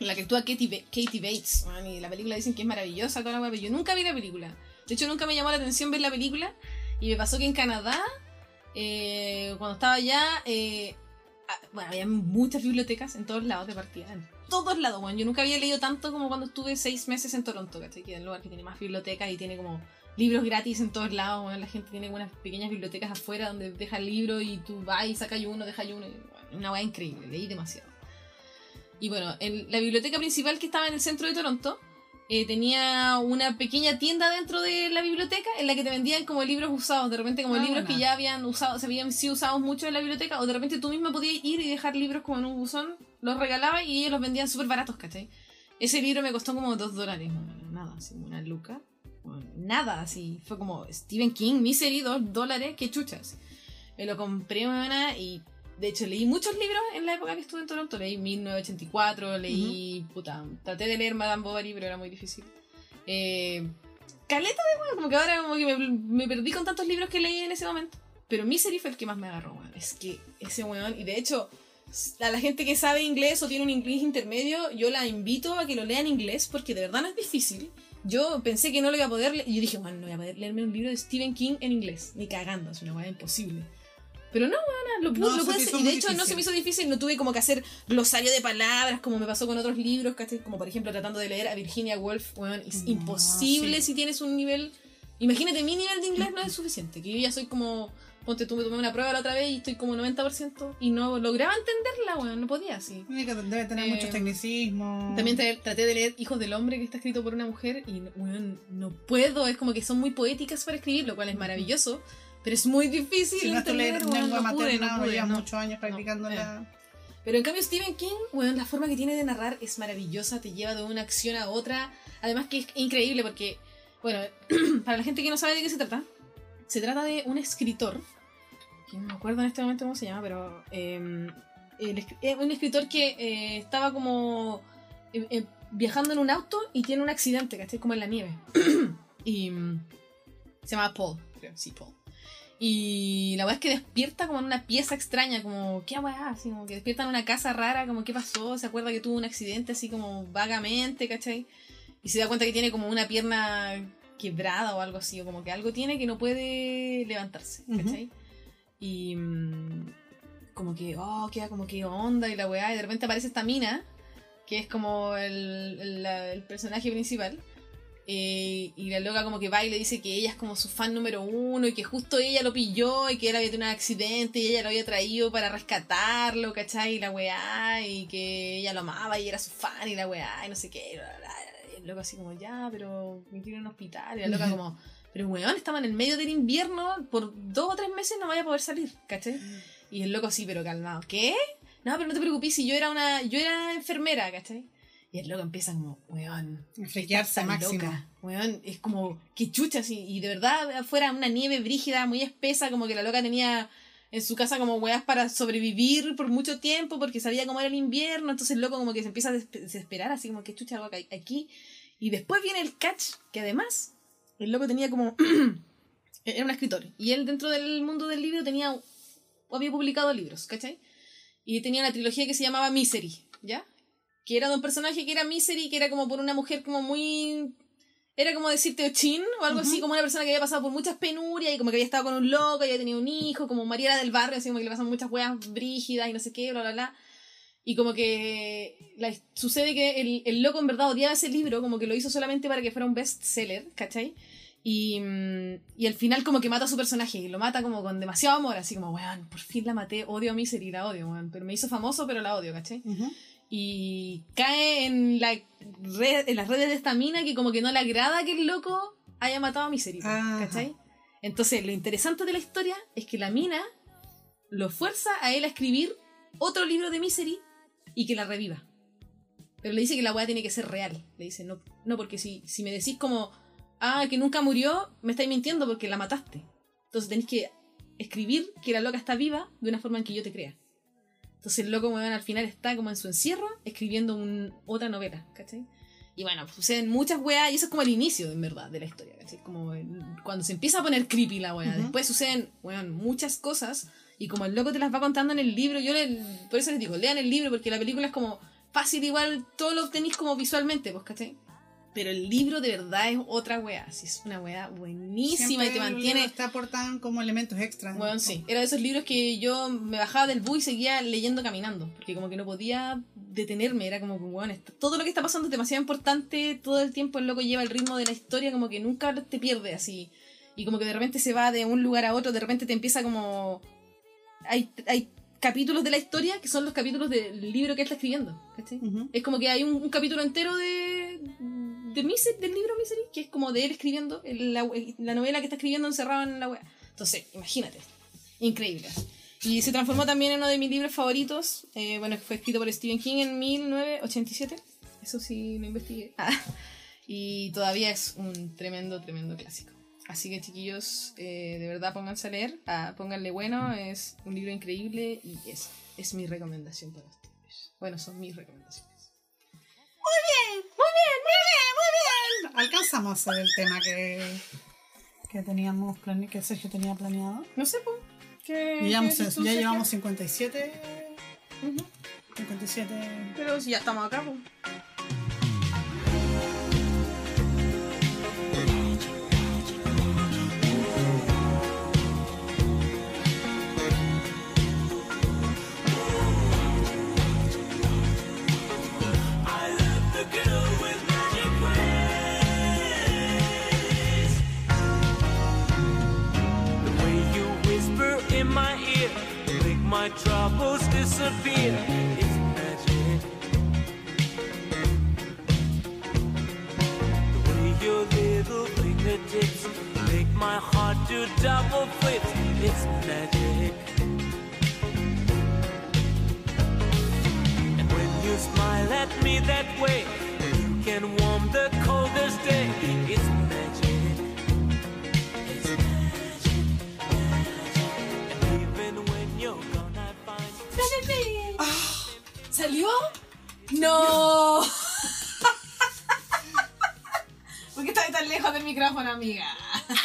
Speaker 2: En la que actúa Katie, Ba- Bates. y la película dicen que es maravillosa, toda la pero yo nunca vi la película. De hecho, nunca me llamó la atención ver la película. Y me pasó que en Canadá, eh, cuando estaba allá, eh, ah, bueno, había muchas bibliotecas en todos lados de partida. En todos lados, bueno. Yo nunca había leído tanto como cuando estuve seis meses en Toronto, ¿cachai? Que es el lugar que tiene más bibliotecas y tiene como libros gratis en todos lados. bueno, la gente tiene unas pequeñas bibliotecas afuera donde deja el libro y tú vas y sacas uno, dejas uno. y, bueno, una weá increíble, leí demasiado. Y bueno, en la biblioteca principal que estaba en el centro de Toronto eh, tenía una pequeña tienda dentro de la biblioteca en la que te vendían como libros usados, de repente como
Speaker 3: Ah,
Speaker 2: libros que ya habían usado, se habían sido usados mucho en la biblioteca, o de repente tú mismo podías ir y dejar libros como en un buzón, los regalabas y ellos los vendían súper baratos, ¿cachai? Ese libro me costó como dos dólares, bueno, nada, así, una luca. Bueno, nada, así, fue como Stephen King, Misery, dos dólares, qué chuchas. Me lo compré, buena, y de hecho leí muchos libros en la época que estuve en Toronto. Leí 1984, leí, puta, traté de leer Madame Bovary, pero era muy difícil. Eh, caleta de weón, como que ahora como que me, me perdí con tantos libros que leí en ese momento. Pero Misery fue el que más me agarró, weón. Es que ese weón, y de hecho, a la gente que sabe inglés o tiene un inglés intermedio, yo la invito a que lo lea en inglés porque de verdad no es difícil. Yo pensé que no lo iba a poder leer, y yo dije, bueno, no voy a poder leerme un libro de Stephen King en inglés, ni cagando, es una weá imposible. Pero no, weón, lo pude,
Speaker 3: No,
Speaker 2: lo pude hacer. Y de hecho no se me hizo difícil, no tuve como que hacer glosario de palabras como me pasó con otros libros, ¿cachai? Como por ejemplo tratando de leer a Virginia Woolf, weón, es
Speaker 3: No,
Speaker 2: imposible
Speaker 3: sí.
Speaker 2: si tienes un nivel... Imagínate, mi nivel de inglés no es suficiente, que yo ya soy como... Ponte tú, me tomé una prueba la otra vez y estoy como 90% y no lograba entenderla, weón, no podía
Speaker 3: que- Debe tener
Speaker 2: Eh,
Speaker 3: muchos tecnicismos.
Speaker 2: También tra- traté de leer Hijos del Hombre, que está escrito por una mujer, y weón, no puedo, es como que son muy poéticas para escribir, lo cual es maravilloso, pero es muy difícil
Speaker 3: Si no
Speaker 2: entender,
Speaker 3: le-
Speaker 2: weón,
Speaker 3: lengua
Speaker 2: no pude,
Speaker 3: materna,
Speaker 2: no pude, no.
Speaker 3: muchos años practicándola.
Speaker 2: Pero en cambio Stephen King, weón, la forma que tiene de narrar es maravillosa, te lleva de una acción a otra, además que es increíble porque, bueno, para la gente que no sabe de qué se trata, se trata de un escritor, no me acuerdo en este momento cómo se llama, pero esc- eh, un escritor que eh, estaba como eh, eh, viajando en un auto y tiene un accidente, ¿cachai? Como en la nieve. y mm, se llama Paul, creo, sí, Paul. Y la weá es que despierta como en una pieza extraña, como, ¿qué weá? Así como que despierta en una casa rara, como, ¿qué pasó? Se acuerda que tuvo un accidente así como vagamente, ¿cachai? Y se da cuenta que tiene como una pierna quebrada o algo así, o como que algo tiene que no puede levantarse, ¿cachai? Y mm, como que, oh, queda como que onda y la weá, y de repente aparece esta mina, que es como el, el- la- el personaje principal. eh, y la loca como que va y le dice que ella es como su fan número uno y que justo ella lo pilló y que él había tenido un accidente y ella lo había traído para rescatarlo, ¿cachai? Y la weá, y que ella lo amaba y era su fan y la weá, y no sé qué. y bla, bla, bla. El loco así como, ya, pero me quiero ir a un hospital. Y la loca como, pero weón, estaba en el medio del invierno, por dos o tres meses no vaya a poder salir, ¿cachai? Y el loco sí, pero calmado. ¿Qué? No, pero no te preocupes, si yo era una, yo era enfermera, ¿cachai? Y el loco empieza como, weón,
Speaker 3: A máximo.
Speaker 2: loca, weón, es como, que chucha, así, y de verdad afuera una nieve brígida, muy espesa, como que la loca tenía en su casa como weas para sobrevivir por mucho tiempo, porque sabía cómo era el invierno, entonces el loco como que se empieza a desesperar, así como, que chucha acá- aquí? Y después viene el catch, que además, el loco tenía como, era un escritor, y él dentro del mundo del libro tenía, o había publicado libros, ¿cachai? Y tenía una trilogía que se llamaba Misery, ¿ya? Que era de un personaje que era Misery, que era como por una mujer como muy... Era como decirte Ochin o algo así, como una persona que había pasado por muchas penurias y como que había estado con un loco y había tenido un hijo, como Mariela del barrio, así como que le pasan muchas weas brígidas y no sé qué, bla, bla, bla. Y como que la- sucede que el, el loco en verdad odiaba ese libro, como que lo hizo solamente para que fuera un bestseller, ¿cachai? Y, mm, y al final como que mata a su personaje y lo mata como con demasiado amor, así como, weón, por fin la maté, odio a Misery, la odio, weón, pero me hizo famoso, pero la odio, ¿cachai?
Speaker 3: Ujú.
Speaker 2: Y cae en, la red, en las redes de esta mina que como que no le agrada que el loco haya matado a Misery. ¿cachai? Entonces lo interesante de la historia es que la mina lo fuerza a él a escribir otro libro de Misery y que la reviva. Pero le dice que la weá tiene que ser real. Le dice, no, no porque si, si me decís como, ah, que nunca murió, me estáis mintiendo porque la mataste. Entonces tenéis que escribir que la loca está viva de una forma en que yo te crea. Entonces el loco, weón, al final está como en su encierro escribiendo un- otra novela, ¿cachai? Y bueno, suceden muchas weas, y eso es como el inicio, en verdad, de la historia, ¿cachai? Como el- cuando se empieza a poner creepy la wea. Después suceden, weón, muchas cosas, y como el loco te las va contando en el libro, yo le, por eso les digo, lean el libro, porque la película es como fácil, igual todo lo obtenéis como visualmente, pues, ¿cachai? Pero el libro de verdad es otra wea, así es una wea buenísima
Speaker 3: Siempre
Speaker 2: y te mantiene...
Speaker 3: Te aportan como elementos extras.
Speaker 2: Bueno, sí. Era de esos libros que yo me bajaba del bus y seguía leyendo caminando. Porque como que no podía detenerme. Era como que, bueno, todo lo que está pasando es demasiado importante. Todo el tiempo el loco lleva el ritmo de la historia, como que nunca te pierde así. Y como que de repente se va de un lugar a otro, de repente te empieza como. Hay, hay capítulos de la historia que son los capítulos del libro que él está escribiendo. Es como que hay un, un capítulo entero de, de Misery, del libro Misery, que es como de él escribiendo el- la, la novela que está escribiendo encerrado en la web. Entonces, imagínate. Increíble. Y se transformó también en uno de mis libros favoritos. eh, bueno, fue escrito por Stephen King en 1987. Eso sí, lo investigué. Ah, y todavía es un tremendo, tremendo clásico. Así que chiquillos, eh, de verdad pónganse a leer, ah, pónganle bueno, es un libro increíble y es, es mi recomendación para ustedes. Bueno, son mis recomendaciones.
Speaker 3: Alcanzamos a el tema que, que teníamos plane que Sergio tenía planeado.
Speaker 2: No sé, pues. ¿qué- qué tú,
Speaker 3: ya
Speaker 2: Sergio?
Speaker 3: llevamos 57.
Speaker 2: Ujú.
Speaker 3: 57.
Speaker 2: Pero si ya estamos acá, pues.
Speaker 4: My troubles disappear. It's magic. The way your little fingertips make my heart do double flips. It's magic. And when you smile at me that way,
Speaker 2: ¡No! ¿Por qué estás tan lejos del micrófono, amiga?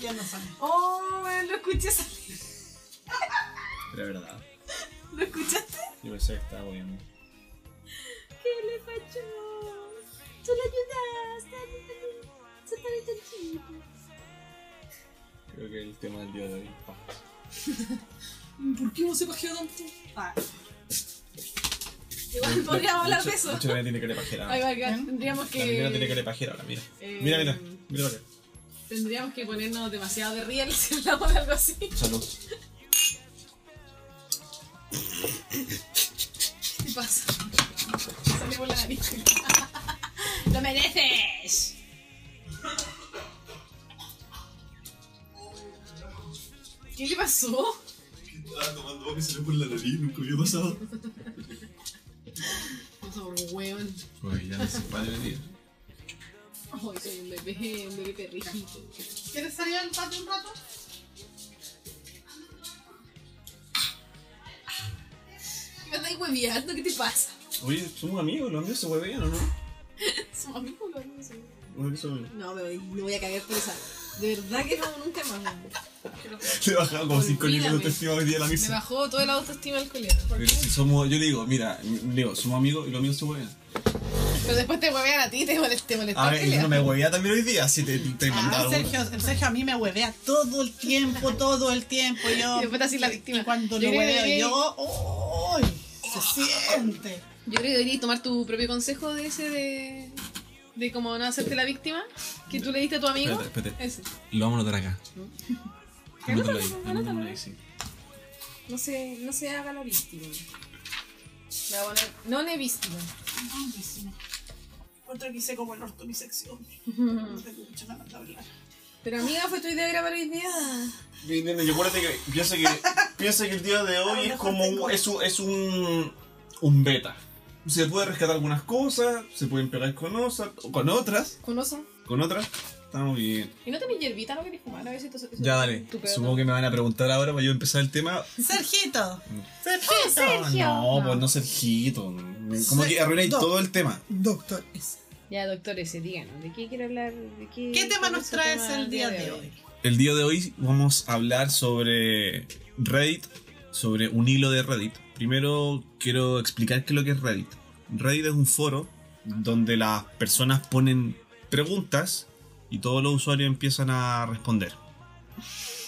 Speaker 3: Ya no sale.
Speaker 2: Oh, weón, lo escuché salir.
Speaker 1: Era verdad.
Speaker 2: ¿Lo escuchaste?
Speaker 1: Yo pensé que estaba bien.
Speaker 2: ¿Qué le falló? Tú le ayudaste. Se parece chico.
Speaker 1: Creo que el tema del día de hoy.
Speaker 3: ¿Por qué no se pajeó tanto? Ah,
Speaker 2: Igual podríamos hablar de eso.
Speaker 1: Mucho tiene que le pajera.
Speaker 2: Ay, Vargas, tendríamos
Speaker 1: La niña tiene que
Speaker 2: que.
Speaker 1: le pajera ahora, mira.
Speaker 2: Eh,
Speaker 1: Mira, mira, mira para acá.
Speaker 2: Tendríamos que ponernos demasiado de real si hablamos de algo así.
Speaker 1: Salud.
Speaker 2: ¿Qué pasa? Sale por la nariz. ¡Lo mereces! ¿Qué le pasó?
Speaker 1: Estaba tomando agua y se le pone la nariz, nunca había pasado.
Speaker 2: Por favor, weón.
Speaker 1: Uy, ya no se puede venir.
Speaker 2: Ay, soy un bebé, un bebé perrijito.
Speaker 3: ¿Quieres salir al patio un rato?
Speaker 2: ¿Me estás hueveando? ¿Qué te pasa?
Speaker 1: Oye, somos amigos, los amigos se huevean, ¿o no?
Speaker 2: Somos amigos, lo amigos.
Speaker 1: Que somos-
Speaker 2: No, me, me voy a cagar por esa. De verdad que no, nunca más.
Speaker 1: Le bajaba como 5
Speaker 2: Olvídame.
Speaker 1: libras de autoestima hoy día a la
Speaker 2: Me
Speaker 1: misa.
Speaker 2: bajó toda la autoestima del colega.
Speaker 1: Pero si somos, yo le digo, mira, digo, somos amigos y los amigos se huevean.
Speaker 2: Pero después te huevean a ti, te molest- te molestó.
Speaker 1: A ver, y
Speaker 2: colega.
Speaker 1: no me huevea también hoy día, si te, te
Speaker 3: Ah,
Speaker 1: mandaron.
Speaker 3: Sergio, Sergio a mí me huevea todo el tiempo, todo el tiempo. Yo,
Speaker 2: Y después te haces la víctima.
Speaker 3: Cuando
Speaker 2: Yo
Speaker 3: lo hueveo yo, ¡ay! Se siente.
Speaker 2: Yo creo que deberías tomar tu propio consejo de ese de. De cómo no hacerte la víctima que tú le diste a tu amigo.
Speaker 1: Espérate, espérate.
Speaker 2: Ese.
Speaker 1: Lo vamos a notar acá. Anótalo ahí,
Speaker 2: Anótalo,
Speaker 1: anótalo ahí, sí.
Speaker 2: No se, no se haga la víctima. Le voy a poner. No le víctima.
Speaker 3: Otro que hice como el orto mi sección. No tengo mucha ganas de hablar.
Speaker 2: Pero amiga, fue tu idea grabar hoy día.
Speaker 1: Bien, bien, y acuérdate que piensa que, piensa que el día de hoy es como un, es un, es un, un beta. Se puede rescatar algunas cosas, se pueden pegar con, osas, con otras,
Speaker 2: Con oso.
Speaker 1: con otras. Estamos bien.
Speaker 2: ¿Y no tenés hierbita? ¿No querés fumar? A ver si eso-
Speaker 1: Ya dale, supongo que me van a preguntar ahora para yo empezar el tema.
Speaker 3: Sergito. Sergito.
Speaker 2: Sergio.
Speaker 1: No,
Speaker 2: No.
Speaker 1: pues no Sergito. Como que arruináis todo el tema.
Speaker 3: Doctor S.
Speaker 2: Ya, doctor ese, díganos, ¿de qué quiere hablar? ¿De qué,
Speaker 3: ¿Qué tema nos
Speaker 2: es su
Speaker 3: traes
Speaker 2: tema
Speaker 3: el día de hoy?
Speaker 1: El día de hoy vamos a hablar sobre Reddit, sobre un hilo de Reddit. Primero quiero explicar qué es lo que es Reddit. Reddit es un foro donde las personas ponen preguntas y todos los usuarios empiezan a responder.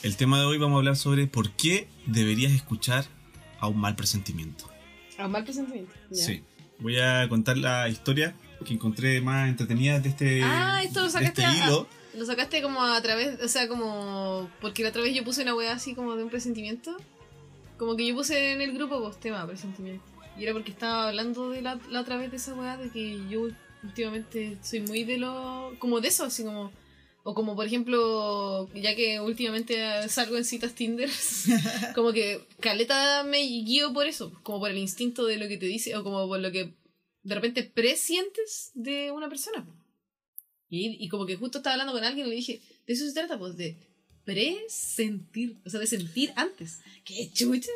Speaker 1: El tema de hoy vamos a hablar sobre por qué deberías escuchar a un mal presentimiento.
Speaker 2: A un mal presentimiento.
Speaker 1: Sí. Voy a contar la historia que encontré más entretenida de este,
Speaker 2: Ah, esto lo
Speaker 1: de
Speaker 2: sacaste
Speaker 1: este
Speaker 2: a-
Speaker 1: hilo.
Speaker 2: Lo sacaste como a través, o sea, como. Porque la otra vez yo puse una weá así como de un presentimiento. Como que yo puse en el grupo pues tema presentimiento. Y era porque estaba hablando de la, la otra vez de esa weá, de que yo últimamente soy muy de lo. como de eso, así como. O como por ejemplo, ya que últimamente salgo en citas Tinder, como que caleta me guío por eso, como por el instinto de lo que te dice, o como por lo que de repente presientes de una persona. Y, y como que justo estaba hablando con alguien y le dije, de eso se trata, pues de presentir, o sea, de sentir antes. ¡Qué chucha!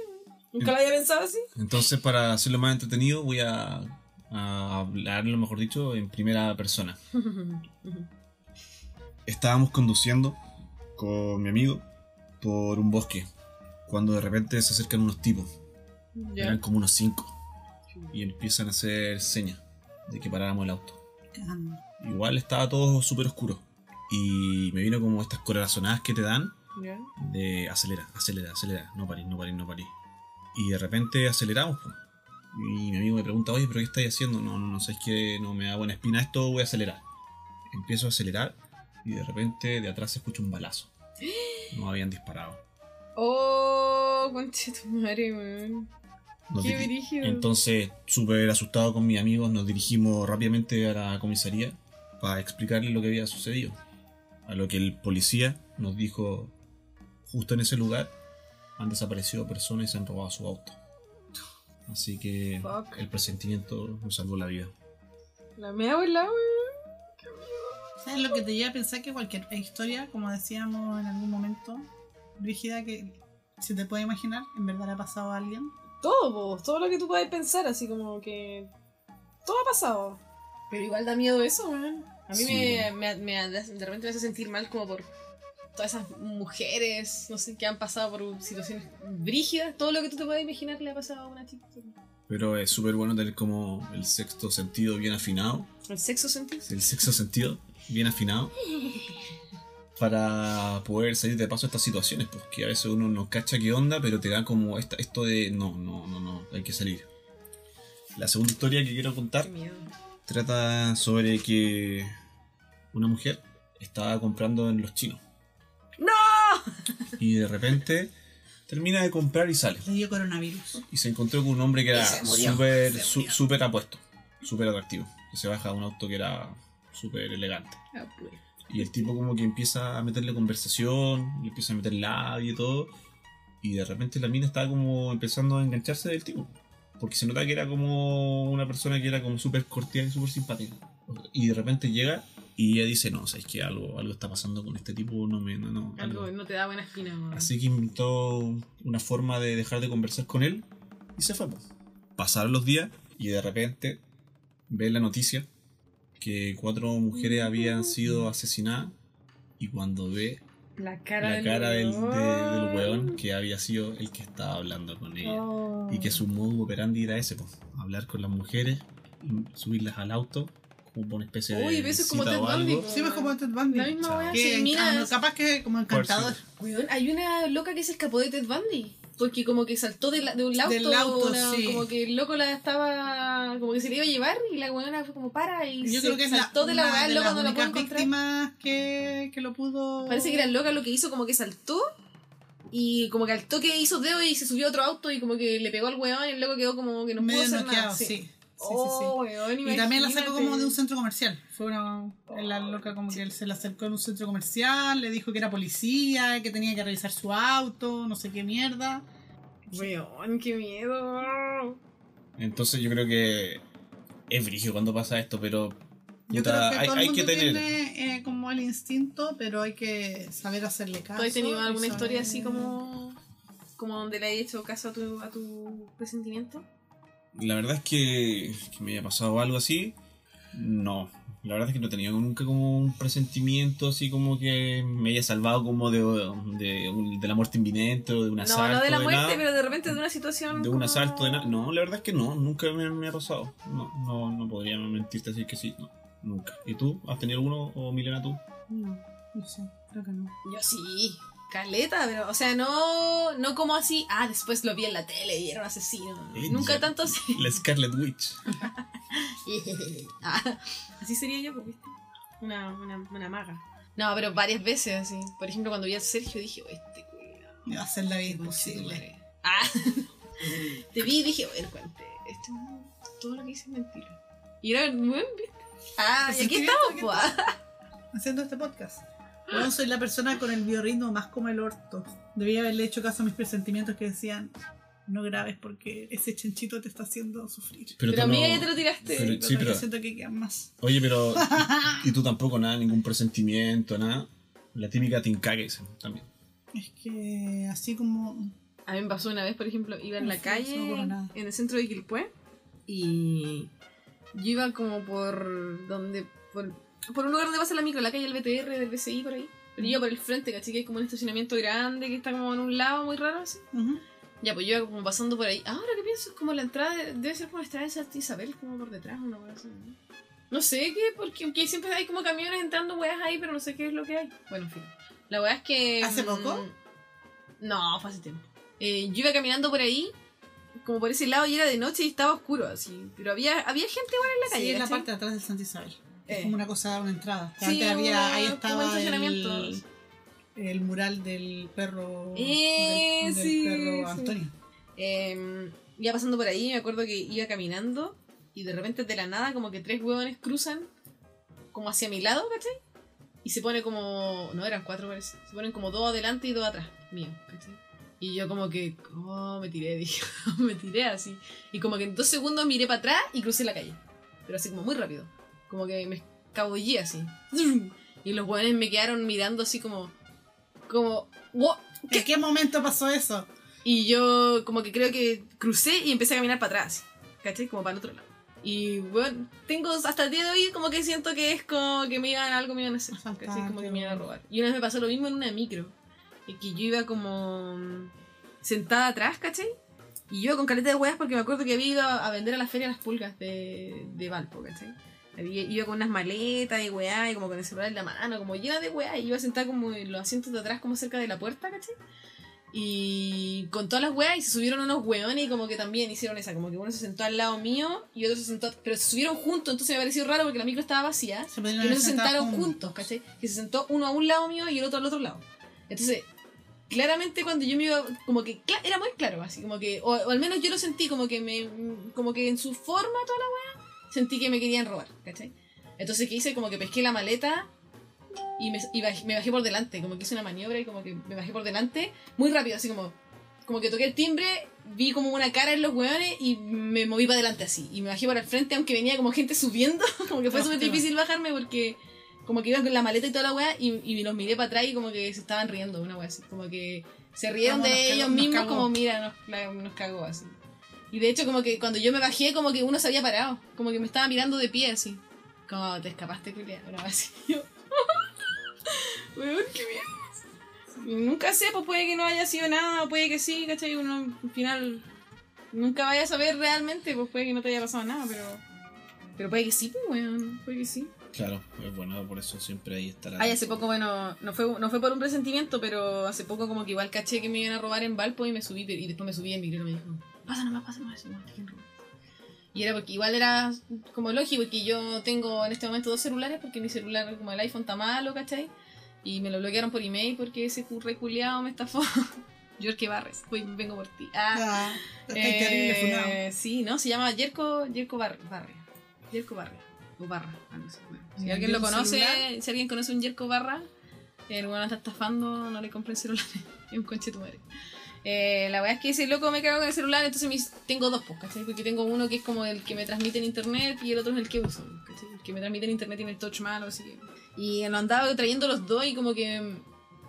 Speaker 2: ¿Nunca lo había pensado así?
Speaker 1: Entonces, para hacerlo más entretenido, voy a, a hablar, lo mejor dicho, en primera persona. Estábamos conduciendo con mi amigo por un bosque, cuando de repente se acercan unos tipos, eran como unos cinco, y empiezan a hacer señas de que paráramos el auto. Igual estaba todo súper oscuro, y me vino como estas corazonadas que te dan de acelera, acelera, acelera, no parís, no parís, no parís. Y de repente aceleramos. Y mi amigo me pregunta, oye, pero ¿qué estáis haciendo? No, no, no sé, es que no me da buena espina esto, voy a acelerar. Empiezo a acelerar y de repente de atrás se escucha un balazo. No habían disparado.
Speaker 2: Oh, tu madre, weón.
Speaker 1: Nos
Speaker 2: Qué brígido.
Speaker 1: Entonces, súper asustado con mis amigos, nos dirigimos rápidamente a la comisaría para explicarle lo que había sucedido. A lo que el policía nos dijo, justo en ese lugar han desaparecido personas y se han robado su auto. Así que
Speaker 2: Fuck.
Speaker 1: el presentimiento nos salvó la vida.
Speaker 2: La mea la weón.
Speaker 3: ¿Sabes lo que te lleva a pensar que cualquier historia, como decíamos en algún momento, rígida que se te puede imaginar, en verdad le ha pasado a alguien?
Speaker 2: Todo, po, todo lo que tú puedas pensar, así como que. Todo ha pasado. Pero igual da miedo eso, weón. A mí
Speaker 1: Sí,
Speaker 2: me,
Speaker 1: weón.
Speaker 2: me, me- de repente me hace sentir mal como por. Todas esas mujeres, no sé, que han pasado por situaciones brígidas, todo lo que tú te puedas imaginar que le ha pasado a una chica.
Speaker 1: Pero es súper bueno tener como el sexto sentido bien afinado.
Speaker 2: ¿El sexo sentido?
Speaker 1: El sexto sentido bien afinado. Para poder salir de paso a estas situaciones. Porque a veces uno no cacha qué onda, pero te da como esta, esto de no, no, no, no, hay que salir. La segunda historia que quiero contar trata sobre que una mujer estaba comprando en los chinos.
Speaker 2: ¡No!
Speaker 1: Y de repente termina de comprar y sale.
Speaker 3: Le dio coronavirus.
Speaker 1: Y se encontró con un hombre que era súper súper apuesto, súper atractivo. Que se baja de un auto que era súper elegante.
Speaker 2: Ah, pues.
Speaker 1: Y el tipo como que empieza a meterle conversación, le empieza a meter labio y todo. Y de repente la mina estaba como empezando a engancharse del tipo. Porque se nota que era como una persona que era como súper cordial y súper simpática. Y de repente llega y ella dice, no, sabes que algo, algo está pasando con este tipo, no me... No, no,
Speaker 2: Algo
Speaker 1: algo".
Speaker 2: no te da buena espina.
Speaker 1: Así que inventó una forma de dejar de conversar con él y se fue. po. Pasaron los días y de repente ve la noticia que cuatro mujeres habían sido asesinadas y cuando ve
Speaker 2: La cara,
Speaker 1: la
Speaker 2: del,
Speaker 1: cara del, de- del
Speaker 2: weón.
Speaker 1: que había sido el que estaba hablando con ella
Speaker 2: Oh.
Speaker 1: y que su modo operandi era ese, po, hablar con las mujeres subirlas al auto una especie de
Speaker 2: Uy, eso es como Ted Bundy.
Speaker 3: Sí, pues como Ted Bundy.
Speaker 2: La misma weá,
Speaker 3: Que
Speaker 2: sí, mira,
Speaker 3: capaz que como encantador.
Speaker 2: Weón, hay una loca que se escapó de Ted Bundy. Porque como que saltó de, la- de un auto,
Speaker 3: Del auto,
Speaker 2: una-
Speaker 3: sí.
Speaker 2: como que el loco la estaba, como que se le iba a llevar y la weona fue como para y
Speaker 3: Yo
Speaker 2: se
Speaker 3: creo que es la,
Speaker 2: saltó de la weá, el loco no la pudo encontrar.
Speaker 3: que, que lo pudo...
Speaker 2: Parece que era loca lo que hizo, como que saltó y como que al toque hizo dedo y se subió a otro auto y como que le pegó al weón y el loco quedó como que no pudo hacer
Speaker 3: noqueado,
Speaker 2: nada.
Speaker 3: sí. Sí, sí, sí.
Speaker 2: Oh,
Speaker 3: Y también la sacó como de un centro comercial. Fue una la loca como que él se la acercó en un centro comercial, le dijo que era policía, que tenía que revisar su auto, no sé qué mierda.
Speaker 2: Weón, qué miedo.
Speaker 1: Entonces yo creo que es brígido cuando pasa esto, pero
Speaker 3: Yo creo que
Speaker 1: hay,
Speaker 3: todo el
Speaker 1: hay
Speaker 3: mundo
Speaker 1: que tener...
Speaker 3: tiene eh, como el instinto, pero hay que saber hacerle caso.
Speaker 2: ¿Tú has tenido alguna
Speaker 3: saber-
Speaker 2: historia así como, como donde le hayas hecho caso a tu, a tu presentimiento?
Speaker 1: La verdad es que, que me haya pasado algo así, no. La verdad es que no he tenido nunca como un presentimiento así como que me haya salvado como de, de, la muerte inminente o de un
Speaker 2: No,
Speaker 1: asalto.
Speaker 2: no de la muerte,
Speaker 1: nada.
Speaker 2: pero de repente de una situación.
Speaker 1: De un asalto, de nada. No, la verdad es que no, nunca me, me ha pasado. No, no, no podría mentirte decir que sí, no, nunca. ¿Y tú? ¿Has tenido alguno o Milena tú?
Speaker 3: No, no sé, creo que no.
Speaker 2: Yo sí. Caleta, pero, o sea, no, no como así, ah, después lo vi en la tele y era un asesino.
Speaker 1: Ella.
Speaker 2: Nunca tanto así.
Speaker 1: La Scarlet Witch.
Speaker 2: Ah, así sería yo, pues, ¿viste? Una, una, una maga. No, pero varias veces así. Por ejemplo, cuando vi a Sergio dije, "Oh, este cuidado.
Speaker 3: Me va a hacer la vida imposible.
Speaker 2: Ah, te vi y dije, bueno, cuente, esto todo lo que hice es mentira. Y era buen, ¿viste? Ah, y aquí estamos,
Speaker 3: aquí
Speaker 2: pues.
Speaker 3: Haciendo este podcast. Yo soy la persona con el biorritmo más como el orto. Debía haberle hecho caso a mis presentimientos que decían no grabes porque ese chanchito te está haciendo sufrir.
Speaker 1: Pero,
Speaker 2: Pero amiga,
Speaker 1: no-
Speaker 2: ya te lo tiraste.
Speaker 1: pero- sí,
Speaker 3: Yo
Speaker 1: pero,
Speaker 3: siento que quedan más.
Speaker 1: oye, pero. ¿Y tú tampoco nada, ningún presentimiento, nada? La típica dicen también.
Speaker 3: Es que así como.
Speaker 2: A mí me pasó una vez, por ejemplo, iba en la calle,
Speaker 3: no
Speaker 2: en el centro de Quilpué, y yo iba como por donde, por, por un lugar donde pasa la micro, la calle del BTR, del BCI, por ahí. Pero yo iba por el frente, ¿cachai? Que es como un estacionamiento grande, que está como en un lado muy raro, así. Ya, pues yo iba como pasando por ahí. Ahora que pienso, es como la entrada, de- debe ser como la entrada de Santa Isabel, como por detrás, una cosa así. ¿no? No sé qué, porque aunque siempre hay como camiones entrando weas ahí, pero no sé qué es lo que hay. Bueno, en fin. La wea es que.
Speaker 3: ¿Hace
Speaker 2: mm,
Speaker 3: poco?
Speaker 2: No, fue hace tiempo. Eh, yo iba caminando por ahí, como por ese lado, y era de noche y estaba oscuro, así. Pero había, había gente igual en la calle.
Speaker 3: Sí, en la parte de atrás del Santa Isabel.
Speaker 2: Eh.
Speaker 3: Es como una cosa, una entrada.
Speaker 2: Sí,
Speaker 3: Antes había, ahí estaba el, el mural del perro.
Speaker 2: Eh,
Speaker 3: del, del
Speaker 2: sí,
Speaker 3: perro
Speaker 2: sí.
Speaker 3: Antonio.
Speaker 2: Eh, iba pasando por ahí, me acuerdo que iba caminando y de repente de la nada como que tres huevones cruzan como hacia mi lado, ¿cachai? Y se pone como... No, eran cuatro parece. Se ponen como dos adelante y dos atrás, mío, ¿cachai? Y yo como que... Oh, me tiré, dije. me tiré así. Y como que en dos segundos miré para atrás y crucé la calle. Pero así como muy rápido. Como que me escabullí así. Y los huevones me quedaron mirando así como... Como... "What?
Speaker 3: ¿En qué momento pasó eso?
Speaker 2: Y yo como que creo que crucé y empecé a caminar para atrás, ¿cachai? Como para el otro lado. Y bueno, tengo hasta el día de hoy como que siento que es como que me iban algo me iban a hacer. ¿cachai? Como que me iban a robar. Y una vez me pasó lo mismo en una micro. Y que yo iba como mm, sentada atrás, ¿cachai? Y yo con caleta de weas porque me acuerdo que había ido a a vender a la feria las pulgas de, de Valpo, ¿cachai? Iba con unas maletas y weá, y como con el celular en la mano, como llena de weá, y iba sentada como en los asientos de atrás, como cerca de la puerta, ¿cachai? Y con todas las weas, y se subieron unos weones y como que también hicieron esa, como que uno se sentó al lado mío y otro se sentó, pero se subieron juntos, entonces me pareció raro porque la micro estaba vacía.
Speaker 3: Se
Speaker 2: no
Speaker 3: haber
Speaker 2: se sentaron
Speaker 3: juntos.
Speaker 2: juntos, ¿cachai? Que se sentó uno a un lado mío y el otro al otro lado. Entonces, claramente cuando yo me iba, como que era muy claro, así como que, o, o al menos yo lo sentí como que me, como que en su forma toda la weá, sentí que me querían robar, ¿cachai? Entonces, ¿qué hice? Como que pesqué la maleta y me, y baj- me bajé por delante, como que hice una maniobra y como que me bajé por delante, muy rápido, así como, como que toqué el timbre, vi como una cara en los weones y me moví para adelante así. Y me bajé para el frente, aunque venía como gente subiendo, como que fue súper difícil bajarme porque como que iba con la maleta y toda la weá y, y los miré para atrás y como que se estaban riendo, una weá así. Como que se rieron de
Speaker 3: cagó-
Speaker 2: ellos mismos, como mira, nos, la- nos cagó así. Y de hecho, como que cuando yo me bajé, como que uno se había parado, como que me estaba mirando de pie así. Como te escapaste, Julia, weá así. Yo, Weón, qué. Y Nunca sé, pues puede que no haya sido nada, puede que sí, ¿cachai? Uno al final nunca vaya a saber realmente, pues puede que no te haya pasado nada, pero. Pero puede que sí, pues weón, puede que sí.
Speaker 1: Claro, es bueno, por eso siempre ahí está la.
Speaker 2: Ay, hace poco, bueno, no fue, no fue por un presentimiento, pero hace poco como que igual caché que me iban a robar en Valpo y me subí, y después me subí en mi y me dijo, pasa nomás, pasa nomás, no. Y era porque igual era como lógico, porque yo tengo en este momento dos celulares, porque mi celular, como el iPhone, está malo, ¿cachai? Y me lo bloquearon por email porque ese reculeado me estafó. Jorge Barres, voy, vengo por ti. Ah,
Speaker 3: Ah, está terrible funado.
Speaker 2: eh, sí, ¿no? Se llama Yerko, Yerko Bar Barria. Yerko Barria. O Barra. algo así. Bueno, si
Speaker 3: ¿Y
Speaker 2: alguien lo conoce,
Speaker 3: celular?
Speaker 2: si alguien conoce un Yerko Barra, el bueno está estafando, no le compren celulares. Es un conche tu madre. Eh, la verdad es que ese loco me cago con el celular, entonces tengo dos, pues, ¿cachai? Porque tengo uno que es como el que me transmite en internet y el otro es el que uso, ¿cachai? El que me transmite en internet tiene el touch malo, así que... Y lo andaba trayendo los dos y como que...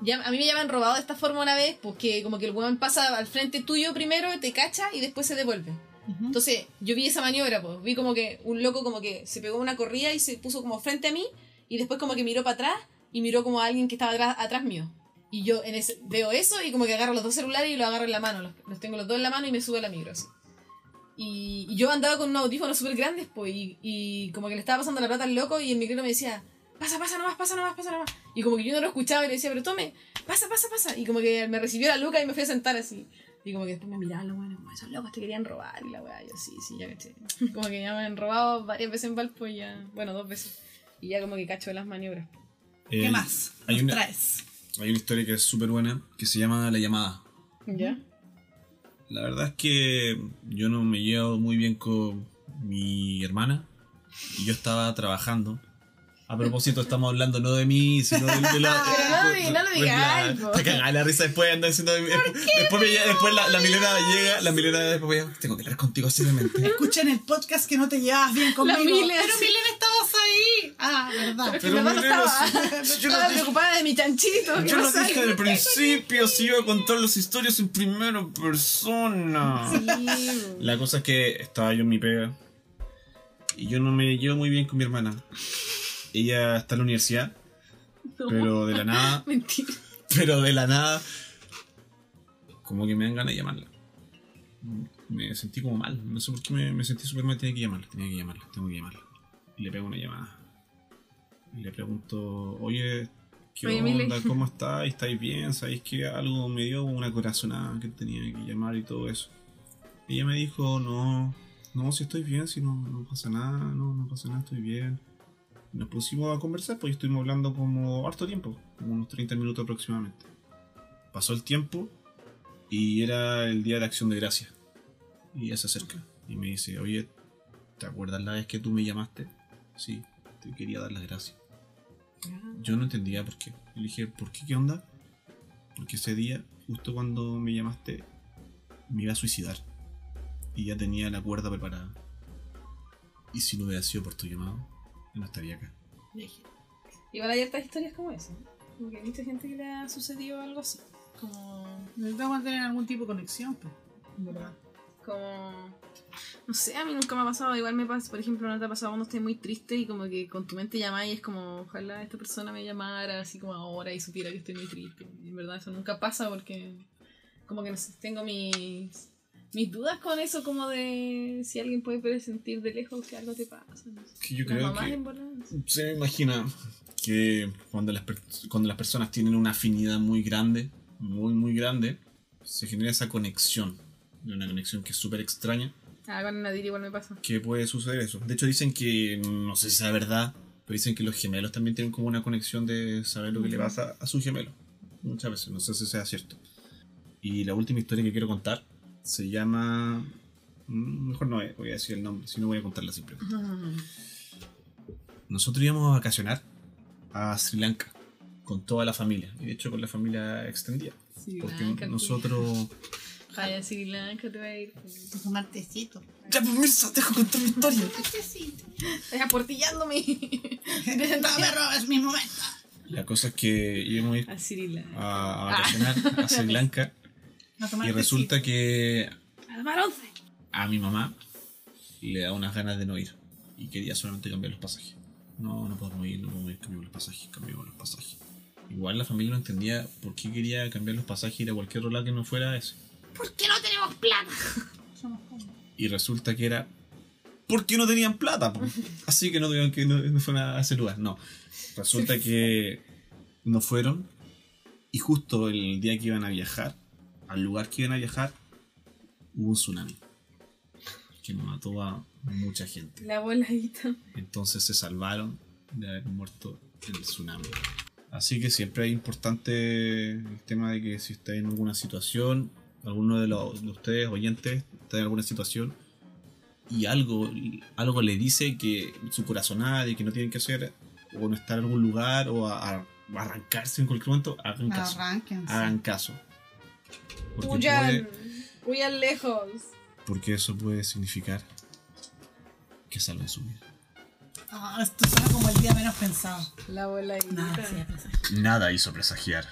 Speaker 2: Ya, a mí me llaman robado de esta forma una vez, pues que como que el weón pasa al frente tuyo primero, te cacha y después se devuelve.
Speaker 3: Ujú.
Speaker 2: Entonces, yo vi esa maniobra, pues. Vi como que un loco como que se pegó una corrida y se puso como frente a mí. Y después como que miró para atrás y miró como a alguien que estaba atrás, atrás mío. Y yo en ese, veo eso y como que agarro los dos celulares y los agarro en la mano. Los, los tengo los dos en la mano y me subo a la micro así. Y, y yo andaba con unos audífonos súper grandes, pues. Y, y como que le estaba pasando la plata al loco y el micro me decía, pasa, pasa nomás, pasa nomás, pasa nomás. Y como que yo no lo escuchaba y le decía, pero tome, pasa, pasa, pasa. Y como que me recibió la luca y me fui a sentar así. Y como que después me miraban los buenos, como esos locos te querían robar y la weá. Yo sí, sí, ya caché. Como que ya me han robado varias veces en Valpo y ya, bueno, dos veces. Y ya como que cacho las maniobras.
Speaker 3: ¿Qué
Speaker 1: Eh,
Speaker 3: más?
Speaker 1: Hay una,
Speaker 3: traes?
Speaker 1: Hay una historia que es súper buena que se llama La llamada.
Speaker 2: ¿Ya?
Speaker 1: La verdad es que yo no me llevo muy bien con mi hermana y yo estaba trabajando. A propósito, estamos hablando no de mí, sino de, de la.
Speaker 2: Pero no lo- no lo
Speaker 1: pues la-
Speaker 2: po.
Speaker 1: Te cagás la risa después anda diciendo. Después, me después la, la Milena llega, la Milena después me tengo que hablar contigo seriamente.
Speaker 3: Escucha en el podcast que no te llevas bien conmigo.
Speaker 2: Mile,
Speaker 3: Pero
Speaker 2: sí.
Speaker 3: Milena estabas ahí. Ah, verdad.
Speaker 1: Pero
Speaker 2: no
Speaker 1: Milena,
Speaker 2: estaba,
Speaker 1: si- yo
Speaker 2: estaba preocupada de mi chanchito. ¿qué
Speaker 1: Yo lo dije al principio, si iba a contar las historias en primera persona.
Speaker 2: Sí.
Speaker 1: La cosa es que estaba yo en mi pega y yo no me llevo muy bien con mi hermana. Ella está en la universidad, pero de la nada,
Speaker 2: Mentira.
Speaker 1: pero de la nada, como que me dan ganas de llamarla. Me sentí como mal, no sé por qué me, me sentí súper mal, tenía que llamarla, tenía que llamarla, tengo que llamarla. Y le pego una llamada. Y le pregunto, oye, ¿qué
Speaker 2: Oye, Mile.
Speaker 1: onda? ¿Cómo estáis? ¿Estáis bien? ¿Sabéis que algo me dio una corazonada que tenía que llamar y todo eso? Ella me dijo, no, no, si estoy bien, si no, no pasa nada, no, no pasa nada, estoy bien. Nos pusimos a conversar, pues estuvimos hablando como harto tiempo, como unos 30 minutos aproximadamente. Pasó el tiempo y era el día de acción de gracia. Y ella se acerca y me dice, oye, ¿te acuerdas la vez que tú me llamaste? Sí, te quería dar las gracias. Yo no entendía por qué. Le dije, ¿por qué? ¿Qué onda? Porque ese día, justo cuando me llamaste, me iba a suicidar. Y ya tenía la cuerda preparada. Y si no hubiera sido por tu llamado, no estaría acá.
Speaker 2: Igual hay hartas historias como esa. ¿no? Como que hay mucha gente que le ha sucedido algo así. Como.
Speaker 3: Necesitamos tener algún tipo de conexión. pues.
Speaker 2: Como. No sé, a mí nunca me ha pasado. Igual me pasa, por ejemplo, no te ha pasado cuando estoy muy triste y como que con tu mente llamáis y es como, ojalá esta persona me llamara así como ahora y supiera que estoy muy triste. En verdad eso nunca pasa porque como que no sé, tengo mis, mis dudas con eso, como de si alguien puede presentir de lejos que algo te pasa. no sé.
Speaker 1: Que yo creo que se me imagina que cuando las, cuando las personas tienen una afinidad muy grande, muy, muy grande, se genera esa conexión. Una conexión que es súper extraña.
Speaker 2: Ah, con Nadir igual me pasa.
Speaker 1: que puede suceder eso. De hecho dicen que, no sé si es verdad, pero dicen que los gemelos también tienen como una conexión de saber lo que le pasa a su gemelo. Muchas veces, no sé si sea cierto. Y la última historia que quiero contar se llama... mm, Mejor no voy a decir el nombre, si no voy a contarla siempre. Nosotros íbamos a vacacionar a Sri Lanka con toda la familia, y de hecho con la familia extendida.
Speaker 2: Sri
Speaker 1: Porque
Speaker 2: Lanka,
Speaker 1: nosotros...
Speaker 2: Vaya, Sri Lanka te va a ir.
Speaker 3: Tomar tecito.
Speaker 1: Ya, pues Mirza, deja contar mi historia.
Speaker 2: Estás aportillándome.
Speaker 3: No me robes mi momento.
Speaker 1: La cosa es que íbamos a ir
Speaker 2: A Sri Lanka.
Speaker 1: a, a vacacionar a Sri Lanka y resulta que a mi mamá le da unas ganas de no ir y quería solamente cambiar los pasajes. No, no podemos ir, no podemos ir, cambiamos los pasajes, cambiamos los pasajes. Igual la familia no entendía por qué quería cambiar los pasajes y ir a cualquier otro lado que no fuera ese.
Speaker 2: ¿Por qué no tenemos plata?
Speaker 3: Somos.
Speaker 1: Y resulta que era porque no tenían plata. Así que no tuvieron que no, no fueron a ese lugar. No. Resulta que no fueron. Y justo el día que iban a viajar, al lugar que iban a viajar, hubo un tsunami. Que mató a mucha gente.
Speaker 2: La voladita.
Speaker 1: Entonces se salvaron de haber muerto en el tsunami. Así que siempre es importante el tema de que si está en alguna situación, alguno de, los, de ustedes oyentes está en alguna situación y algo, algo le dice que su corazonada y que no tienen que hacer o no estar en algún lugar o a, a arrancarse en cualquier momento, hagan caso. Hagan caso. Porque,
Speaker 2: Huyan.
Speaker 1: puede-
Speaker 2: Huyan lejos.
Speaker 1: porque eso puede significar que salven su vida.
Speaker 3: Ah, esto suena como el día menos pensado.
Speaker 2: La voladita.
Speaker 3: Nada.
Speaker 1: Nada hizo presagiar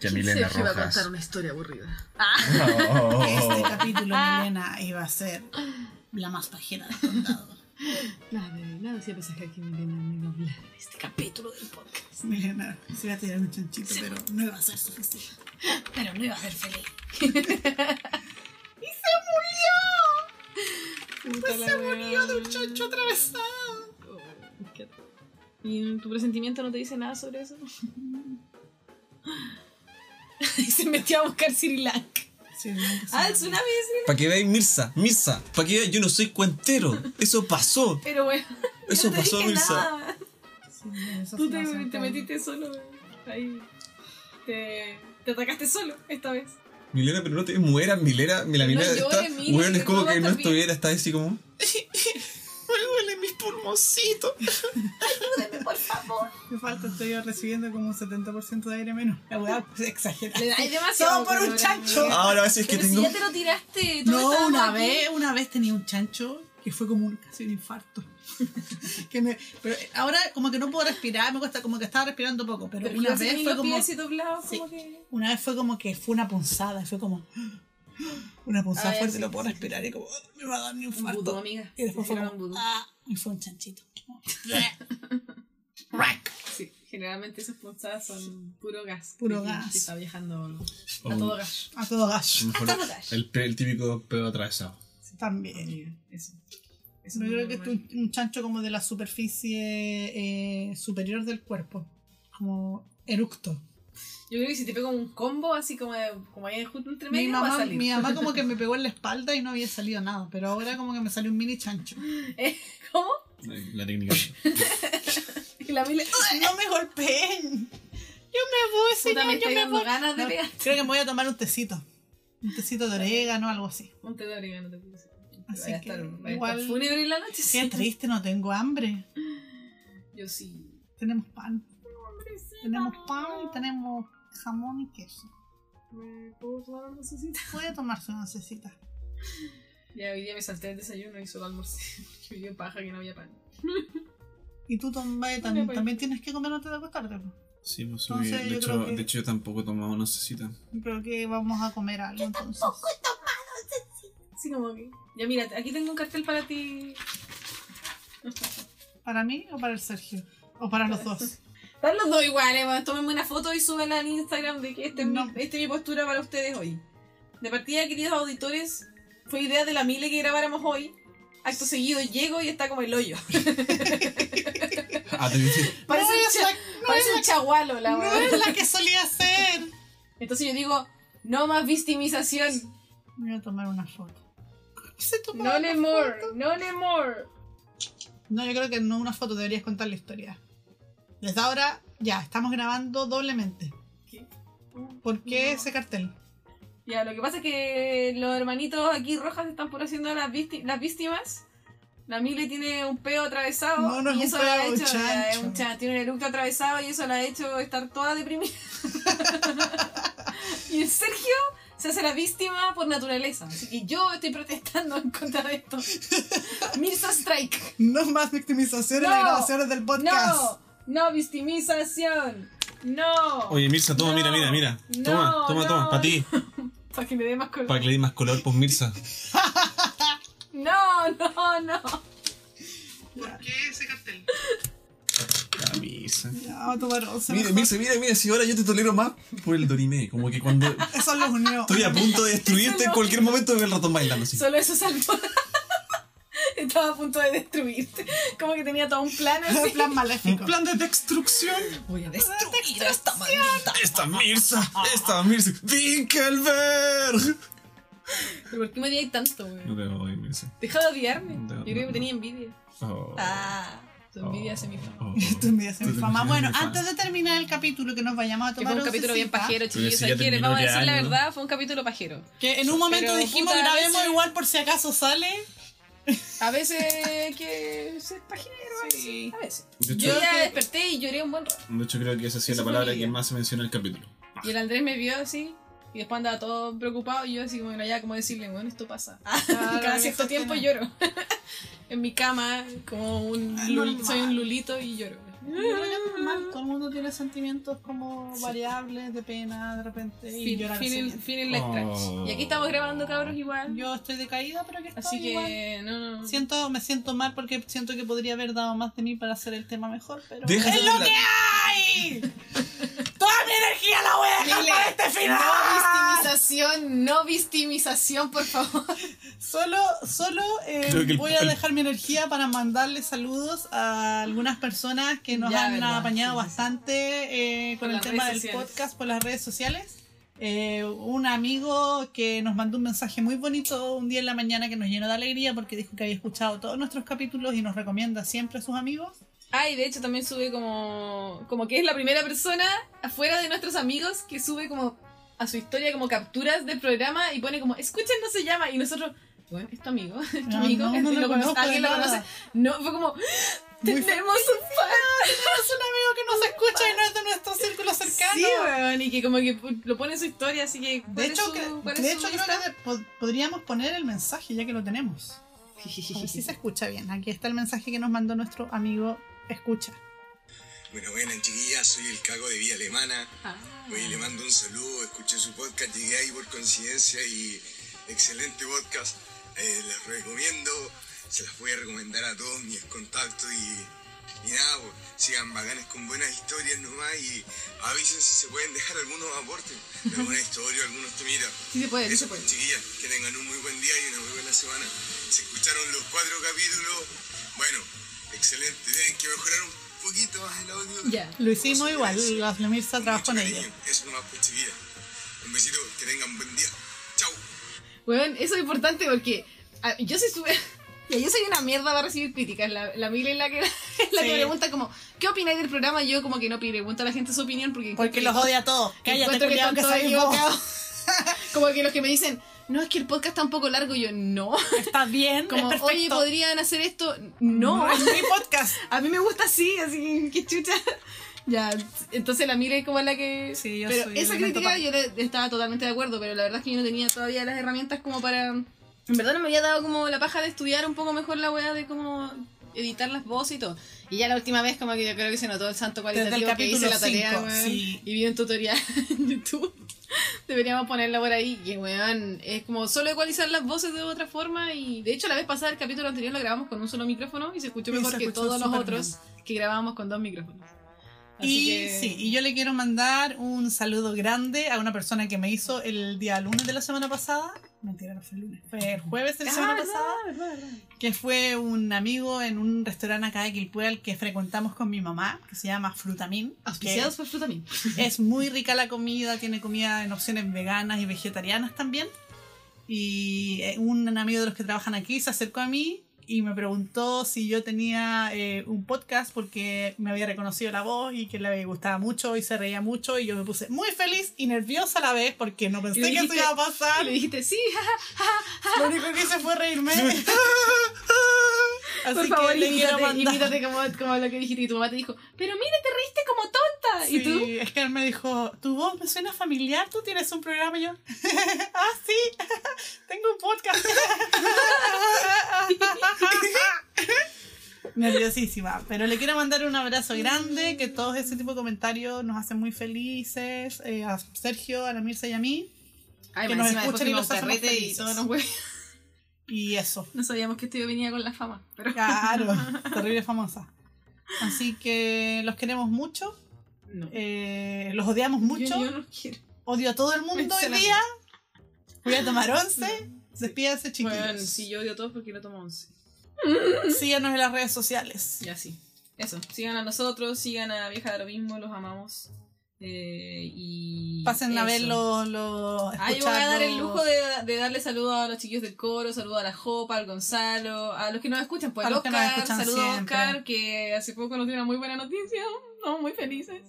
Speaker 1: que Milena
Speaker 2: Sergio iba a
Speaker 1: Rojas.
Speaker 2: contar una historia aburrida.
Speaker 3: Este capítulo, Milena, iba a ser la más pajera del condado.
Speaker 2: Nada, nada hacía pensaje que Milena me iba a hablar en este capítulo del podcast.
Speaker 3: Milena se iba a tirar un chanchito, pero no iba a ser suficiente. Pero no iba a ser feliz.
Speaker 2: Pues se murió de un chancho
Speaker 3: atravesado.
Speaker 2: ¿Y tu presentimiento no te dice nada sobre eso? y se metió a buscar Sri Lanka.
Speaker 3: Sí,
Speaker 2: Ah, el tsunami.
Speaker 1: Para que veáis Mirza, Mirza, para que veáis, yo no soy cuentero. Eso pasó.
Speaker 2: Pero bueno,
Speaker 1: Eso
Speaker 2: no te
Speaker 1: pasó,
Speaker 2: dije
Speaker 1: Mirza.
Speaker 2: nada.
Speaker 3: Sí, eso
Speaker 2: Tú te, metiste solo. Ahí. Te, te atacaste solo esta vez.
Speaker 1: Milena, pero no te mueras, Milena. Milena,
Speaker 2: No llores,
Speaker 1: está. Weón, es como que no estuviera, está así como. Me duelen mis pulmoncitos.
Speaker 2: Por favor.
Speaker 3: Me falta, estoy recibiendo como un 70% de aire menos. La weá pues, exagera.
Speaker 2: Le dais demasiado.
Speaker 3: Todo por un chancho.
Speaker 1: Ahora a veces que
Speaker 2: Pero si
Speaker 1: tengo.
Speaker 2: ya te lo tiraste. todo
Speaker 3: No, una
Speaker 2: aquí.
Speaker 3: vez, una vez tenía un chancho que fue como un, casi un infarto. que me, pero ahora como que no puedo respirar, me cuesta como que estaba respirando poco, pero,
Speaker 2: Pero
Speaker 3: una vez fue como
Speaker 2: doblados,
Speaker 3: Sí.
Speaker 2: como que.
Speaker 3: una vez fue como que fue una punzada, fue como una punzada
Speaker 2: Ah,
Speaker 3: fuerte,
Speaker 2: sí,
Speaker 3: no puedo
Speaker 2: sí,
Speaker 3: respirar y como "Ah, me va a dar un
Speaker 2: Un
Speaker 3: infarto.
Speaker 2: vudú, amiga.
Speaker 3: Y después fue como
Speaker 2: un
Speaker 3: ah, y fue un chanchito.
Speaker 2: Sí, generalmente esas punzadas son puro gas.
Speaker 3: Puro gas.
Speaker 2: Está viajando a
Speaker 1: Oh.
Speaker 2: todo gas.
Speaker 3: A todo gas.
Speaker 1: A lo
Speaker 2: Hasta gas.
Speaker 1: el, típico pedo atravesado.
Speaker 3: También.
Speaker 2: Amiga, Eso. Eso
Speaker 3: Yo creo que es un, un chancho como de la superficie eh, superior del cuerpo. Como eructo.
Speaker 2: Yo creo que si te pego un combo así como, de- como ahí justo entre
Speaker 3: Mi
Speaker 2: medio, va a
Speaker 3: mamá,
Speaker 2: salir.
Speaker 3: mi mamá como que me pegó en la espalda y no había salido nada, pero ahora como que me salió un mini chancho.
Speaker 2: ¿Eh? ¿Cómo?
Speaker 1: La, la técnica.
Speaker 2: Y la Mile.
Speaker 3: ¡No me golpeen! Yo me voy,
Speaker 2: Puta, me
Speaker 3: señor, yo me voy.
Speaker 2: ganas de
Speaker 3: No,
Speaker 2: pegar.
Speaker 3: creo que me voy a tomar un tecito. Un tecito de orégano, algo así.
Speaker 2: Un té de orégano te puse.
Speaker 3: Así
Speaker 2: Vaya a
Speaker 3: que
Speaker 2: estar,
Speaker 3: igual-
Speaker 2: estar fúnebre en la noche.
Speaker 3: Qué
Speaker 2: sí.
Speaker 3: triste, no tengo hambre.
Speaker 2: Yo sí.
Speaker 3: Tenemos pan. Tenemos pan y tenemos jamón y queso.
Speaker 2: ¿Me puedo tomar una cosita?
Speaker 3: Puede tomarse una cecita.
Speaker 2: Ya hoy día me salté el desayuno y solo almorcé. Porque me dio paja que no había pan.
Speaker 3: Y tú Tombae,
Speaker 2: Una
Speaker 3: también, también tienes que comer antes de acostarte.
Speaker 1: Sí, pues
Speaker 3: Entonces,
Speaker 1: de,
Speaker 3: yo
Speaker 1: hecho,
Speaker 3: que-
Speaker 1: de hecho, yo tampoco he tomado necesita.
Speaker 3: Yo creo que vamos a comer algo entonces.
Speaker 2: Así como que. Ya mira, aquí tengo un cartel para ti.
Speaker 3: ¿Para mí o para el Sergio? ¿O para los dos?
Speaker 2: Están los dos iguales, weón. Tómenme una foto y súbela en Instagram de que esta es,
Speaker 3: No.
Speaker 2: mi, esta es mi postura para ustedes hoy. De partida, queridos auditores, fue idea de la Mile que grabáramos hoy. Acto seguido llego y está como el hoyo.
Speaker 1: Ah,
Speaker 2: Parece,
Speaker 3: No
Speaker 2: un, cha-
Speaker 3: la- no
Speaker 2: parece
Speaker 3: es
Speaker 2: un chagualo la
Speaker 3: No
Speaker 2: weón.
Speaker 3: es la que solía ser.
Speaker 2: Entonces yo digo, no más victimización.
Speaker 3: Voy a tomar una foto. Se
Speaker 2: No le more, no le more.
Speaker 3: No, yo creo que no una foto, deberías contar la historia. Desde ahora, ya, estamos grabando doblemente.
Speaker 2: ¿Qué?
Speaker 3: ¿Por qué
Speaker 2: No.
Speaker 3: ese cartel?
Speaker 2: Ya, lo que pasa es que los hermanitos aquí rojas están por haciendo las, las víctimas. La Mile tiene un peo atravesado
Speaker 3: No, no es
Speaker 2: y
Speaker 3: un
Speaker 2: eso la ha
Speaker 3: peo,
Speaker 2: hecho, es un tiene un eructo atravesado y eso la ha hecho estar toda deprimida. y el Sergio se hace la víctima por naturaleza. Así que yo estoy protestando en contra de esto. Mirza Strike.
Speaker 3: No más victimización en
Speaker 2: No.
Speaker 3: las grabaciones del podcast.
Speaker 2: No, no victimización. No.
Speaker 1: oye Mirza, toma,
Speaker 2: No.
Speaker 1: mira, mira, mira.
Speaker 2: No,
Speaker 1: Toma, toma,
Speaker 2: no.
Speaker 1: toma, para ti.
Speaker 2: Para que me dé más color.
Speaker 1: Para que le di más color, pues Mirza.
Speaker 2: No, no, no.
Speaker 3: ¿Por qué ese cartel?
Speaker 1: Ya, Mirza.
Speaker 3: No, se
Speaker 1: Mira,
Speaker 3: mejor.
Speaker 1: Mirza, mira, mira, si ahora yo te tolero más por el Dorime. Como que cuando
Speaker 3: Eso los unió.
Speaker 1: estoy a punto de destruirte, en cualquier momento veo el ratón bailando así.
Speaker 2: Solo eso salvó. Estaba a punto de destruirte. Como que tenía todo un plan
Speaker 3: Un
Speaker 2: así.
Speaker 3: plan
Speaker 1: Un
Speaker 3: maléfico.
Speaker 1: plan de destrucción.
Speaker 2: Voy a destruir a esta maldita.
Speaker 1: Esta Mirza, esta Mirza. Dinkelberg.
Speaker 2: ¿Pero por qué me odiáis tanto, güey?
Speaker 1: No te voy, Mirza.
Speaker 2: Deja de odiarme.
Speaker 1: No,
Speaker 2: Yo creo que tenía envidia.
Speaker 1: Oh.
Speaker 2: Ah, tu envidia hace mi fama.
Speaker 1: Oh, oh.
Speaker 3: Esto envidia hacer mi fama. Bueno, antes de terminar el capítulo, que nos vayamos a
Speaker 2: Que
Speaker 3: tomar
Speaker 2: fue un capítulo bien pajero,
Speaker 1: terminó
Speaker 2: vamos a decir la verdad, fue un capítulo pajero.
Speaker 3: Que en un momento
Speaker 2: Pero,
Speaker 3: dijimos grabemos
Speaker 2: veces-
Speaker 3: igual por si acaso sale.
Speaker 2: A veces que ser pajero,
Speaker 3: Sí.
Speaker 2: a veces.
Speaker 1: Hecho,
Speaker 2: Yo ya desperté y lloré un buen rato.
Speaker 1: de hecho, creo que esa sido
Speaker 2: Eso
Speaker 1: la palabra que más se menciona en el capítulo.
Speaker 2: Y el Andrés me vio así. Y después andaba todo preocupado y yo así como, bueno, ya, como decirle, bueno, esto pasa.
Speaker 3: Claro,
Speaker 2: Cada
Speaker 3: que
Speaker 2: cierto tiempo lloro. en mi cama, como un
Speaker 3: Ah,
Speaker 2: lul- soy un lulito y lloro.
Speaker 3: Es normal, todo el mundo tiene sentimientos como variables, de pena, de repente, y
Speaker 2: Fin-
Speaker 3: llorar
Speaker 2: feeling,
Speaker 3: seguido.
Speaker 2: feeling like
Speaker 1: Oh.
Speaker 2: trash. Y aquí estamos grabando, cabros, igual.
Speaker 3: Yo estoy decaída, pero que estoy
Speaker 2: Así
Speaker 3: igual.
Speaker 2: que, no, no.
Speaker 3: Siento, me siento mal porque siento que podría haber dado más de mí para hacer el tema mejor, pero
Speaker 1: Deja
Speaker 3: ¡es
Speaker 1: de
Speaker 3: lo
Speaker 1: hablar.
Speaker 3: que hay! ¡Toda mi energía la voy a dejar para este final!
Speaker 2: No victimización, no victimización, por favor.
Speaker 3: Solo, solo eh, voy a dejar mi energía para mandarle saludos a algunas personas que nos
Speaker 2: Ya,
Speaker 3: han
Speaker 2: verdad,
Speaker 3: apañado
Speaker 2: sí,
Speaker 3: bastante eh, con el tema del
Speaker 2: sociales.
Speaker 3: podcast por las redes sociales. Eh, un amigo que nos mandó un mensaje muy bonito un día en la mañana que nos llenó de alegría porque dijo que había escuchado todos nuestros capítulos y nos recomienda siempre a sus amigos.
Speaker 2: Ah, y de hecho también sube como. Como que es la primera persona afuera de nuestros amigos que sube como a su historia como capturas del programa y pone como, escuchen, no se llama. Y nosotros, bueno, es tu amigo, es tu
Speaker 3: No,
Speaker 2: amigo,
Speaker 3: no, no
Speaker 2: lo
Speaker 3: conozco
Speaker 2: alguien lo conoce. No, fue como,
Speaker 3: Muy
Speaker 2: tenemos un fan.
Speaker 3: Es un amigo que nos escucha y no es de nuestro círculo cercano.
Speaker 2: Sí, weón, y que como que lo pone en su historia, así que. ¿cuál
Speaker 3: De hecho,
Speaker 2: su- es
Speaker 3: de hecho creo que de- pod- podríamos poner el mensaje ya que lo tenemos. A ver si se escucha bien. Aquí está el mensaje que nos mandó nuestro amigo Escucha.
Speaker 5: Bueno, bueno, chiquillas, soy el cago de Vía Alemana.
Speaker 2: Ah.
Speaker 5: Oye, le mando un saludo, escuché su podcast, llegué ahí por coincidencia y excelente podcast. Eh, les recomiendo, se las voy a recomendar a todos mis contactos y, y nada, pues, sigan bacanes con buenas historias nomás y avisen si se pueden dejar algunos aportes de alguna historia, algunos temitas.
Speaker 2: Sí se puede, sí se
Speaker 5: Eso,
Speaker 2: puede.
Speaker 5: chiquillas, que tengan un muy buen día y una muy buena semana. Se escucharon los cuatro capítulos, bueno, excelente, tienen que mejorar un poquito más el audio.
Speaker 2: Ya.
Speaker 3: Lo hicimos igual, la Flemirsa trabajó
Speaker 5: Mucho
Speaker 3: en ello.
Speaker 5: cariño. Eso nomás, pues, chiquillas. Un besito, que tengan un buen día. Chau.
Speaker 2: Weón, eso es importante porque ah, yo soy. Ya, yo soy una mierda para recibir críticas. La, la Mila es la que, es la que
Speaker 3: Sí.
Speaker 2: pregunta como, ¿qué opináis del programa? Yo como que no pregunto a la gente su opinión porque...
Speaker 3: Porque los
Speaker 2: que-
Speaker 3: odia a todos. Cállate,
Speaker 2: que
Speaker 3: que vos.
Speaker 2: equivocados. como que los que me dicen, no, es que el podcast está un poco largo. Yo, no.
Speaker 3: Está bien,
Speaker 2: Como,
Speaker 3: es
Speaker 2: oye. ¿podrían hacer esto? No.
Speaker 3: es mi podcast.
Speaker 2: A mí me gusta así, así, que chucha. Ya, entonces la Mila es como la que...
Speaker 3: Sí, yo
Speaker 2: pero
Speaker 3: soy
Speaker 2: esa crítica yo le- estaba totalmente de acuerdo, pero la verdad es que yo no tenía todavía las herramientas como para... En verdad no me había dado como la paja de estudiar un poco mejor la weá de cómo editar las voces y todo. Y ya la última vez como que yo creo que se notó el santo
Speaker 3: Desde el
Speaker 2: cualitativo que hice la tarea,
Speaker 3: cinco, sí.
Speaker 2: Y vi un tutorial en YouTube Deberíamos ponerla por ahí. Que weón, es como solo ecualizar las voces de otra forma. Y de hecho, la vez pasada, el capítulo anterior lo grabamos con un solo micrófono y se escuchó mejor
Speaker 3: se
Speaker 2: que todos los otros que grabábamos con dos micrófonos. Así
Speaker 3: Y
Speaker 2: que-
Speaker 3: sí, y yo le quiero mandar un saludo grande a una persona que me hizo el día lunes de la semana pasada. Mentira, no fue el lunes, fue el jueves de la
Speaker 2: Ah,
Speaker 3: semana pasada. Que fue un amigo en un restaurante acá de Quilpué al que frecuentamos con mi mamá, que se llama Frutamin.
Speaker 2: Auspiciados por Frutamin.
Speaker 3: Es muy rica la comida, tiene comida en opciones veganas y vegetarianas también. Y eh, un amigo de los que trabajan aquí se acercó a mí y me preguntó si yo tenía eh, un podcast porque me había reconocido la voz y que le gustaba mucho y se reía mucho y yo me puse muy feliz y nerviosa a la vez porque no pensé
Speaker 2: Y le
Speaker 3: que eso
Speaker 2: dijiste-
Speaker 3: iba a
Speaker 2: Y
Speaker 3: pasar.
Speaker 2: le dijiste, sí,
Speaker 3: Lo único que hice fue reírme. Así
Speaker 2: por favor,
Speaker 3: que le
Speaker 2: imítate, como, como lo que dijiste. Y tu mamá te dijo, pero mira, te reíste como tonta.
Speaker 3: Sí,
Speaker 2: Y tú,
Speaker 3: es que él me dijo, tu voz me suena familiar, tú tienes un programa y yo, ah, sí, tengo un podcast. Nerviosísima, pero le quiero mandar un abrazo grande, que todos ese tipo de comentarios nos hacen muy felices, eh, a Sergio, a la Mirza y a mí,
Speaker 2: Ay,
Speaker 3: que nos escuchan y los hacemos
Speaker 2: carrete y
Speaker 3: felices.
Speaker 2: todos nos
Speaker 3: y eso.
Speaker 2: No sabíamos que esto yo venía con la fama. Pero
Speaker 3: Claro, terrible famosa. Así que los queremos mucho,
Speaker 2: no.
Speaker 3: eh, los odiamos mucho.
Speaker 2: Yo, yo no quiero.
Speaker 3: Odio a todo el mundo hoy día. Voy a tomar once. Despídense, chiquillos.
Speaker 2: Bueno, si yo odio a todos porque no tomo once.
Speaker 3: Síganos en las redes sociales.
Speaker 2: Ya sí. Eso. Sigan a nosotros, sigan a Vieja de lo mismo, los amamos. Eh, y.
Speaker 3: Pasen a
Speaker 2: eso.
Speaker 3: ver los. los
Speaker 2: Ah, yo voy a dar el lujo de, de darle saludos a los chiquillos del coro, saludos a la Jopa, al Gonzalo, a los que nos escuchan, pues
Speaker 3: A nos
Speaker 2: Oscar,
Speaker 3: escuchan
Speaker 2: saludos a. Oscar, que hace poco nos dio una muy buena noticia, estamos muy felices,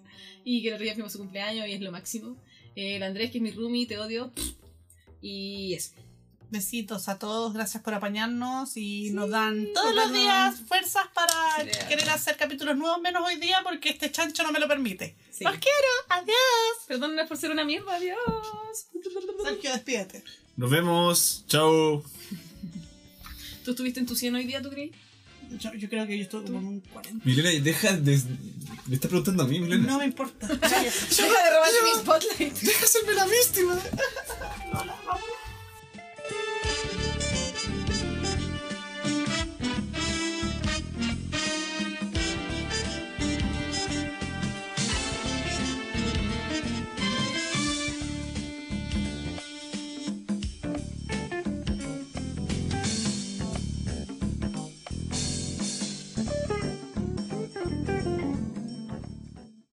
Speaker 2: y que el otro día fuimos su cumpleaños y es lo máximo. El Andrés, que es mi roomie, te odio, y eso.
Speaker 3: Besitos a todos. Gracias por apañarnos. Y nos dan todos los días fuerzas para
Speaker 2: Sí.
Speaker 3: querer hacer capítulos nuevos, menos hoy día porque este chancho no me lo permite.
Speaker 2: Sí.
Speaker 3: Los quiero. Adiós.
Speaker 2: Perdónenos por ser una mierda, adiós.
Speaker 3: Sergio, despídete.
Speaker 1: Nos vemos. Chao.
Speaker 2: ¿Tú estuviste en tu 100 hoy día, tú crees?
Speaker 3: Yo, yo creo que yo estuve como en un 40.
Speaker 1: Milena, deja de. Me está preguntando a mí, Milena.
Speaker 3: No me importa.
Speaker 2: Deja de robarme mi spotlight.
Speaker 1: Deja hacerme la víctima.